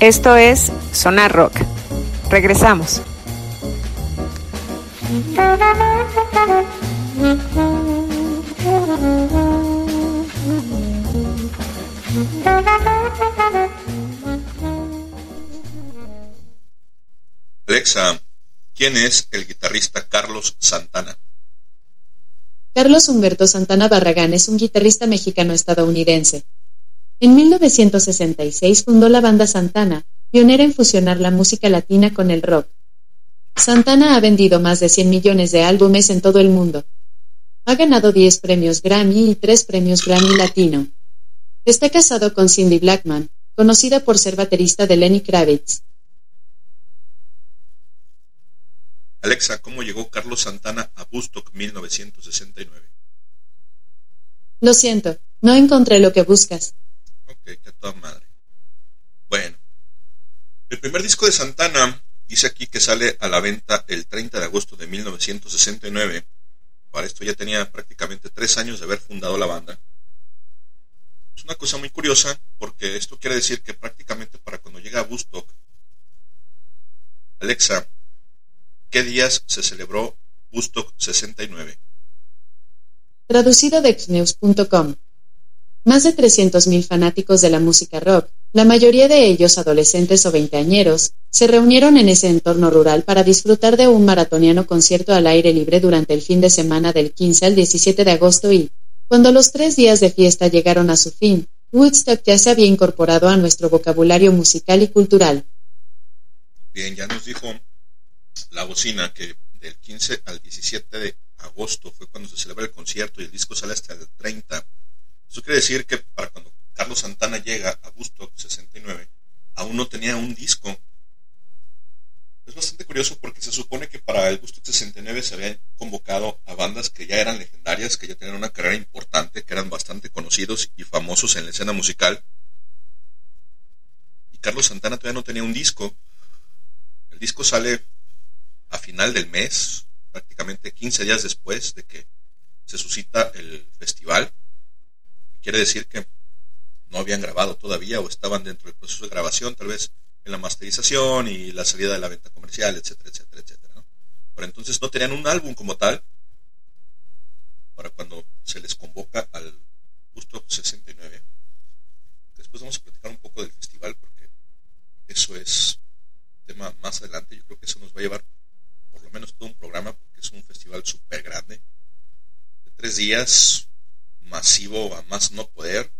Esto es Sonar Rock. Regresamos. Alexa, ¿quién es el guitarrista Carlos Santana? Carlos Humberto Santana Barragán es un guitarrista mexicano-estadounidense. En 1966 fundó la banda Santana, pionera en fusionar la música latina con el rock. Santana ha vendido más de 100 millones de álbumes en todo el mundo. Ha ganado 10 premios Grammy y 3 premios Grammy Latino. Está casado con Cindy Blackman, conocida por ser baterista de Lenny Kravitz. Alexa, ¿cómo llegó Carlos Santana a Woodstock 1969? Lo siento, no encontré lo que buscas. Que a toda madre. Bueno, el primer disco de Santana dice aquí que sale a la venta el 30 de agosto de 1969. Para esto ya tenía prácticamente tres años de haber fundado la banda. Es una cosa muy curiosa porque esto quiere decir que prácticamente para cuando llega a Woodstock, Alexa, ¿qué días se celebró Woodstock 69? Traducido de xnews.com. Más de 300.000 fanáticos de la música rock, la mayoría de ellos adolescentes o veinteañeros, se reunieron en ese entorno rural para disfrutar de un maratoniano concierto al aire libre durante el fin de semana del 15 al 17 de agosto y, cuando los tres días de fiesta llegaron a su fin, Woodstock ya se había incorporado a nuestro vocabulario musical y cultural. Bien, ya nos dijo la bocina que del 15 al 17 de agosto fue cuando se celebra el concierto y el disco sale hasta el 30. Eso quiere decir que para cuando Carlos Santana llega a Woodstock 69, aún no tenía un disco. Es bastante curioso porque se supone que para el Woodstock 69 se habían convocado a bandas que ya eran legendarias, que ya tenían una carrera importante, que eran bastante conocidos y famosos en la escena musical. Y Carlos Santana todavía no tenía un disco. El disco sale a final del mes, prácticamente 15 días después de que se suscita el festival. Quiere decir que no habían grabado todavía o estaban dentro del proceso de grabación, tal vez en la masterización y la salida de la venta comercial, etcétera, etcétera, etcétera. ¿no? Pero entonces no tenían un álbum como tal para cuando se les convoca al Gusto 69. Después vamos a platicar un poco del festival porque eso es tema más adelante. Yo creo que eso nos va a llevar por lo menos todo un programa porque es un festival súper grande. De tres días, masivo a más no poder.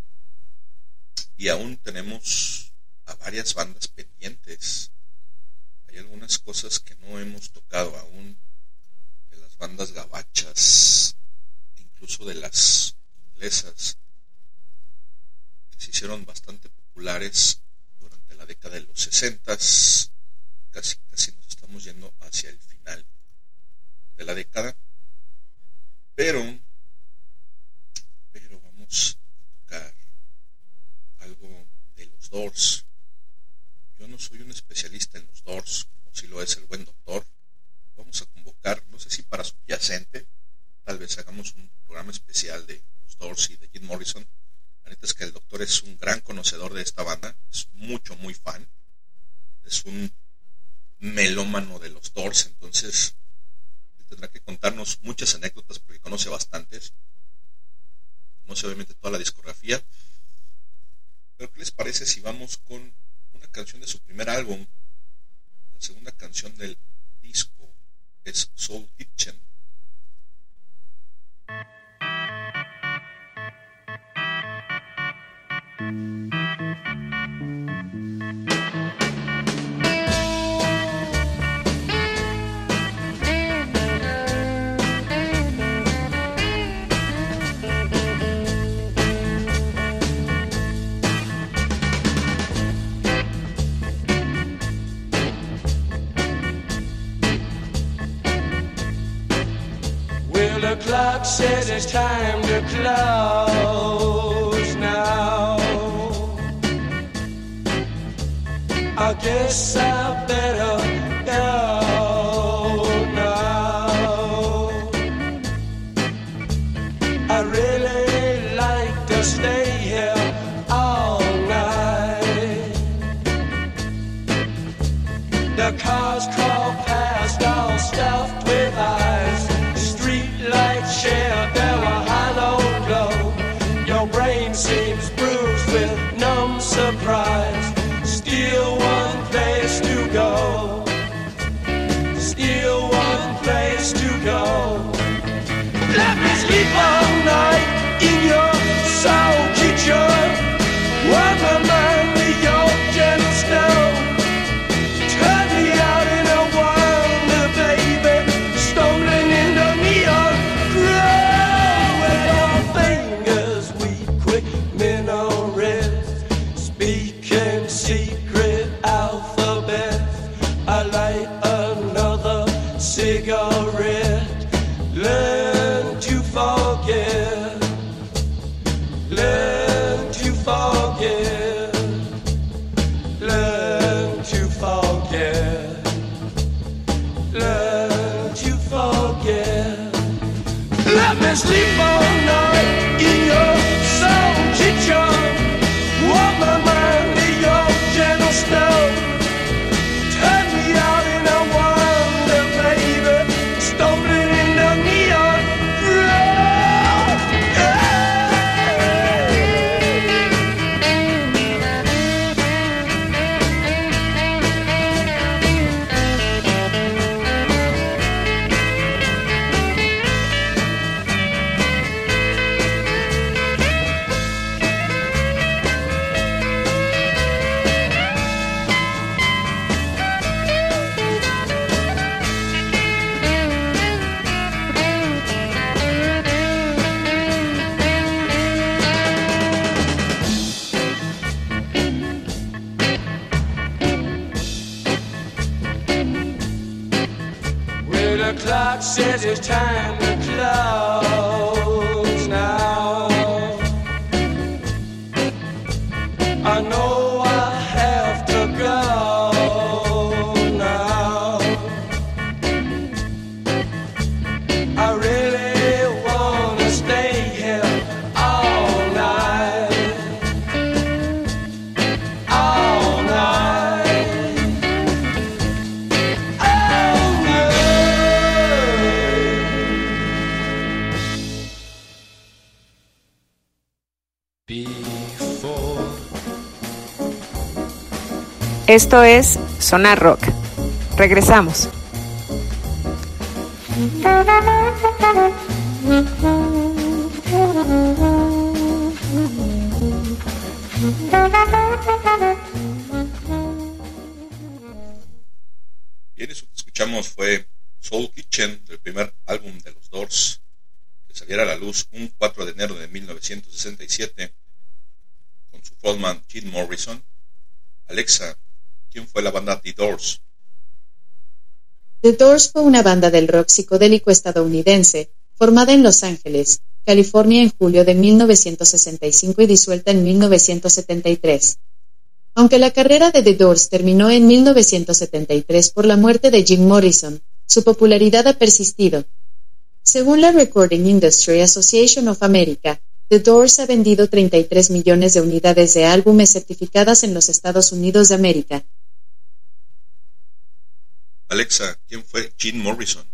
Y aún tenemos a varias bandas pendientes. Hay algunas cosas que no hemos tocado aún de las bandas gabachas, incluso de las inglesas, que se hicieron bastante populares durante la década de los 60. Casi, casi nos estamos yendo hacia el final de la década. Pero a tocar algo de los Doors. Yo no soy un especialista en los Doors, como si lo es el buen doctor. Vamos a convocar, no sé si para subyacente, tal vez hagamos un programa especial de los Doors y de Jim Morrison. La neta es que el doctor es un gran conocedor de esta banda, es mucho, muy fan. Es un melómano de los Doors, entonces tendrá que contarnos muchas anécdotas porque conoce bastantes obviamente toda la discografía. Pero ¿qué les parece si vamos con una canción de su primer álbum? La segunda canción del disco es Soul Kitchen. Clock says it's time to close now. I guess I better people. Esto es Sonar Rock. Regresamos. Bien, eso que escuchamos fue Soul Kitchen, del primer álbum de los Doors, que saliera a la luz un 4 de enero de 1967, con su frontman Jim Morrison. Alexa, ¿quién fue la banda The Doors? The Doors fue una banda del rock psicodélico estadounidense, formada en Los Ángeles, California en julio de 1965 y disuelta en 1973. Aunque la carrera de The Doors terminó en 1973 por la muerte de Jim Morrison, su popularidad ha persistido. Según la Recording Industry Association of America, The Doors ha vendido 33 millones de unidades de álbumes certificadas en los Estados Unidos de América. Alexa, ¿quién fue Jim Morrison?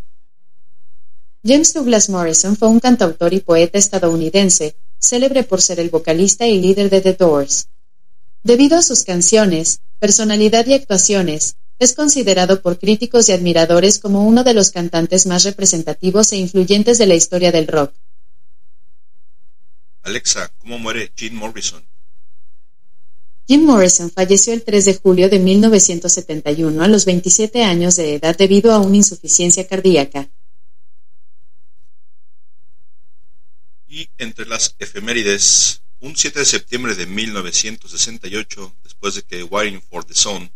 James Douglas Morrison fue un cantautor y poeta estadounidense, célebre por ser el vocalista y líder de The Doors. Debido a sus canciones, personalidad y actuaciones, es considerado por críticos y admiradores como uno de los cantantes más representativos e influyentes de la historia del rock. Alexa, ¿cómo muere Jim Morrison? Jim Morrison falleció el 3 de julio de 1971 a los 27 años de edad debido a una insuficiencia cardíaca. Y entre las efemérides, un 7 de septiembre de 1968, después de que Wiring for the Sun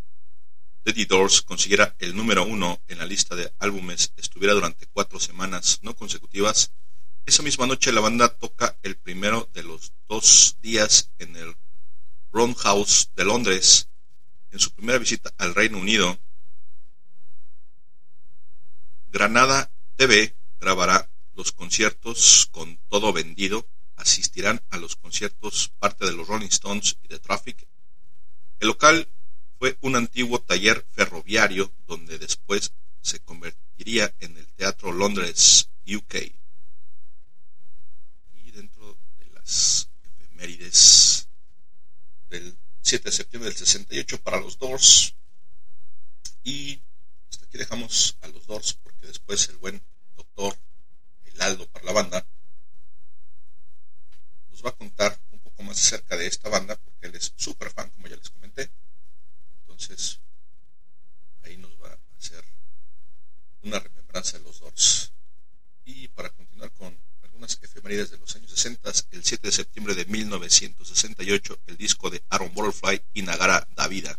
de Doors consiguiera el número uno en la lista de álbumes, estuviera durante cuatro semanas no consecutivas, esa misma noche la banda toca el primero de los dos días en el Roundhouse de Londres, en su primera visita al Reino Unido. Granada TV grabará los conciertos con todo vendido. Asistirán a los conciertos parte de los Rolling Stones y de Traffic. El local fue un antiguo taller ferroviario donde después se convertiría en el Teatro Londres, UK. Y dentro de las efemérides del 7 de septiembre del 68 para los Doors. Y hasta aquí dejamos a los Doors porque después el buen doctor Aldo para la banda nos va a contar un poco más acerca de esta banda porque él es súper fan, como ya les comenté. Entonces, ahí nos va a hacer una remembranza de los Doors. Y para continuar con algunas efemérides de los años 60, el 7 de septiembre de 1968, el disco de Aaron Butterfly y Nagara Davida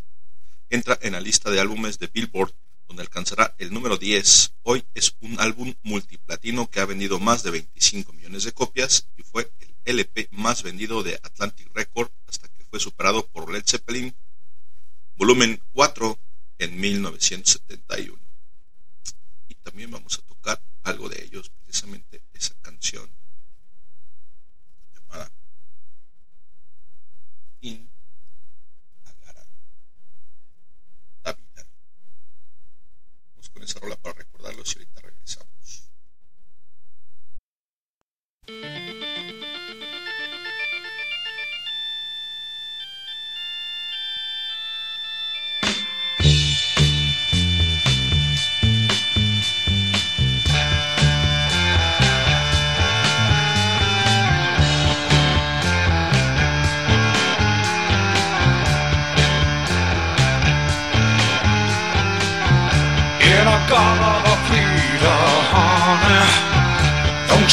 entra en la lista de álbumes de Billboard, donde alcanzará el número 10. Hoy es un álbum multiplatino que ha vendido más de 25 millones de copias y fue el LP más vendido de Atlantic Record hasta que fue superado por Led Zeppelin, volumen 4 en 1971. Y también vamos a tocar algo de ellos, precisamente esa canción llamada In Agara Davida. Vamos con esa rola para recordarlos y ahorita regresamos.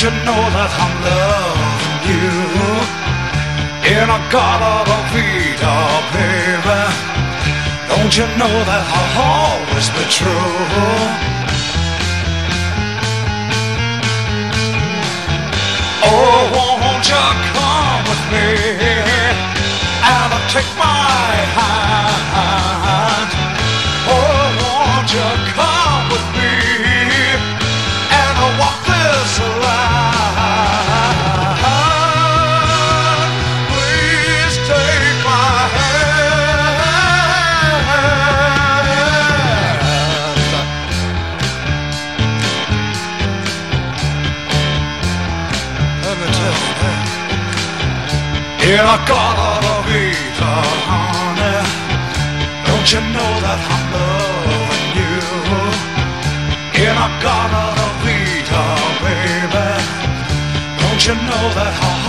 You know that I'm loving you? In a god of garden Peter, baby. Don't you know that I'll always be true? Oh, won't you come with me and take my hand? Oh, won't you come In a garden of Eden, honey. Don't you know that I'm loving you? In a garden of Eden, baby. Don't you know that I'll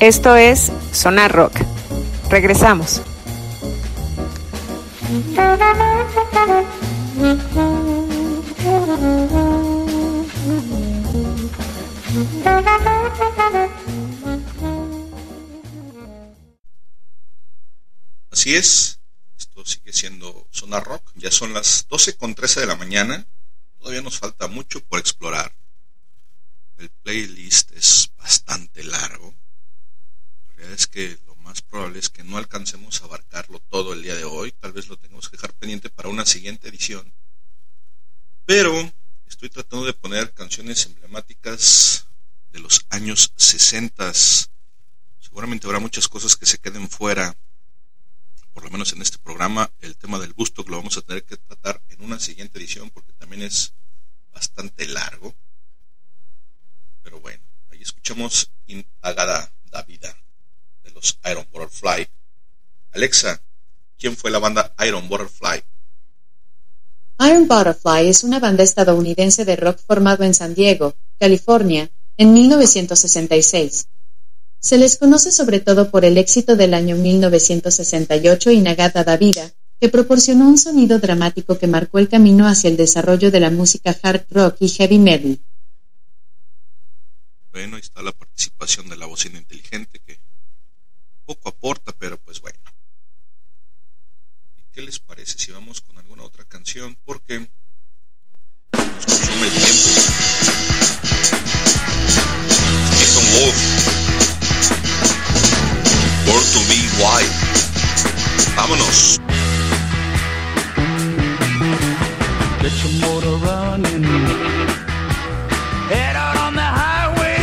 Esto es Sonar Rock. Regresamos. Así es, esto sigue siendo Zona Rock, ya son las 12 con 13 de la mañana, todavía nos falta mucho por explorar. El playlist es bastante largo, la realidad es que lo más probable es que no alcancemos a abarcarlo todo el día de hoy, tal vez lo tengamos que dejar pendiente para una siguiente edición, pero estoy tratando de poner canciones emblemáticas de los años 60. Seguramente habrá muchas cosas que se queden fuera por lo menos en este programa, el tema del gusto que lo vamos a tener que tratar en una siguiente edición porque también es bastante largo. Pero bueno, ahí escuchamos Agada Davida de los Iron Butterfly. Alexa, ¿quién fue la banda Iron Butterfly? Iron Butterfly es una banda estadounidense de rock formado en San Diego, California, en 1966. Se les conoce sobre todo por el éxito del año 1968 Inagata Davida, que proporcionó un sonido dramático que marcó el camino hacia el desarrollo de la música hard rock y heavy metal. Bueno, ahí está la participación de la bocina inteligente que poco aporta, pero pues bueno. ¿Y qué les parece si vamos con alguna otra canción? Porque nos consume el tiempo. Born to be wild. Vámonos. Get your motor running. Head out on the highway.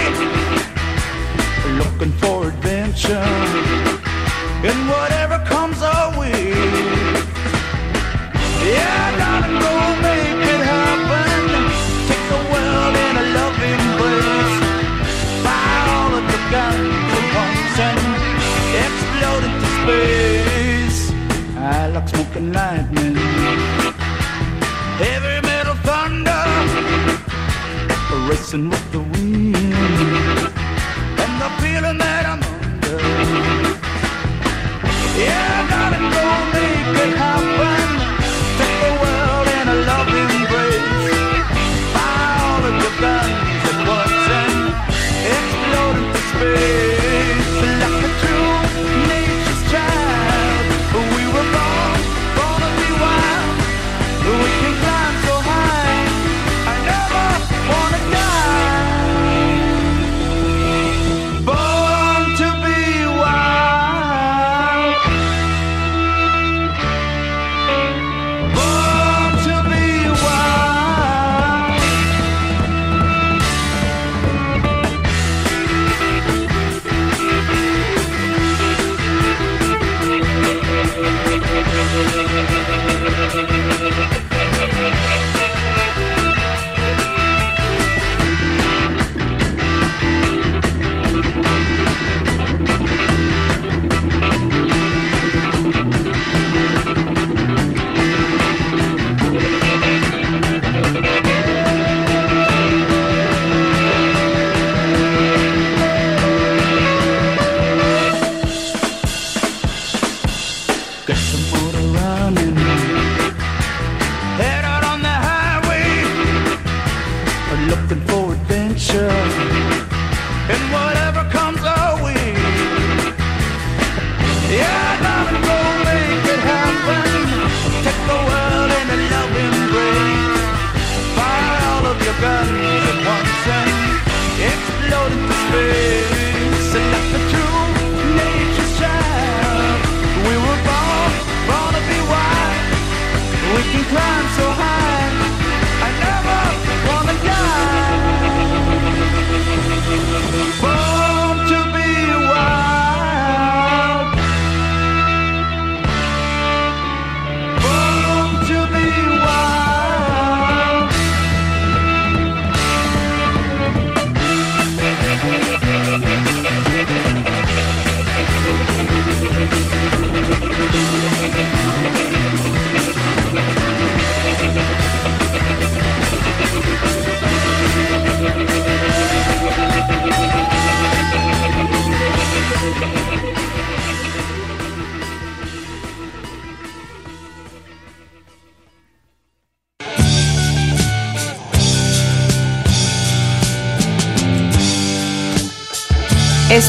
Looking for adventure. And whatever racing with the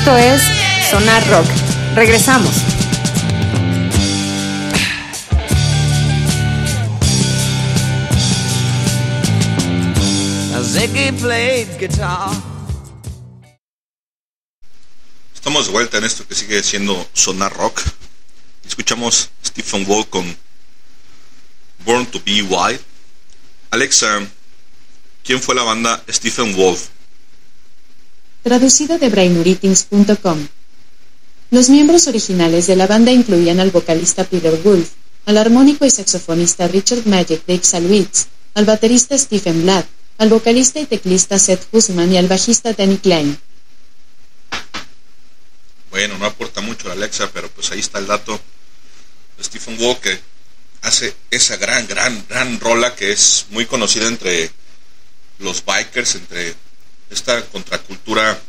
Esto es Sonar Rock. Regresamos. Ziggy played guitar. Estamos de vuelta en esto que sigue siendo Sonar Rock. Escuchamos Stephen Wall con Born to Be Wild. Alexa, ¿quién fue la banda Stephen Wolf? Traducido de brainuriteens.com. Los miembros originales de la banda incluían al vocalista Peter Wolf, al armónico y saxofonista Richard Magic Dave Salwitz, al baterista Stephen Blatt, al vocalista y teclista Seth Husman y al bajista Danny Klein. Bueno, no aporta mucho Alexa, pero pues ahí está el dato. Stephen que hace esa gran, gran, gran rola que es muy conocida entre los bikers, entre esta contracultura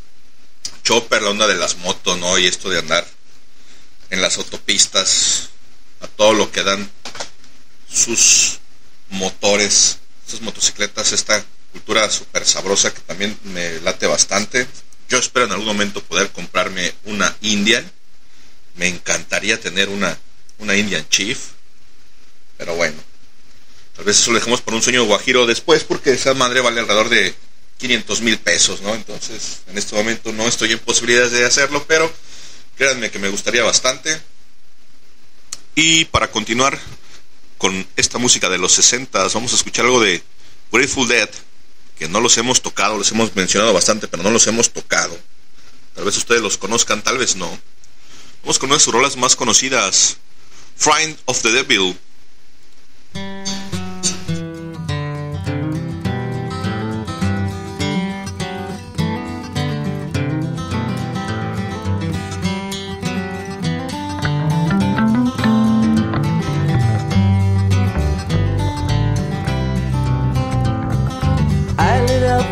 chopper, la onda de las motos, ¿no? Y esto de andar en las autopistas a todo lo que dan sus motores, estas motocicletas, esta cultura súper sabrosa que también me late bastante. Yo espero en algún momento poder comprarme una Indian. Me encantaría tener una, una Indian Chief. Pero bueno, tal vez eso lo dejemos por un sueño guajiro después porque esa madre vale alrededor de 500 mil pesos, ¿no? Entonces, en este momento no estoy en posibilidades de hacerlo, pero créanme que me gustaría bastante. Y para continuar con esta música de los 60, vamos a escuchar algo de Grateful Dead, que no los hemos tocado, los hemos mencionado bastante, pero no los hemos tocado. Tal vez ustedes los conozcan, tal vez no. Vamos con una de sus rolas más conocidas, Friend of the Devil.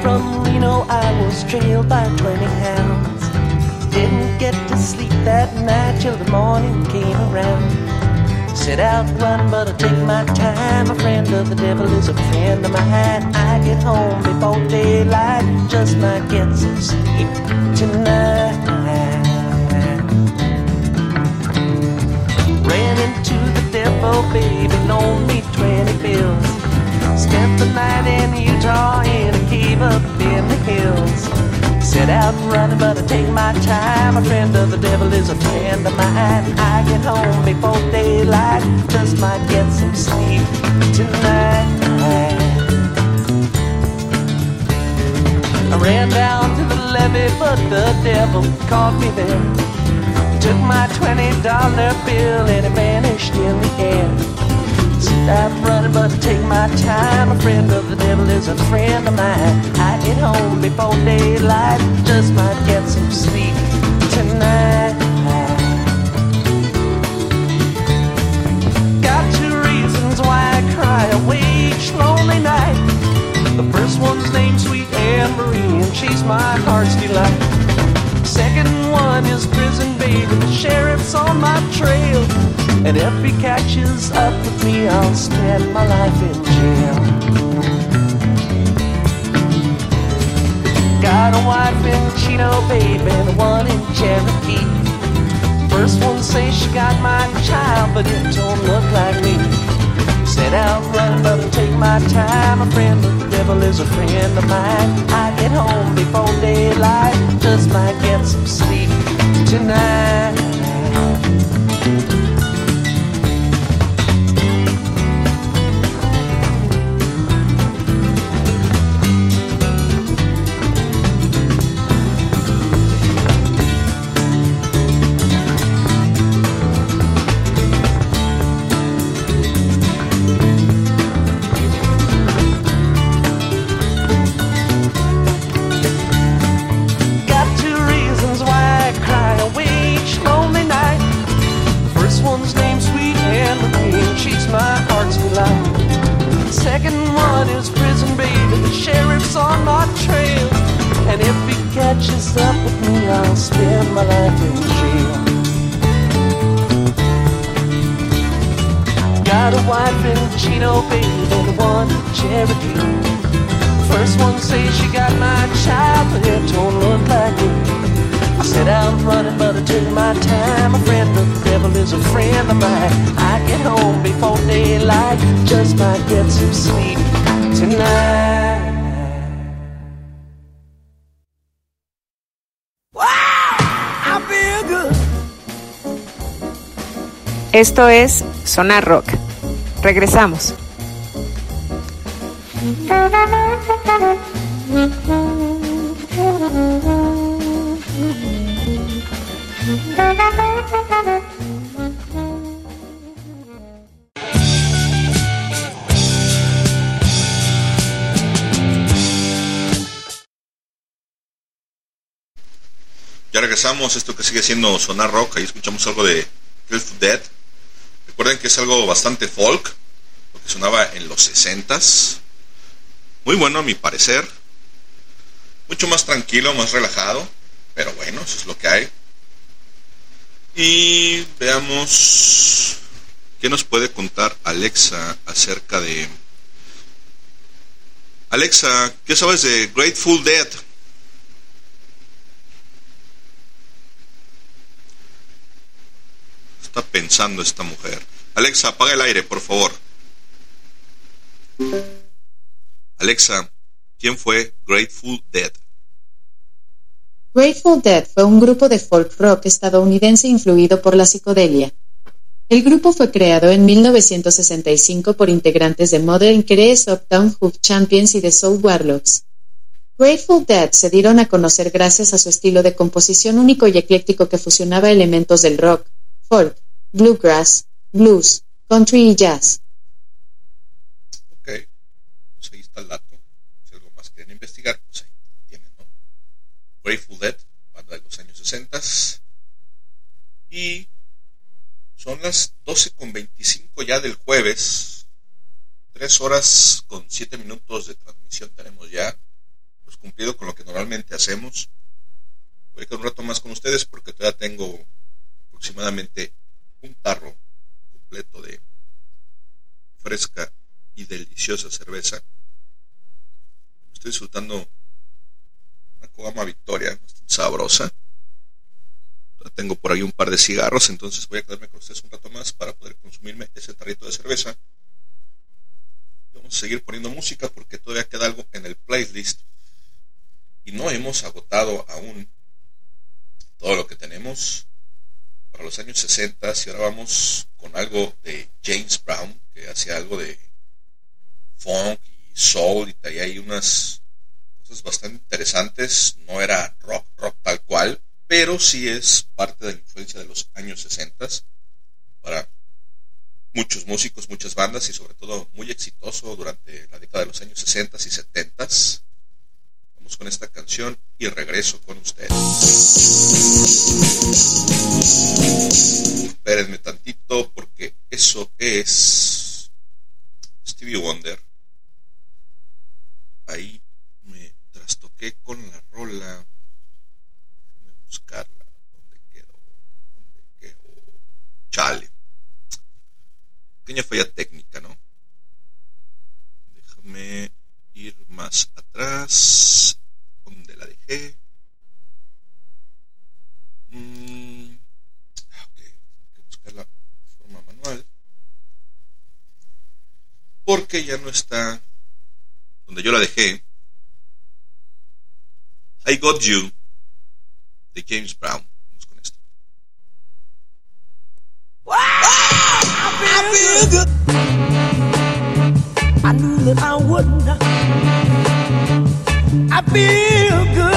From Reno, I was trailed by 20 hounds. Didn't get to sleep that night till the morning came around. Set out running, but I take my time. A friend of the devil is a friend of mine. I get home before daylight, just might get some sleep tonight. Ran into the devil, baby, loaned me 20 bills. Spent the night in Utah in a cave up in the hills. Set out running, but I take my time. A friend of the devil is a friend of mine. I get home before daylight, just might get some sleep tonight. I ran down to the levee, but the devil caught me there. Took my twenty dollar bill and it vanished in the air. Out running, but I take my time. A friend of the devil is a friend of mine. I get home before daylight, just might get some sleep tonight. Got two reasons why I cry away each lonely night. The first one's named Sweet Anne Marie, and she's my heart's delight. Second one is prison baby, the sheriff's on my trail. And if he catches up with me, I'll spend my life in jail. Got a wife in Chino, baby, and one in Cherokee. First one says she got my child, but it don't look like me. Set out running, but I take my time. A friend of the devil is a friend of mine. I get home before daylight, just might get some sleep tonight. Esto es Sonar Rock. Regresamos. Ya regresamos, esto que sigue siendo Sonar Rock, ahí escuchamos algo de Cliff Dead. Recuerden que es algo bastante folk, lo que sonaba en los 60s. Muy bueno a mi parecer. Mucho más tranquilo, más relajado, pero bueno, eso es lo que hay. Y veamos qué nos puede contar Alexa acerca de... Alexa, ¿qué sabes de Grateful Dead? Pensando esta mujer? Alexa, apaga el aire, por favor. Alexa, ¿quién fue Grateful Dead? Grateful Dead fue un grupo de folk rock estadounidense influido por la psicodelia. El grupo fue creado en 1965 por integrantes de Modern Crees, Uptown Hoop Champions y de Soul Warlocks. Grateful Dead se dieron a conocer gracias a su estilo de composición único y ecléctico que fusionaba elementos del rock, folk, bluegrass, blues, country y jazz. Ok, pues ahí está el dato. Si algo más quieren investigar, pues ahí lo tienen, ¿no? Grateful Dead, banda de los años 60. Y son las 12.25 ya del jueves. Tres horas con siete minutos de transmisión tenemos ya. Pues cumplido con lo que normalmente hacemos. Voy a quedar un rato más con ustedes porque todavía tengo aproximadamente un tarro completo de fresca y deliciosa cerveza. Estoy disfrutando una Cogama Victoria sabrosa. Tengo por ahí un par de cigarros, entonces voy a quedarme con ustedes un rato más para poder consumirme ese tarrito de cerveza. Vamos a seguir poniendo música porque todavía queda algo en el playlist y no hemos agotado aún todo lo que tenemos para los años 60 y ahora vamos con algo de James Brown que hacía algo de funk y soul y traía ahí unas cosas bastante interesantes. No era rock rock tal cual pero sí es parte de la influencia de los años 60 para muchos músicos muchas bandas y sobre todo muy exitoso durante la década de los años 60 y 70 con esta canción y regreso con ustedes Espérenme tantito porque eso es Stevie Wonder. Ahí me trastoqué con la rola. Déjame buscarla. ¿Dónde quedó? ¿Dónde quedó? Chale. Pequeña falla técnica, ¿no? Déjame ir más atrás. ¿Dónde la dejé? Mm, ok, tengo que buscarla de forma manual. Porque ya no está donde yo la dejé. I Got You de James Brown. Vamos con esto. I feel good.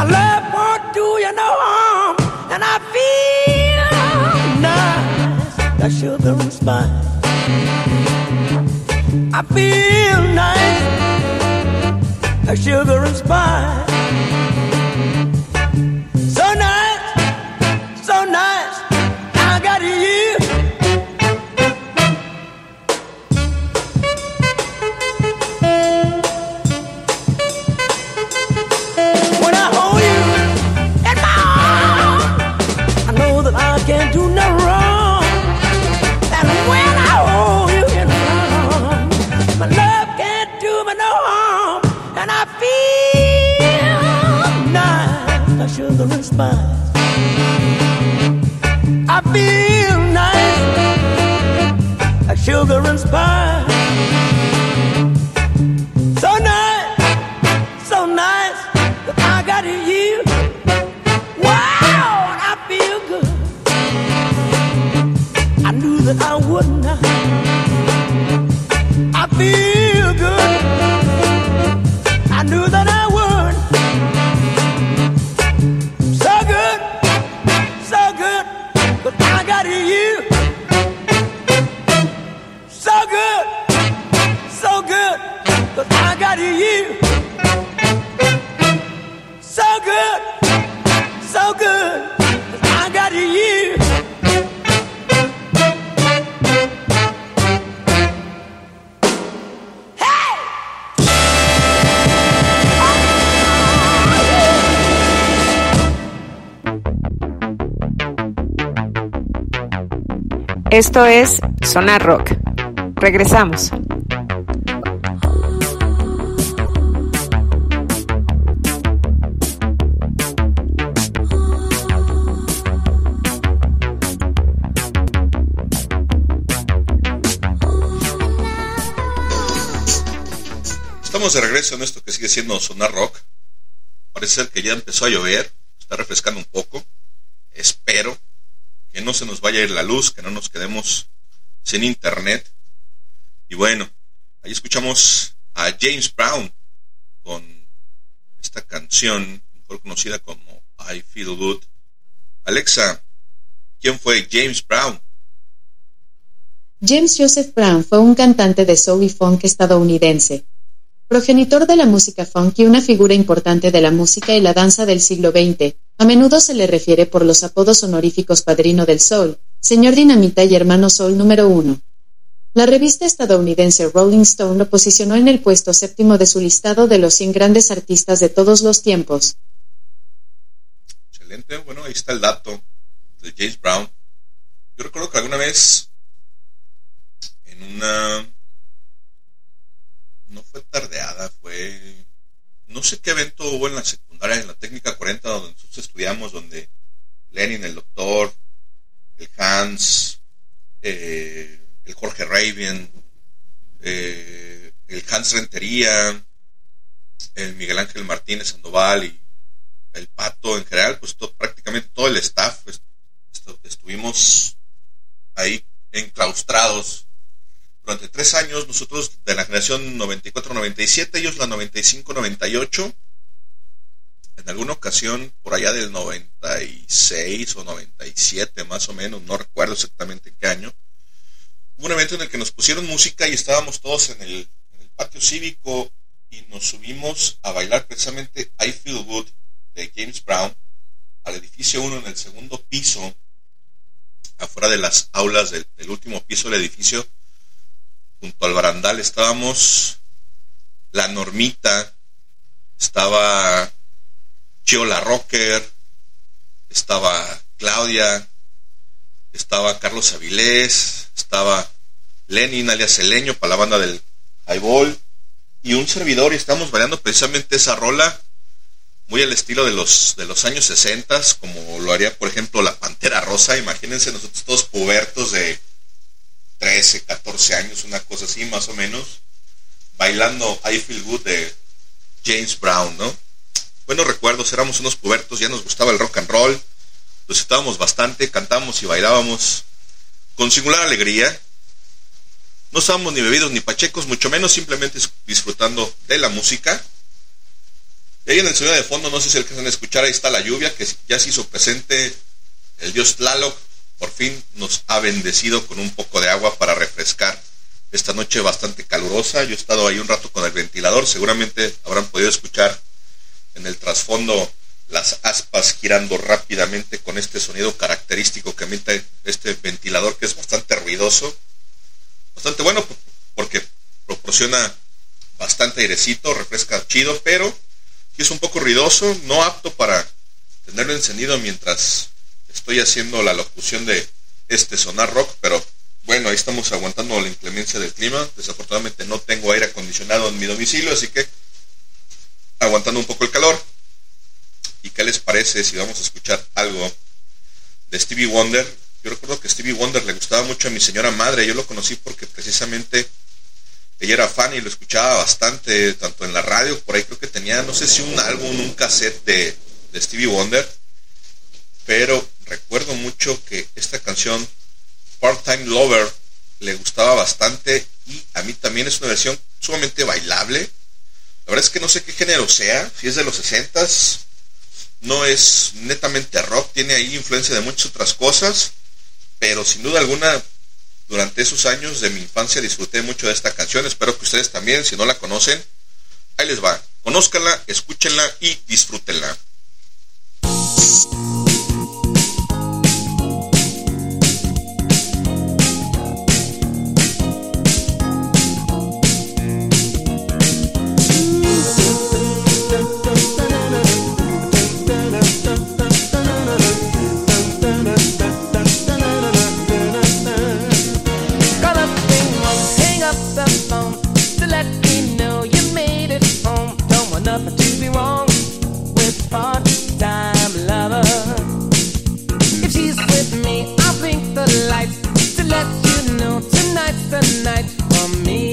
My love won't do you no harm. And I feel nice, like sugar and spice. I feel nice, like sugar and spice. Sugar Esto es Sonar Rock. Regresamos. Estamos de regreso en esto que sigue siendo Sonar Rock. Parece ser que ya empezó a llover, está refrescando un poco. Espero que no se nos vaya a ir la luz, que no nos quedemos sin internet. Y bueno, ahí escuchamos a James Brown con esta canción, mejor conocida como I Feel Good. Alexa, ¿quién fue James Brown? James Joseph Brown fue un cantante de soul y funk estadounidense. Progenitor de la música funk y una figura importante de la música y la danza del siglo XX, a menudo se le refiere por los apodos honoríficos Padrino del Soul, Señor Dinamita y Hermano Soul número uno. La revista estadounidense Rolling Stone lo posicionó en el puesto séptimo de su listado de los 100 grandes artistas de todos los tiempos. Excelente, bueno, ahí está el dato de James Brown. Yo recuerdo que alguna vez en una... No fue tardeada, fue... No sé qué evento hubo en la secundaria, en la técnica 40, donde nosotros estudiamos, donde Lenin, el doctor, el Hans, eh, el Jorge Raven, eh, el Hans Rentería, el Miguel Ángel Martínez Sandoval y el Pato en general, pues prácticamente todo el staff estu- estuvimos ahí enclaustrados durante tres años, nosotros de la generación 94-97, ellos la 95-98, en alguna ocasión por allá del 96 o 97 más o menos, no recuerdo exactamente en qué año, hubo un evento en el que nos pusieron música y estábamos todos en el, patio cívico y nos subimos a bailar precisamente I Feel Good de James Brown al edificio 1 en el segundo piso, afuera de las aulas del último piso del edificio, junto al barandal estábamos la Normita, estaba Chio la Rocker, estaba Claudia, estaba Carlos Avilés, estaba Lenin alias Eleño para la banda del Highball y un servidor y estamos bailando precisamente esa rola muy al estilo de los de los años 60 como lo haría por ejemplo la Pantera Rosa imagínense nosotros todos pubertos de 13, 14 años, una cosa así más o menos, bailando I Feel Good de James Brown, ¿no? Buenos recuerdos, éramos unos pubertos, ya nos gustaba el rock and roll, lo estábamos bastante, cantábamos y bailábamos con singular alegría. No estábamos ni bebidos ni pachecos, mucho menos simplemente disfrutando de la música. Y ahí en el sonido de fondo, no sé si alcanzan a escuchar, ahí está la lluvia, que ya se hizo presente. El dios Tlaloc por fin nos ha bendecido con un poco de agua para refrescar esta noche bastante calurosa. Yo he estado ahí un rato con el ventilador, seguramente habrán podido escuchar en el trasfondo las aspas girando rápidamente con este sonido característico que emite este ventilador que es bastante ruidoso. Bastante bueno porque proporciona bastante airecito, refresca chido, pero es un poco ruidoso, no apto para tenerlo encendido mientras estoy haciendo la locución de este sonar rock, pero bueno, ahí estamos aguantando la inclemencia del clima. Desafortunadamente no tengo aire acondicionado en mi domicilio, así que aguantando un poco el calor. ¿Y qué les parece si vamos a escuchar algo de Stevie Wonder? Yo recuerdo que Stevie Wonder le gustaba mucho a mi señora madre. Yo lo conocí porque precisamente ella era fan y lo escuchaba bastante, tanto en la radio, por ahí creo que tenía, no sé si un álbum, un cassette de, de Stevie Wonder. Pero recuerdo mucho que esta canción, Part-Time Lover, le gustaba bastante y a mí también es una versión sumamente bailable. La verdad es que no sé qué género sea, si es de los 60s, no es netamente rock, tiene ahí influencia de muchas otras cosas, pero sin duda alguna durante esos años de mi infancia disfruté mucho de esta canción, espero que ustedes también, si no la conocen, ahí les va, conózcanla, escúchenla y disfrútenla. the night for me.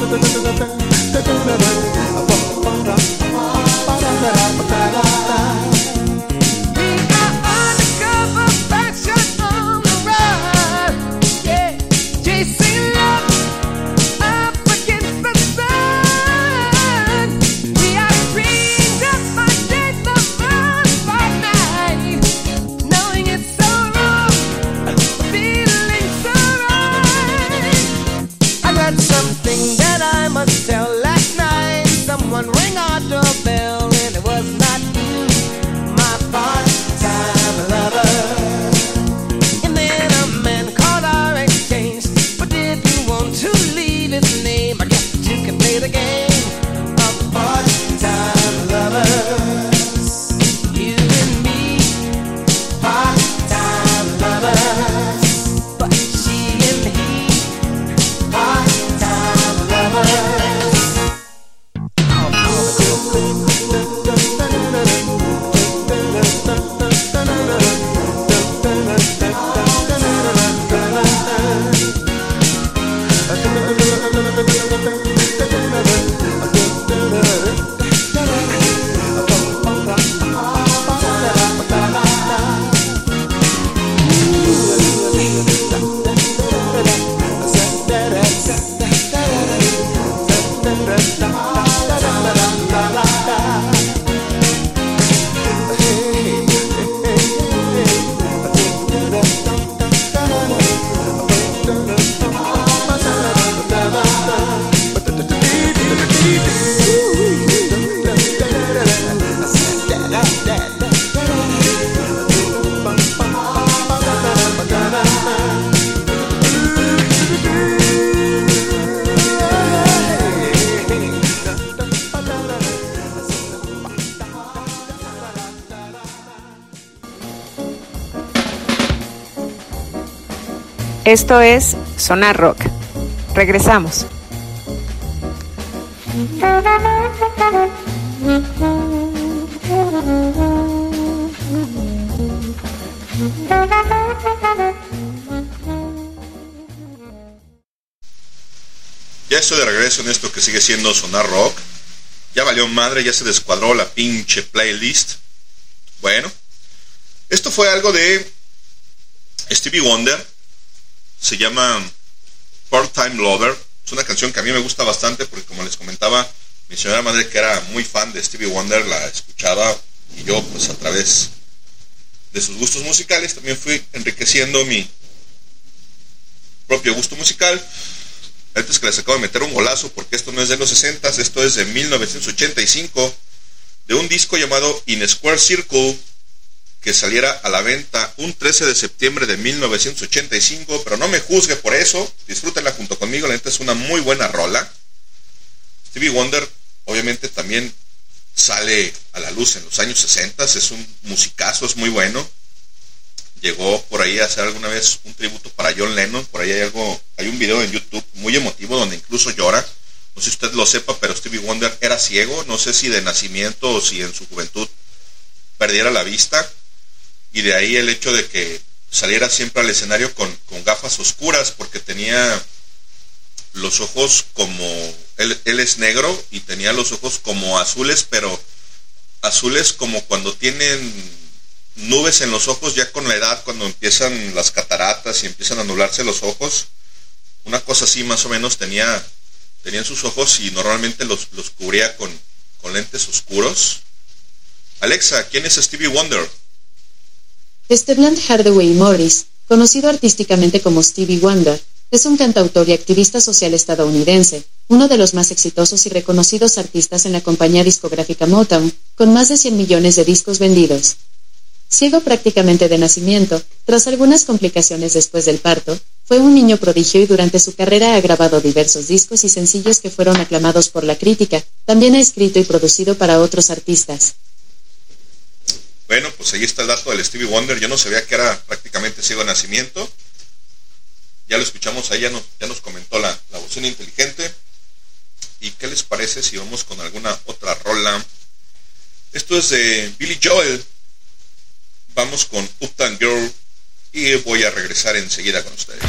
ta ta ta Esto es Sonar Rock. Regresamos. Ya estoy de regreso en esto que sigue siendo Sonar Rock. Ya valió madre, ya se descuadró la pinche playlist. Bueno, esto fue algo de Stevie Wonder. Se llama Part-Time Lover. Es una canción que a mí me gusta bastante porque como les comentaba, mi señora madre que era muy fan de Stevie Wonder la escuchaba y yo pues a través de sus gustos musicales también fui enriqueciendo mi propio gusto musical. Ahorita es que les acabo de meter un golazo porque esto no es de los 60, esto es de 1985, de un disco llamado In Square Circle, que saliera a la venta un 13 de septiembre de 1985, pero no me juzgue por eso, disfrútenla junto conmigo, la neta es una muy buena rola. Stevie Wonder obviamente también sale a la luz en los años 60, es un musicazo, es muy bueno. Llegó por ahí a hacer alguna vez un tributo para John Lennon, por ahí hay algo, hay un video en YouTube muy emotivo donde incluso llora. No sé si usted lo sepa, pero Stevie Wonder era ciego, no sé si de nacimiento o si en su juventud perdiera la vista. Y de ahí el hecho de que saliera siempre al escenario con, con gafas oscuras, porque tenía los ojos como, él, él es negro y tenía los ojos como azules, pero azules como cuando tienen nubes en los ojos ya con la edad, cuando empiezan las cataratas y empiezan a nublarse los ojos. Una cosa así más o menos tenía, tenía en sus ojos y normalmente los, los cubría con, con lentes oscuros. Alexa, ¿quién es Stevie Wonder? Esteban Hardaway Morris, conocido artísticamente como Stevie Wonder, es un cantautor y activista social estadounidense, uno de los más exitosos y reconocidos artistas en la compañía discográfica Motown, con más de 100 millones de discos vendidos. Ciego prácticamente de nacimiento, tras algunas complicaciones después del parto, fue un niño prodigio y durante su carrera ha grabado diversos discos y sencillos que fueron aclamados por la crítica. También ha escrito y producido para otros artistas. Bueno, pues ahí está el dato del Stevie Wonder. Yo no sabía que era prácticamente ciego de nacimiento. Ya lo escuchamos ahí, ya nos, ya nos comentó la, la bocina inteligente. ¿Y qué les parece si vamos con alguna otra rola? Esto es de Billy Joel. Vamos con Uptown Girl y voy a regresar enseguida con ustedes.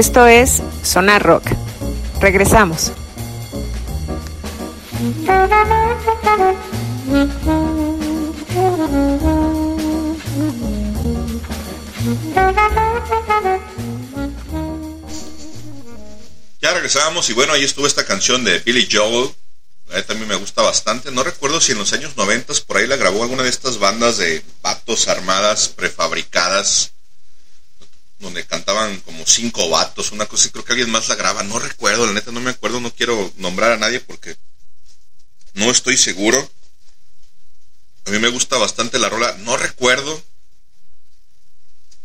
Esto es Sonar Rock. Regresamos. Ya regresamos y bueno, ahí estuvo esta canción de Billy Joel. A mí también me gusta bastante. No recuerdo si en los años 90 por ahí la grabó alguna de estas bandas de vatos armadas prefabricadas cinco vatos, una cosa, creo que alguien más la graba, no recuerdo, la neta no me acuerdo, no quiero nombrar a nadie porque no estoy seguro. A mí me gusta bastante la rola, no recuerdo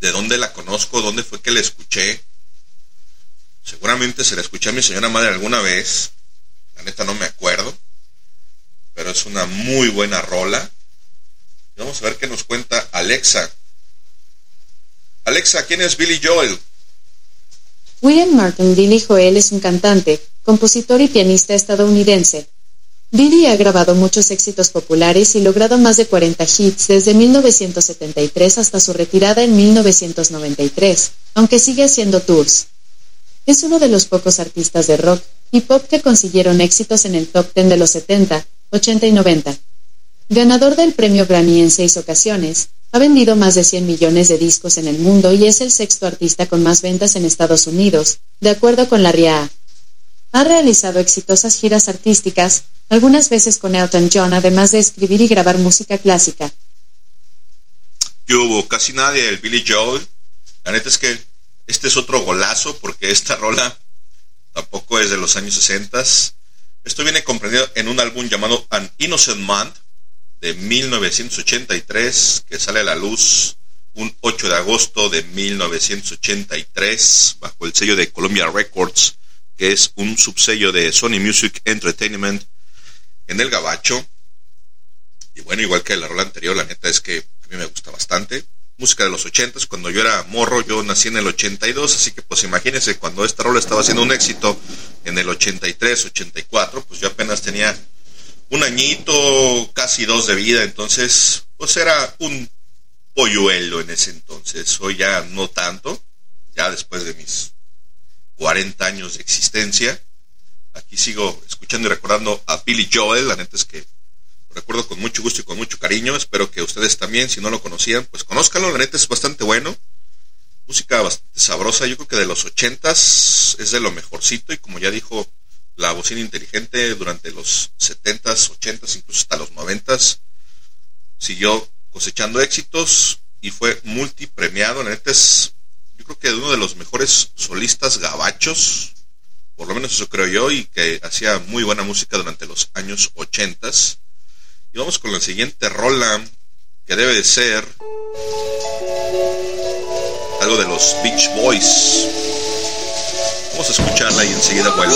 de dónde la conozco, dónde fue que la escuché. Seguramente se la escuché a mi señora madre alguna vez, la neta no me acuerdo, pero es una muy buena rola. Vamos a ver qué nos cuenta Alexa. Alexa, ¿quién es Billy Joel? William Martin Billy Joel es un cantante, compositor y pianista estadounidense. Billy ha grabado muchos éxitos populares y logrado más de 40 hits desde 1973 hasta su retirada en 1993, aunque sigue haciendo tours. Es uno de los pocos artistas de rock y pop que consiguieron éxitos en el top 10 de los 70, 80 y 90. Ganador del premio Grammy en seis ocasiones, ha vendido más de 100 millones de discos en el mundo y es el sexto artista con más ventas en Estados Unidos, de acuerdo con la RIAA. Ha realizado exitosas giras artísticas, algunas veces con Elton John, además de escribir y grabar música clásica. Yo hubo casi nadie del Billy Joel. La neta es que este es otro golazo porque esta rola tampoco es de los años 60. Esto viene comprendido en un álbum llamado An Innocent Man de 1983 que sale a la luz un 8 de agosto de 1983 bajo el sello de Columbia Records que es un subsello de Sony Music Entertainment en el Gabacho. Y bueno, igual que la rola anterior, la neta es que a mí me gusta bastante. Música de los 80 cuando yo era morro, yo nací en el 82, así que pues imagínense, cuando esta rola estaba haciendo un éxito en el 83, 84, pues yo apenas tenía un añito, casi dos de vida, entonces pues era un polluelo en ese entonces. Hoy ya no tanto, ya después de mis 40 años de existencia. Aquí sigo escuchando y recordando a Billy Joel, la neta es que lo recuerdo con mucho gusto y con mucho cariño, espero que ustedes también, si no lo conocían, pues conózcanlo, la neta es bastante bueno, música bastante sabrosa, yo creo que de los 80s es de lo mejorcito y como ya dijo la bocina inteligente durante los 70s, 80s, incluso hasta los 90s, siguió cosechando éxitos y fue multipremiado, la neta es yo creo que uno de los mejores solistas gabachos, por lo menos eso creo yo, y que hacía muy buena música durante los años 80. Y vamos con la siguiente rola, que debe de ser algo de los Beach Boys. Vamos a escucharla y enseguida vuelvo.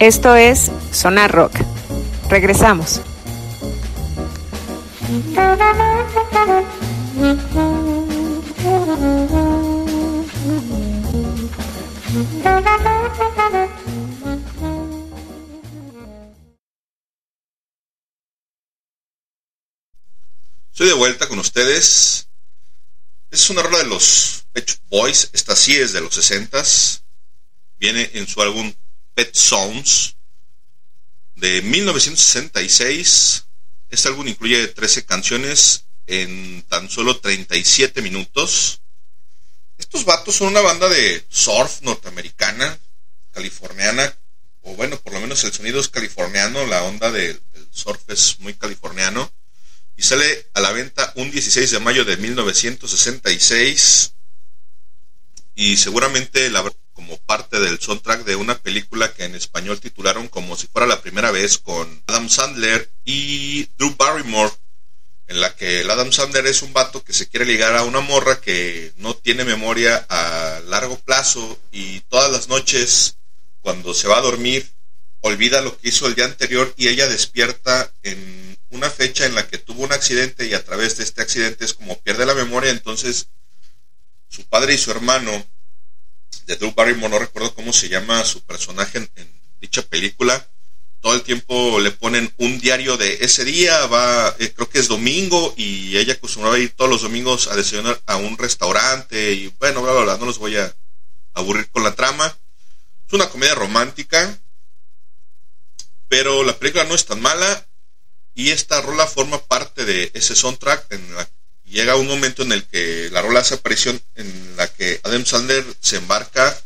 Esto es Sonar Rock. Regresamos. Estoy de vuelta con ustedes. Es una rola de los Pet Boys. Esta sí es de los 60 Viene en su álbum Pet Sounds de 1966. Este álbum incluye 13 canciones en tan solo 37 minutos. Estos vatos son una banda de surf norteamericana, californiana, o bueno, por lo menos el sonido es californiano, la onda del surf es muy californiano y sale a la venta un 16 de mayo de 1966 y seguramente la como parte del soundtrack de una película que en español titularon como si fuera la primera vez con Adam Sandler y Drew Barrymore en la que el Adam Sandler es un vato que se quiere ligar a una morra que no tiene memoria a largo plazo y todas las noches cuando se va a dormir olvida lo que hizo el día anterior y ella despierta en una fecha en la que tuvo un accidente y a través de este accidente es como pierde la memoria, entonces su padre y su hermano de Drew Barrymore, no recuerdo cómo se llama su personaje en, dicha película, todo el tiempo le ponen un diario de ese día, va, eh, creo que es domingo, y ella acostumbraba ir todos los domingos a desayunar a un restaurante, y bueno, bla, bla, bla, no los voy a aburrir con la trama. Es una comedia romántica, pero la película no es tan mala, y esta rola forma parte de ese soundtrack en la llega un momento en el que la rola hace aparición en la que Adam Sandler se embarca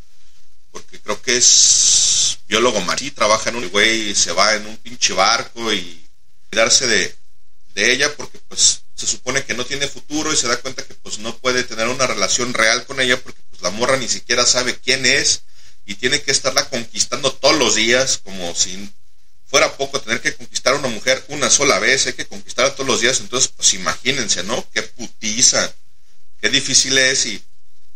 porque creo que es biólogo marí, trabaja en un güey, se va en un pinche barco y cuidarse de, de ella porque pues se supone que no tiene futuro y se da cuenta que pues no puede tener una relación real con ella porque pues la morra ni siquiera sabe quién es y tiene que estarla conquistando todos los días como si fuera poco tener que conquistar a una mujer una sola vez, hay que conquistarla todos los días, entonces pues imagínense, ¿no? Qué putiza, qué difícil es y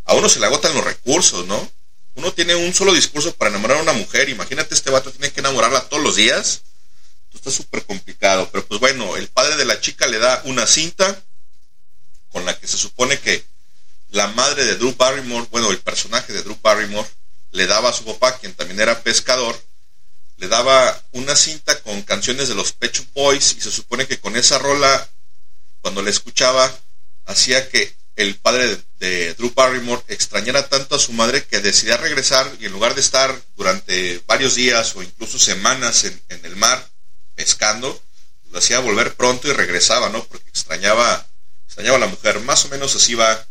a uno se le agotan los recursos, ¿no? Uno tiene un solo discurso para enamorar a una mujer, imagínate este vato tiene que enamorarla todos los días, Esto está súper complicado, pero pues bueno, el padre de la chica le da una cinta con la que se supone que la madre de Drew Barrymore, bueno, el personaje de Drew Barrymore, le daba a su papá, quien también era pescador, le daba una cinta con canciones de los Pet Shop Boys y se supone que con esa rola, cuando la escuchaba, hacía que el padre de, Drew Barrymore extrañara tanto a su madre que decidía regresar y en lugar de estar durante varios días o incluso semanas en, el mar pescando, lo hacía volver pronto y regresaba, ¿no? Porque extrañaba, extrañaba a la mujer. Más o menos así va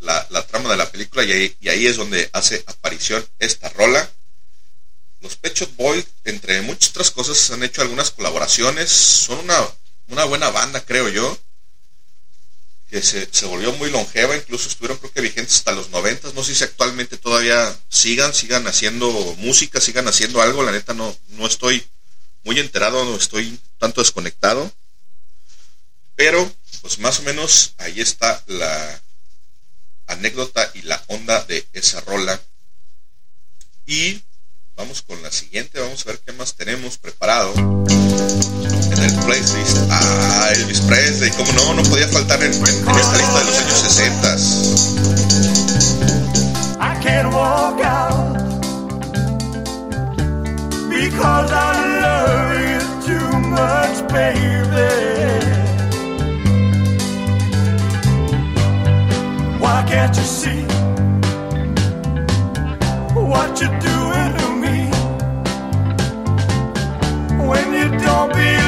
la, trama de la película y ahí es donde hace aparición esta rola. Los Pet Shop Boys, entre muchas otras cosas, han hecho algunas colaboraciones. Son una, buena banda, creo yo. Que se, se volvió muy longeva, incluso estuvieron creo que vigentes hasta los noventas. No sé si actualmente todavía sigan, sigan haciendo música, sigan haciendo algo. La neta no, no estoy muy enterado, no estoy tanto desconectado. Pero, pues más o menos ahí está la anécdota y la onda de esa rola. Y vamos con la siguiente, vamos a ver qué más tenemos preparado en el playlist. Ah, Elvis Presley, como no, no podía faltar en, en esta lista de los años 60. I can't walk out because I love too much, baby. Why can't you see what you're doing don't believe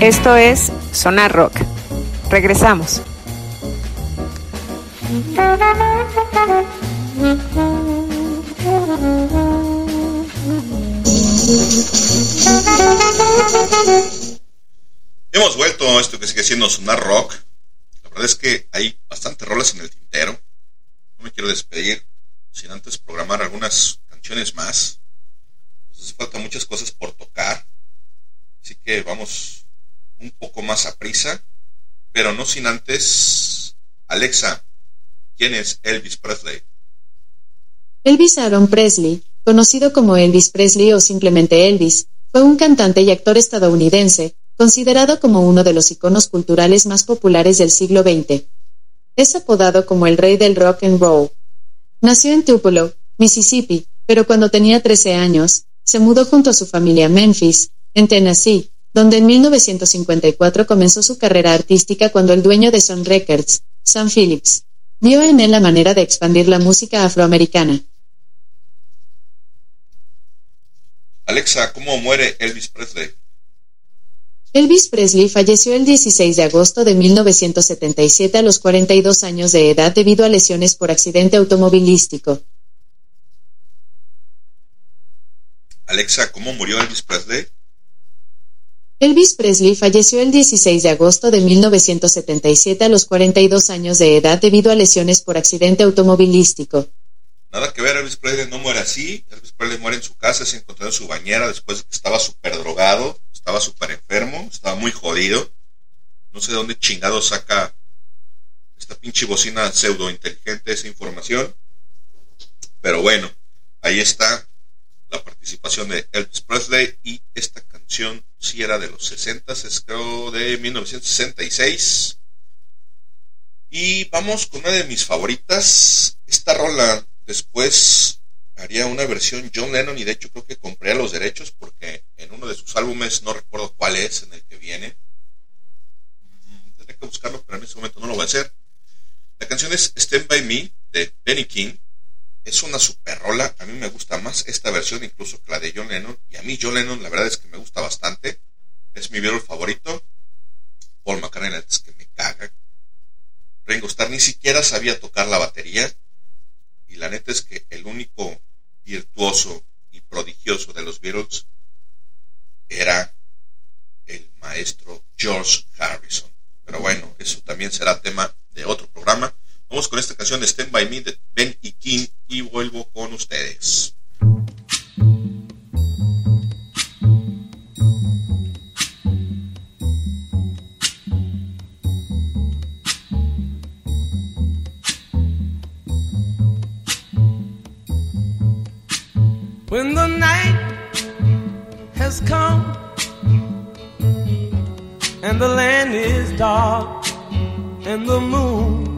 Esto es Sonar Rock. Regresamos. Hemos vuelto a esto que sigue siendo Sonar Rock. La verdad es que hay bastantes rolas en el tintero. No me quiero despedir sin antes programar algunas canciones más. Hace falta muchas cosas por tocar. Así que vamos un poco más a prisa. Pero no sin antes. Alexa, ¿quién es Elvis Presley? Elvis Aaron Presley, conocido como Elvis Presley o simplemente Elvis, fue un cantante y actor estadounidense, considerado como uno de los iconos culturales más populares del siglo XX. Es apodado como el rey del rock and roll. Nació en Tupelo, Mississippi, pero cuando tenía 13 años, se mudó junto a su familia a Memphis, en Tennessee, donde en 1954 comenzó su carrera artística cuando el dueño de Sun Records, Sam Phillips, vio en él la manera de expandir la música afroamericana. Alexa, ¿cómo muere Elvis Presley? Elvis Presley falleció el 16 de agosto de 1977 a los 42 años de edad debido a lesiones por accidente automovilístico. Alexa, ¿cómo murió Elvis Presley? Elvis Presley falleció el 16 de agosto de 1977 a los 42 años de edad debido a lesiones por accidente automovilístico. Nada que ver, Elvis Presley no muere así. Elvis Presley muere en su casa, se encontró en su bañera después de que estaba súper drogado, estaba súper enfermo, estaba muy jodido. No sé de dónde chingado saca esta pinche bocina pseudo inteligente esa información. Pero bueno, ahí está la participación de Elvis Presley y esta canción sí era de los 60, es creo de 1966. Y vamos con una de mis favoritas. Esta rola después haría una versión John Lennon y de hecho creo que compré los derechos porque en uno de sus álbumes, no recuerdo cuál es, en el que viene. Mm, Tendré que buscarlo, pero en este momento no lo voy a hacer. La canción es Stand By Me de Benny King. Es una super rola. A mí me gusta más esta versión incluso que la de John Lennon. Y a mí John Lennon la verdad es que me gusta bastante. Es mi Beatle favorito. Paul McCartney es que me caga. Ringo Starr ni siquiera sabía tocar la batería. Y la neta es que el único virtuoso y prodigioso de los Beatles era el maestro George Harrison. Pero bueno, eso también será tema de otro programa. Vamos con esta canción de Stand By Me de Ben y King y vuelvo con ustedes. When the night has come and the land is dark and the moon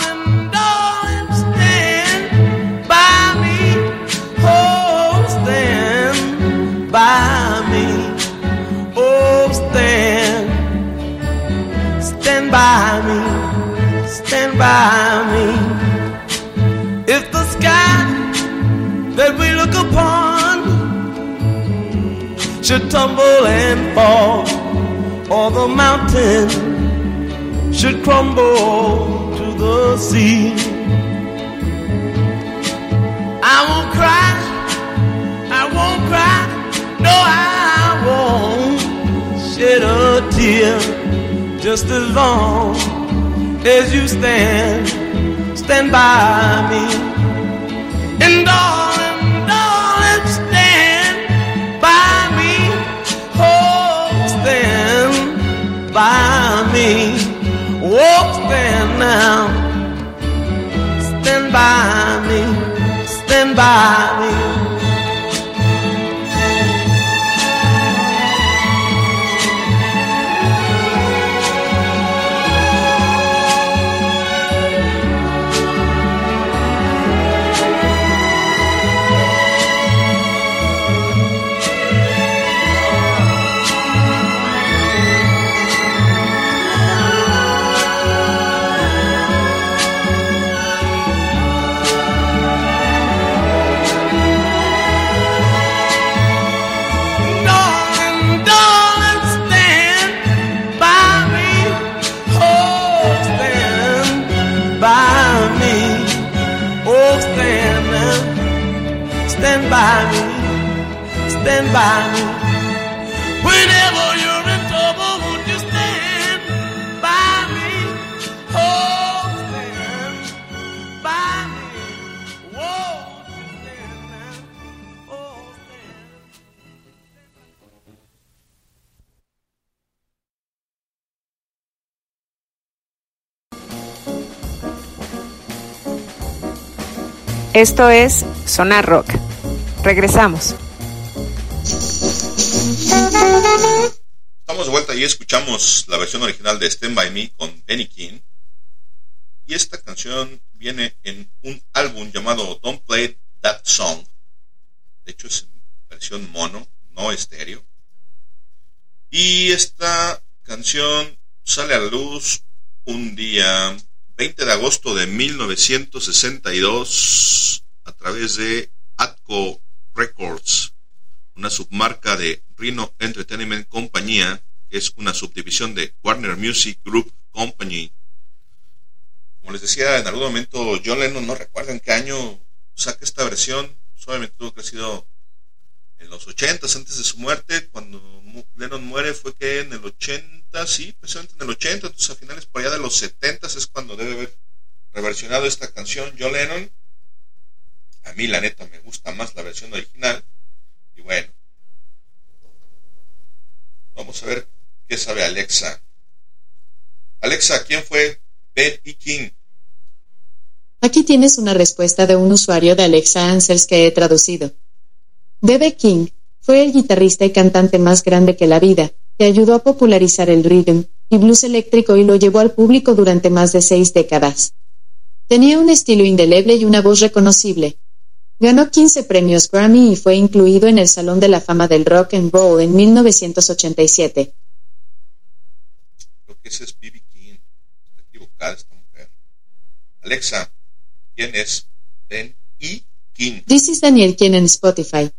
by me. If the sky that we look upon should tumble and fall, or the mountain should crumble to the sea. I won't cry, I won't cry, no, I won't shed a tear just as long as you stand, stand by me. And darling, darling, stand by me. Oh, stand by me. Oh, stand now. Stand by me. Stand by me. Whenever by me? Me. Esto es Sonar Rock. Regresamos. Escuchamos la versión original de Stand By Me con Benny King. Y esta canción viene en un álbum llamado Don't Play That Song. De hecho es en versión mono, no estéreo. Y esta canción sale a la luz un día 20 de agosto de 1962 a través de Atco Records, una submarca de Rhino Entertainment Compañía, es una subdivisión de Warner Music Group Company. Como les decía, en algún momento John Lennon, no recuerdo en qué año saca esta versión, solamente tuvo que sido en los 80 antes de su muerte, cuando Lennon muere fue que en el 80, sí, precisamente en el 80, entonces a finales por allá de los 70 es cuando debe haber reversionado esta canción John Lennon. A mí la neta me gusta más la versión original. Y bueno, vamos a ver qué sabe Alexa. Alexa, ¿quién fue E. King? Aquí tienes una respuesta de un usuario de Alexa Answers que he traducido. B.B. King fue el guitarrista y cantante más grande que la vida, que ayudó a popularizar el rhythm y blues eléctrico y lo llevó al público durante más de seis décadas. Tenía un estilo indeleble y una voz reconocible. Ganó 15 premios Grammy y fue incluido en el Salón de la Fama del Rock and Roll en 1987. Ese es B.B. King. Está equivocada esta mujer. Alexa, ¿quién es Ben E. King? This is Daniel Quien en Spotify.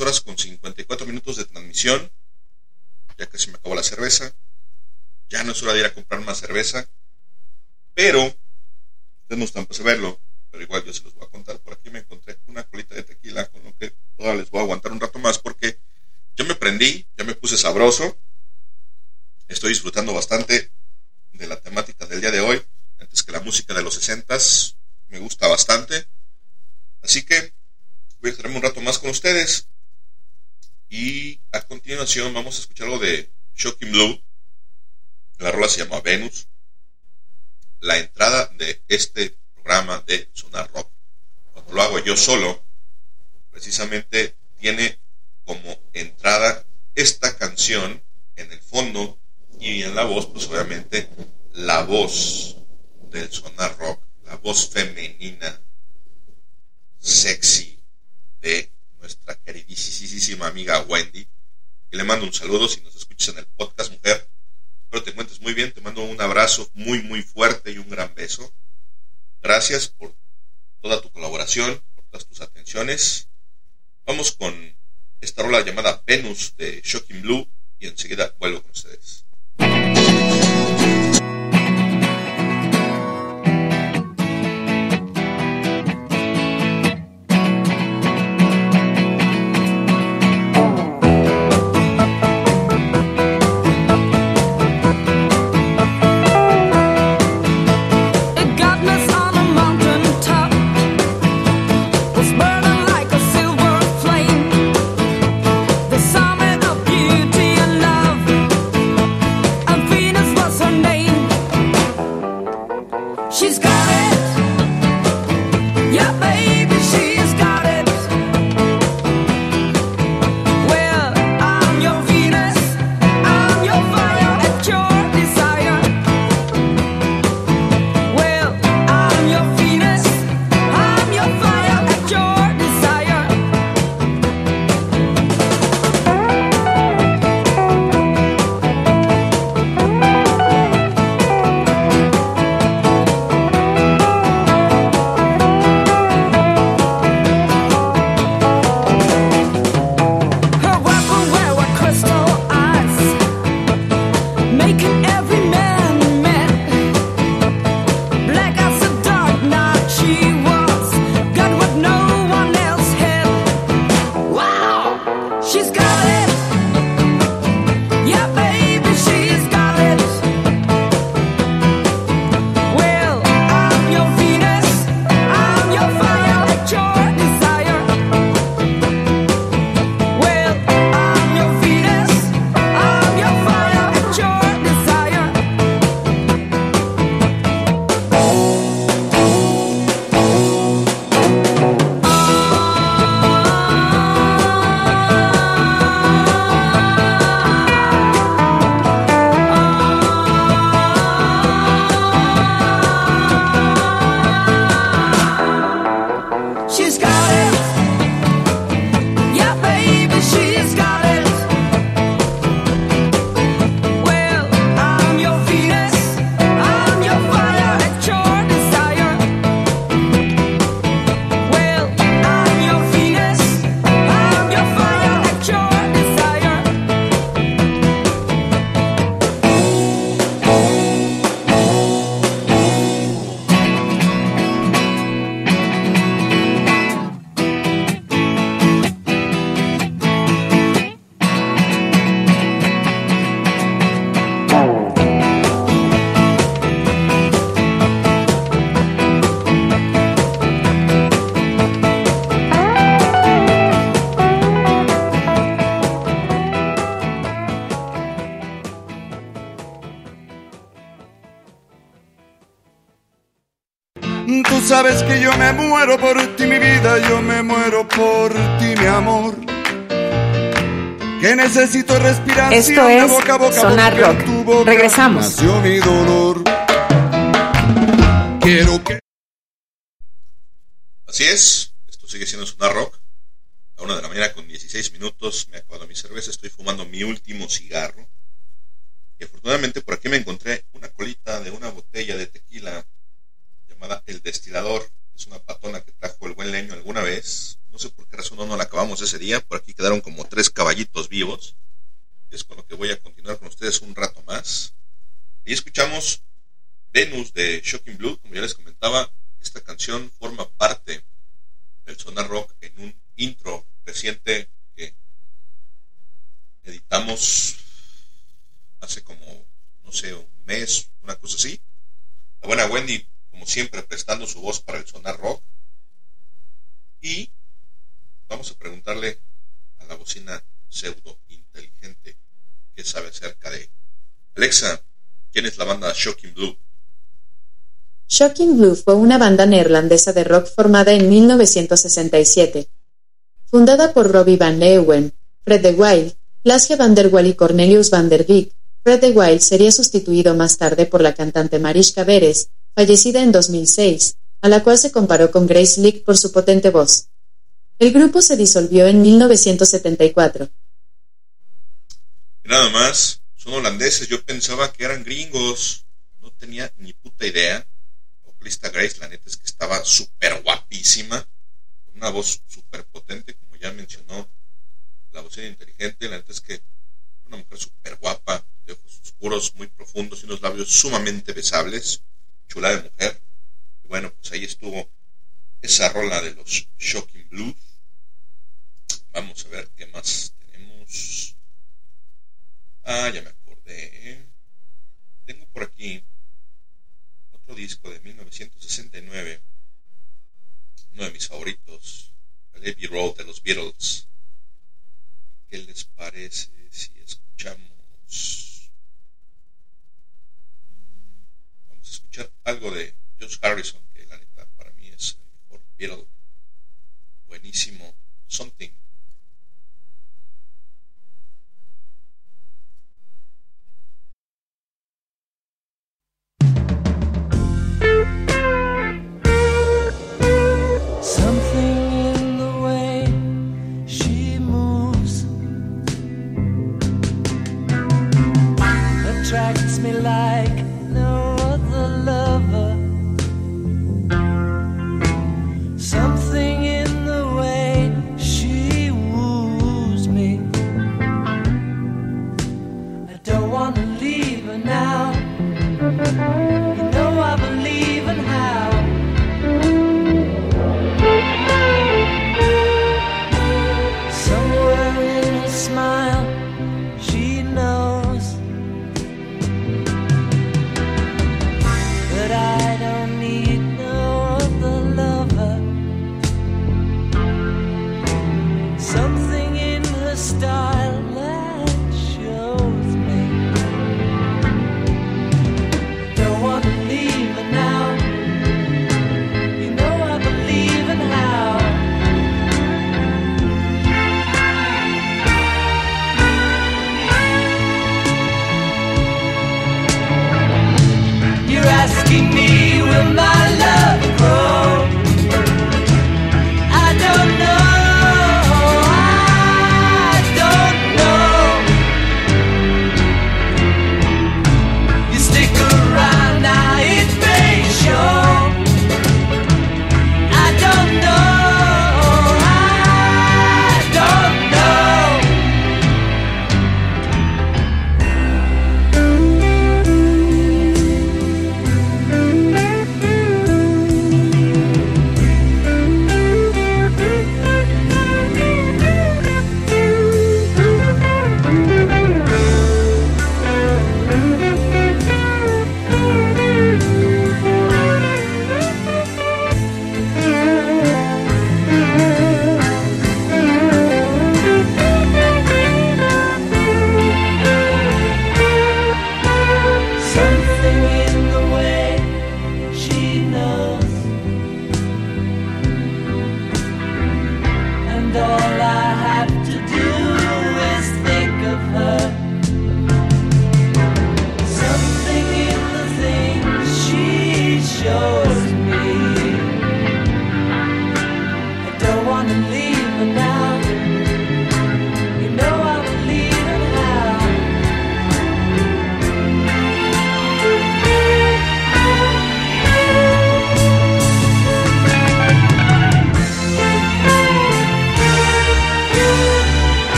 horas con 54 minutos de transmisión. Ya casi me acabó la cerveza. Ya no es hora de ir a comprar más cerveza. solo, precisamente tiene como entrada esta canción en el fondo y en la voz, pues obviamente la voz del sonar rock, la voz femenina, sexy de nuestra queridísima amiga Wendy. Y le mando un saludo si nos escuchas en el podcast, mujer. Espero te encuentres muy bien. Te mando un abrazo muy, muy fuerte y un gran beso. Gracias por toda tu colaboración tus atenciones. Vamos con esta rola llamada Venus de Shocking Blue y enseguida vuelvo con ustedes. Sabes que yo me muero por ti, mi vida, yo me muero por ti, mi amor. Que necesito respiración Esto de es boca a boca, Sonar Rock. tu boca Regresamos. Nació mi dolor. Quiero que Así es, esto sigue siendo Sonar Rock. A una de la mañana con 16 minutos me he acabado mi cerveza, estoy fumando mi último cigarro. Y afortunadamente por aquí me encontré una colita de una botella de tequila llamada El Destilador. Es una patona que trajo el buen leño alguna vez. No sé por qué razón no, no la acabamos ese día. Por aquí quedaron como tres caballitos vivos. Y es con lo que voy a continuar con ustedes un rato más. Y escuchamos Venus de Shocking Blue. Como ya les comentaba, esta canción forma parte del Sonar Rock en un intro reciente que editamos hace como, no sé, un mes, una cosa así. La buena Wendy, como siempre, prestando su voz para el Sonar Rock. Y vamos a preguntarle a la bocina pseudo inteligente qué sabe acerca de Alexa, ¿quién es la banda Shocking Blue? Shocking Blue fue una banda neerlandesa de rock formada en 1967. Fundada por Robbie Van Leeuwen, Fred de Wild, Lasje van der Waal y Cornelius van der Beek, Fred de Wild sería sustituido más tarde por la cantante Mariska Beres, fallecida en 2006, a la cual se comparó con Grace Lick por su potente voz. El grupo se disolvió en 1974. Y nada más, son holandeses, yo pensaba que eran gringos, no tenía ni puta idea. La vocalista Grace, la neta es que estaba súper guapísima, con una voz súper potente, como ya mencionó la voz inteligente, la neta es que una mujer súper guapa, de ojos oscuros, muy profundos y unos labios sumamente besables, chula de mujer. Y bueno, pues ahí estuvo esa rola de los Shocking Blues. Vamos a ver qué más tenemos. Ah, ya me acordé. Tengo por aquí otro disco de 1969, uno de mis favoritos, el Abbey Road de los Beatles. ¿Qué les parece si escuchamos? Mm, Vamos a escuchar algo de George Harrison, que la neta para mí es el mejor Beatle. Buenísimo. Something. Something attracts me like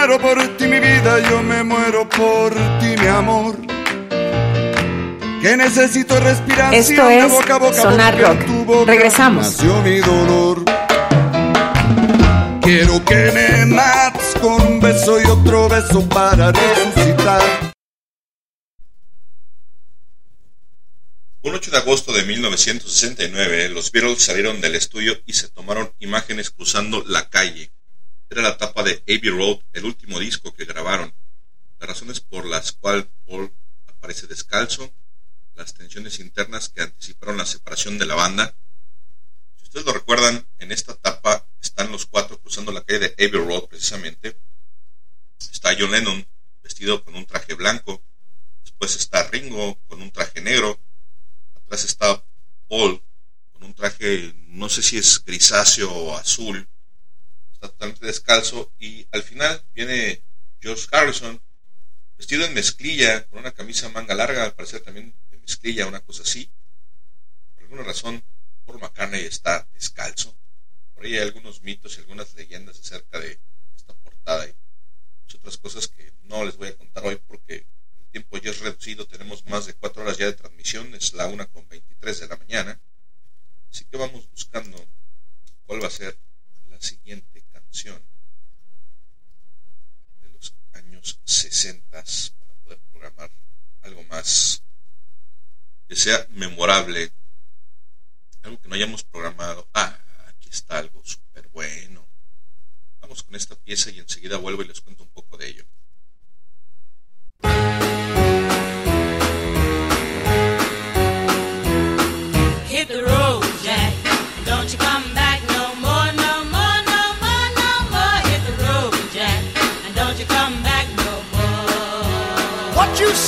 muero por ti, mi vida, yo me muero por ti, mi amor. Que necesito respiración Esto de es boca a boca Sonar Rock. tu boca Regresamos. Nació mi dolor. Quiero que me mates con un beso y otro beso para resucitar. Un 8 de agosto de 1969, los Beatles salieron del estudio y se tomaron imágenes cruzando la calle. Era la tapa de Abbey Road, el último disco que grabaron. Las razones por las cuales Paul aparece descalzo, las tensiones internas que anticiparon la separación de la banda. Si ustedes lo recuerdan, en esta tapa están los cuatro cruzando la calle de Abbey Road precisamente. Está John Lennon vestido con un traje blanco. Después está Ringo con un traje negro atrás está Paul con un traje, no sé si es grisáceo o azul, totalmente descalzo y al final viene George Harrison vestido en mezclilla, con una camisa manga larga, al parecer también de mezclilla, una cosa así. Por alguna razón, Paul McCartney está descalzo. Por ahí hay algunos mitos y algunas leyendas acerca de esta portada y muchas otras cosas que no les voy a contar hoy porque el tiempo ya es reducido, tenemos más de cuatro horas ya de transmisión, es la una con 23 de la mañana, así que vamos buscando cuál va a ser la siguiente de los años 60 para poder programar algo más que sea memorable, algo que no hayamos programado. Ah, aquí está algo súper bueno. Vamos con esta pieza y enseguida vuelvo y les cuento un poco de ello.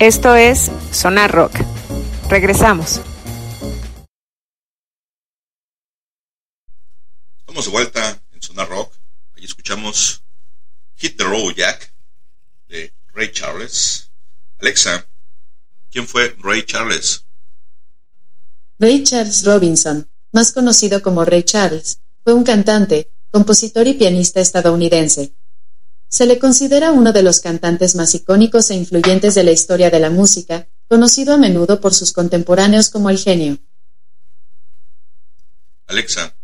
Esto es Sonar Rock. Regresamos. Estamos de vuelta en Zona Rock. Ahí escuchamos Hit the Road Jack de Ray Charles. Alexa, ¿quién fue Ray Charles? Ray Charles Robinson, más conocido como Ray Charles, fue un cantante, compositor y pianista estadounidense. Se le considera uno de los cantantes más icónicos e influyentes de la historia de la música, conocido a menudo por sus contemporáneos como el genio. Alexa,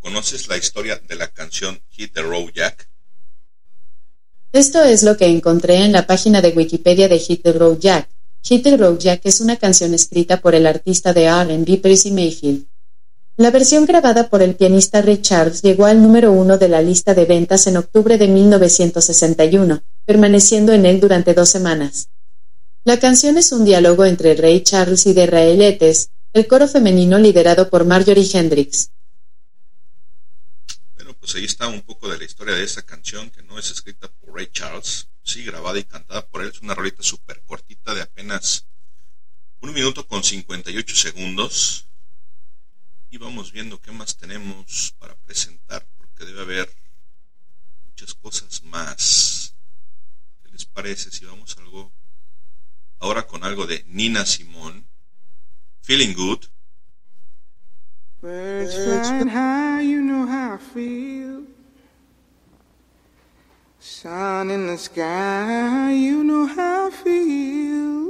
¿conoces la historia de la canción Hit the Road Jack? Esto es lo que encontré en la página de Wikipedia de Hit the Road Jack. Hit the Road Jack es una canción escrita por el artista de R&B Percy Mayfield. La versión grabada por el pianista Ray Charles llegó al número uno de la lista de ventas en octubre de 1961, permaneciendo en él durante dos semanas. La canción es un diálogo entre Ray Charles y de Raeletes, el coro femenino liderado por Marjorie Hendrix. Bueno, pues ahí está un poco de la historia de esa canción que no es escrita por Ray Charles, sí, grabada y cantada por él. Es una rolita súper cortita de apenas un minuto con 58 segundos. Y vamos viendo qué más tenemos para presentar, porque debe haber muchas cosas más. ¿Qué les parece si vamos algo ahora con algo de Nina Simón? Feeling Good. Birds flying high, you know how I feel. Sun in the sky, you know how I feel.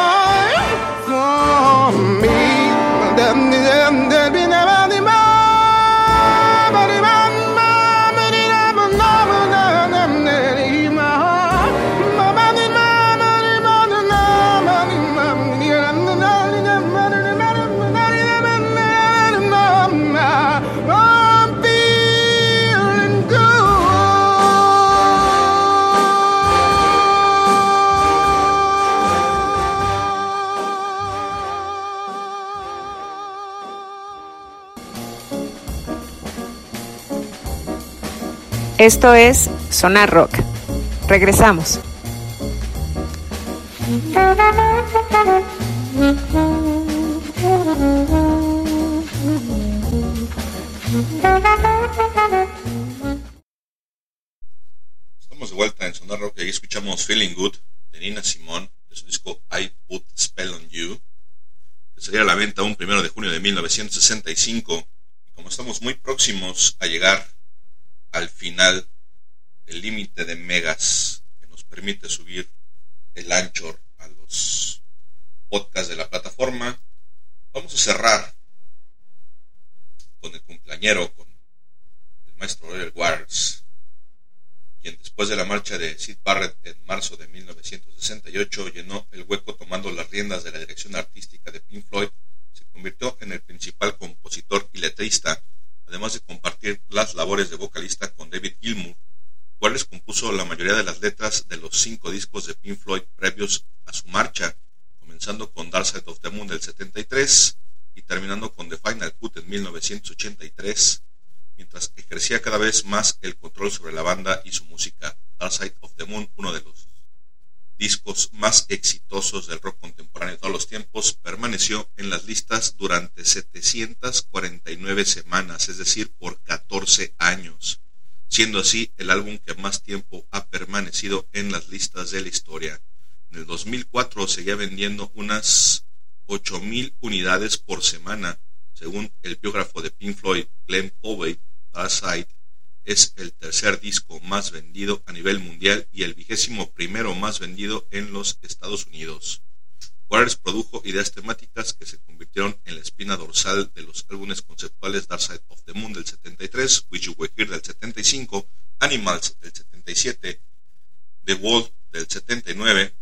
Esto es Sonar Rock. Regresamos. Estamos de vuelta en Sonar Rock y ahí escuchamos Feeling Good de Nina Simón de su disco I Put Spell on You, que a la venta un primero de junio de 1965. Y como estamos muy próximos a llegar al final del límite de megas que nos permite subir el Anchor a los podcasts de la plataforma, vamos a cerrar con el cumpleañero, con el maestro Roger Waters, quien después de la marcha de Sid Barrett en marzo de 1968 llenó el hueco tomando las riendas de la dirección artística de Pink Floyd, se convirtió en el principal compositor y letrista, además de compartir las labores de vocalista con David Gilmour, cuales compuso la mayoría de las letras de los cinco discos de Pink Floyd previos a su marcha, comenzando con Dark Side of the Moon del 73 y terminando con The Final Cut en 1983 mientras ejercía cada vez más el control sobre la banda y su música. Dark Side of the Moon, uno de los discos más exitosos del rock contemporáneo de todos los tiempos, permaneció en las listas durante 749 semanas, es decir, por 14 años, siendo así el álbum que más tiempo ha permanecido en las listas de la historia. En el 2004 seguía vendiendo unas 8.000 unidades por semana, Según el biógrafo de Pink Floyd, Glenn Povey, Parasite es el tercer disco más vendido a nivel mundial y el vigésimo primero más vendido en los Estados Unidos. Waters produjo ideas temáticas que se convirtieron en la espina dorsal de los álbumes conceptuales Dark Side of the Moon del 73, Which You Will Hear del 75, Animals del 77, The Wall del 79,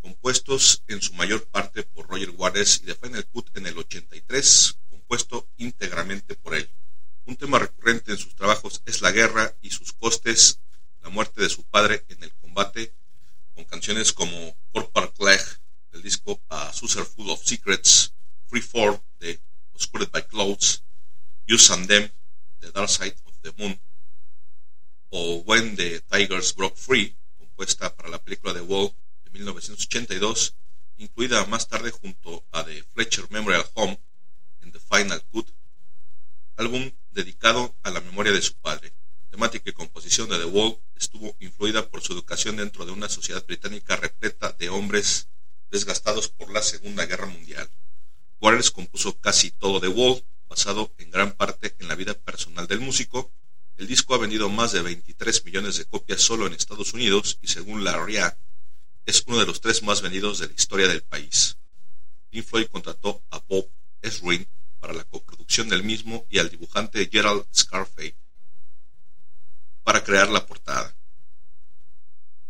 compuestos en su mayor parte por Roger Waters y The Final Cut en el 83, compuesto íntegramente por él. Un tema recurrente en sus trabajos es la guerra y sus costes, la muerte de su padre en el combate, con canciones como Fort Park Leg del disco A Saucer Full of Secrets, Free Fall de Oscured by Clouds, Use and Them The Dark Side of the Moon, o When the Tigers Broke Free, compuesta para la película The Wall de 1982, incluida más tarde junto a The Fletcher Memorial Home en The Final Cut, álbum dedicado a la memoria de su padre. La temática y composición de The Wall estuvo influida por su educación dentro de una sociedad británica repleta de hombres desgastados por la Segunda Guerra Mundial. Waters compuso casi todo The Wall, basado en gran parte en la vida personal del músico. El disco ha vendido más de 23 millones de copias solo en Estados Unidos y según la RIA es uno de los tres más vendidos de la historia del país. Pink Floyd contrató a Bob Ezrin para la coproducción del mismo y al dibujante Gerald Scarfe para crear la portada.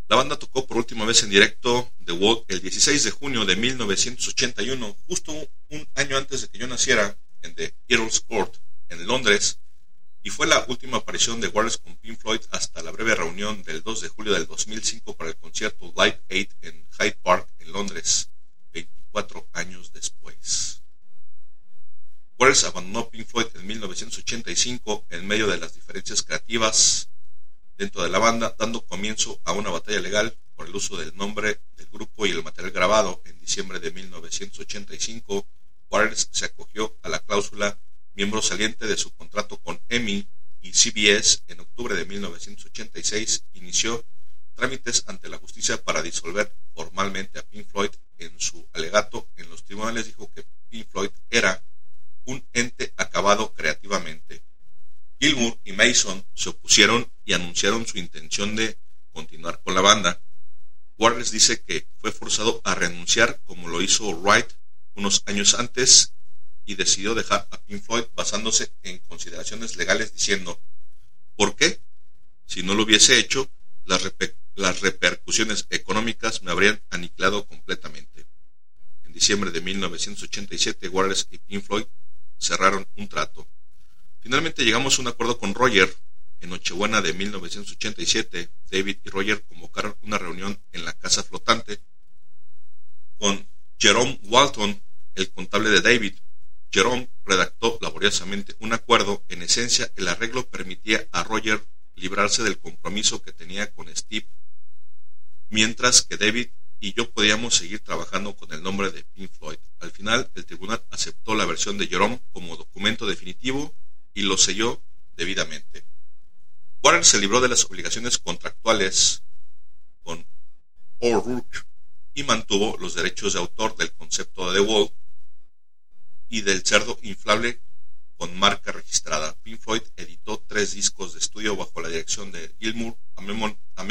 La banda tocó por última vez en directo The Wall el 16 de junio de 1981, justo un año antes de que yo naciera, en The Earl's Court, en Londres, y fue la última aparición de Waters con Pink Floyd hasta la breve reunión del 2 de julio del 2005 para el concierto Live Aid en Hyde Park, en Londres, 24 años después. Waters abandonó Pink Floyd en 1985 en medio de las diferencias creativas dentro de la banda, dando comienzo a una batalla legal por el uso del nombre del grupo y el material grabado. En diciembre de 1985, Waters se acogió a la cláusula miembro saliente de su contrato con EMI y CBS. En octubre de 1986 inició trámites ante la justicia para disolver formalmente a Pink Floyd. En su alegato en los tribunales dijo que Pink Floyd era un ente acabado creativamente. Gilmour y Mason se opusieron y anunciaron su intención de continuar con la banda. Waters dice que fue forzado a renunciar como lo hizo Wright unos años antes y decidió dejar a Pink Floyd basándose en consideraciones legales diciendo ¿Por qué? Si no lo hubiese hecho, las repercusiones económicas me habrían aniquilado completamente. En diciembre de 1987, Waters y Pink Floyd cerraron un trato. Finalmente llegamos a un acuerdo con Roger. En Nochebuena de 1987, David y Roger convocaron una reunión en la casa flotante con Jerome Walton, el contable de David. Jerome redactó laboriosamente un acuerdo. En esencia, el arreglo permitía a Roger librarse del compromiso que tenía con Steve, mientras que David y yo podíamos seguir trabajando con el nombre de Pink Floyd. Al final, el tribunal aceptó la versión de Jerome como documento definitivo y lo selló debidamente. Warren se libró de las obligaciones contractuales con O'Rourke y mantuvo los derechos de autor del concepto de The Wall y del cerdo inflable con marca registrada. Pink Floyd editó tres discos de estudio bajo la dirección de Gilmour, A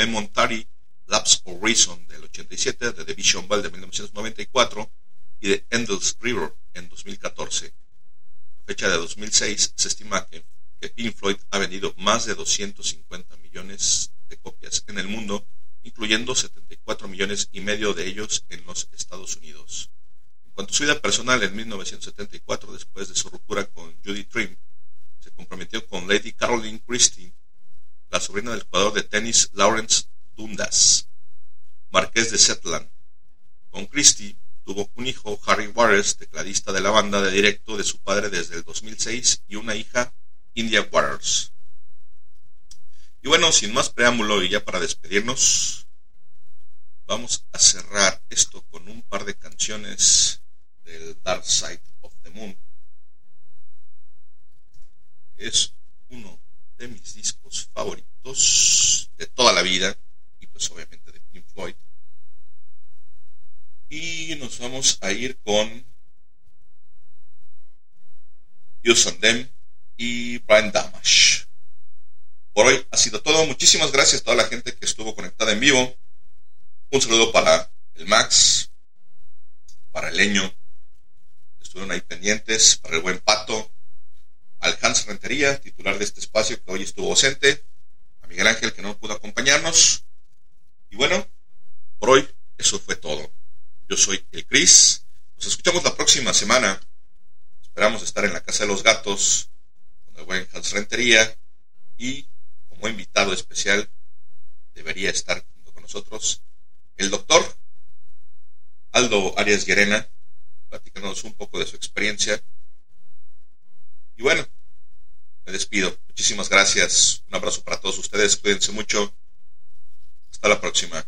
Lapse of Reason del 87, de The Vision Bell de 1994 y de Endless River en 2014. A fecha de 2006 se estima que, que Pink Floyd ha vendido más de 250 millones de copias en el mundo, incluyendo 74 millones y medio de ellos en los Estados Unidos. En cuanto a su vida personal, en 1974, después de su ruptura con Judy Trim, se comprometió con Lady Caroline Christie, la sobrina del jugador de tenis Lawrence Dundas, marqués de Setland. Con Christie tuvo un hijo, Harry Waters, tecladista de la banda de directo de su padre desde el 2006, y una hija, India Waters. Y bueno, sin más preámbulo y ya para despedirnos, vamos a cerrar esto con un par de canciones del Dark Side of the Moon. Es uno de mis discos favoritos de toda la vida pues obviamente de Pink Floyd. Y nos vamos a ir con Use on Them y Brian Damash. Por hoy ha sido todo. Muchísimas gracias a toda la gente que estuvo conectada en vivo. Un saludo para el Max, para el Leño, estuvieron ahí pendientes, para el buen Pato, al Hans Rentería, titular de este espacio que hoy estuvo ausente, a Miguel Ángel que no pudo acompañarnos. Y bueno, por hoy eso fue todo. Yo soy el Chris. Nos escuchamos la próxima semana. Esperamos estar en la Casa de los Gatos con el buen Hans Rentería y como invitado especial debería estar junto con nosotros el doctor Aldo Arias Llerena, platicándonos un poco de su experiencia. Y bueno, me despido. Muchísimas gracias. Un abrazo para todos ustedes. Cuídense mucho. Hasta la próxima.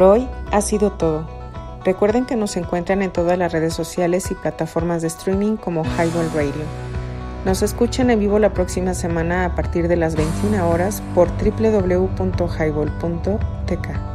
Por hoy ha sido todo. Recuerden que nos encuentran en todas las redes sociales y plataformas de streaming como Highball Radio. Nos escuchan en vivo la próxima semana a partir de las 21 horas por www.highball.tk.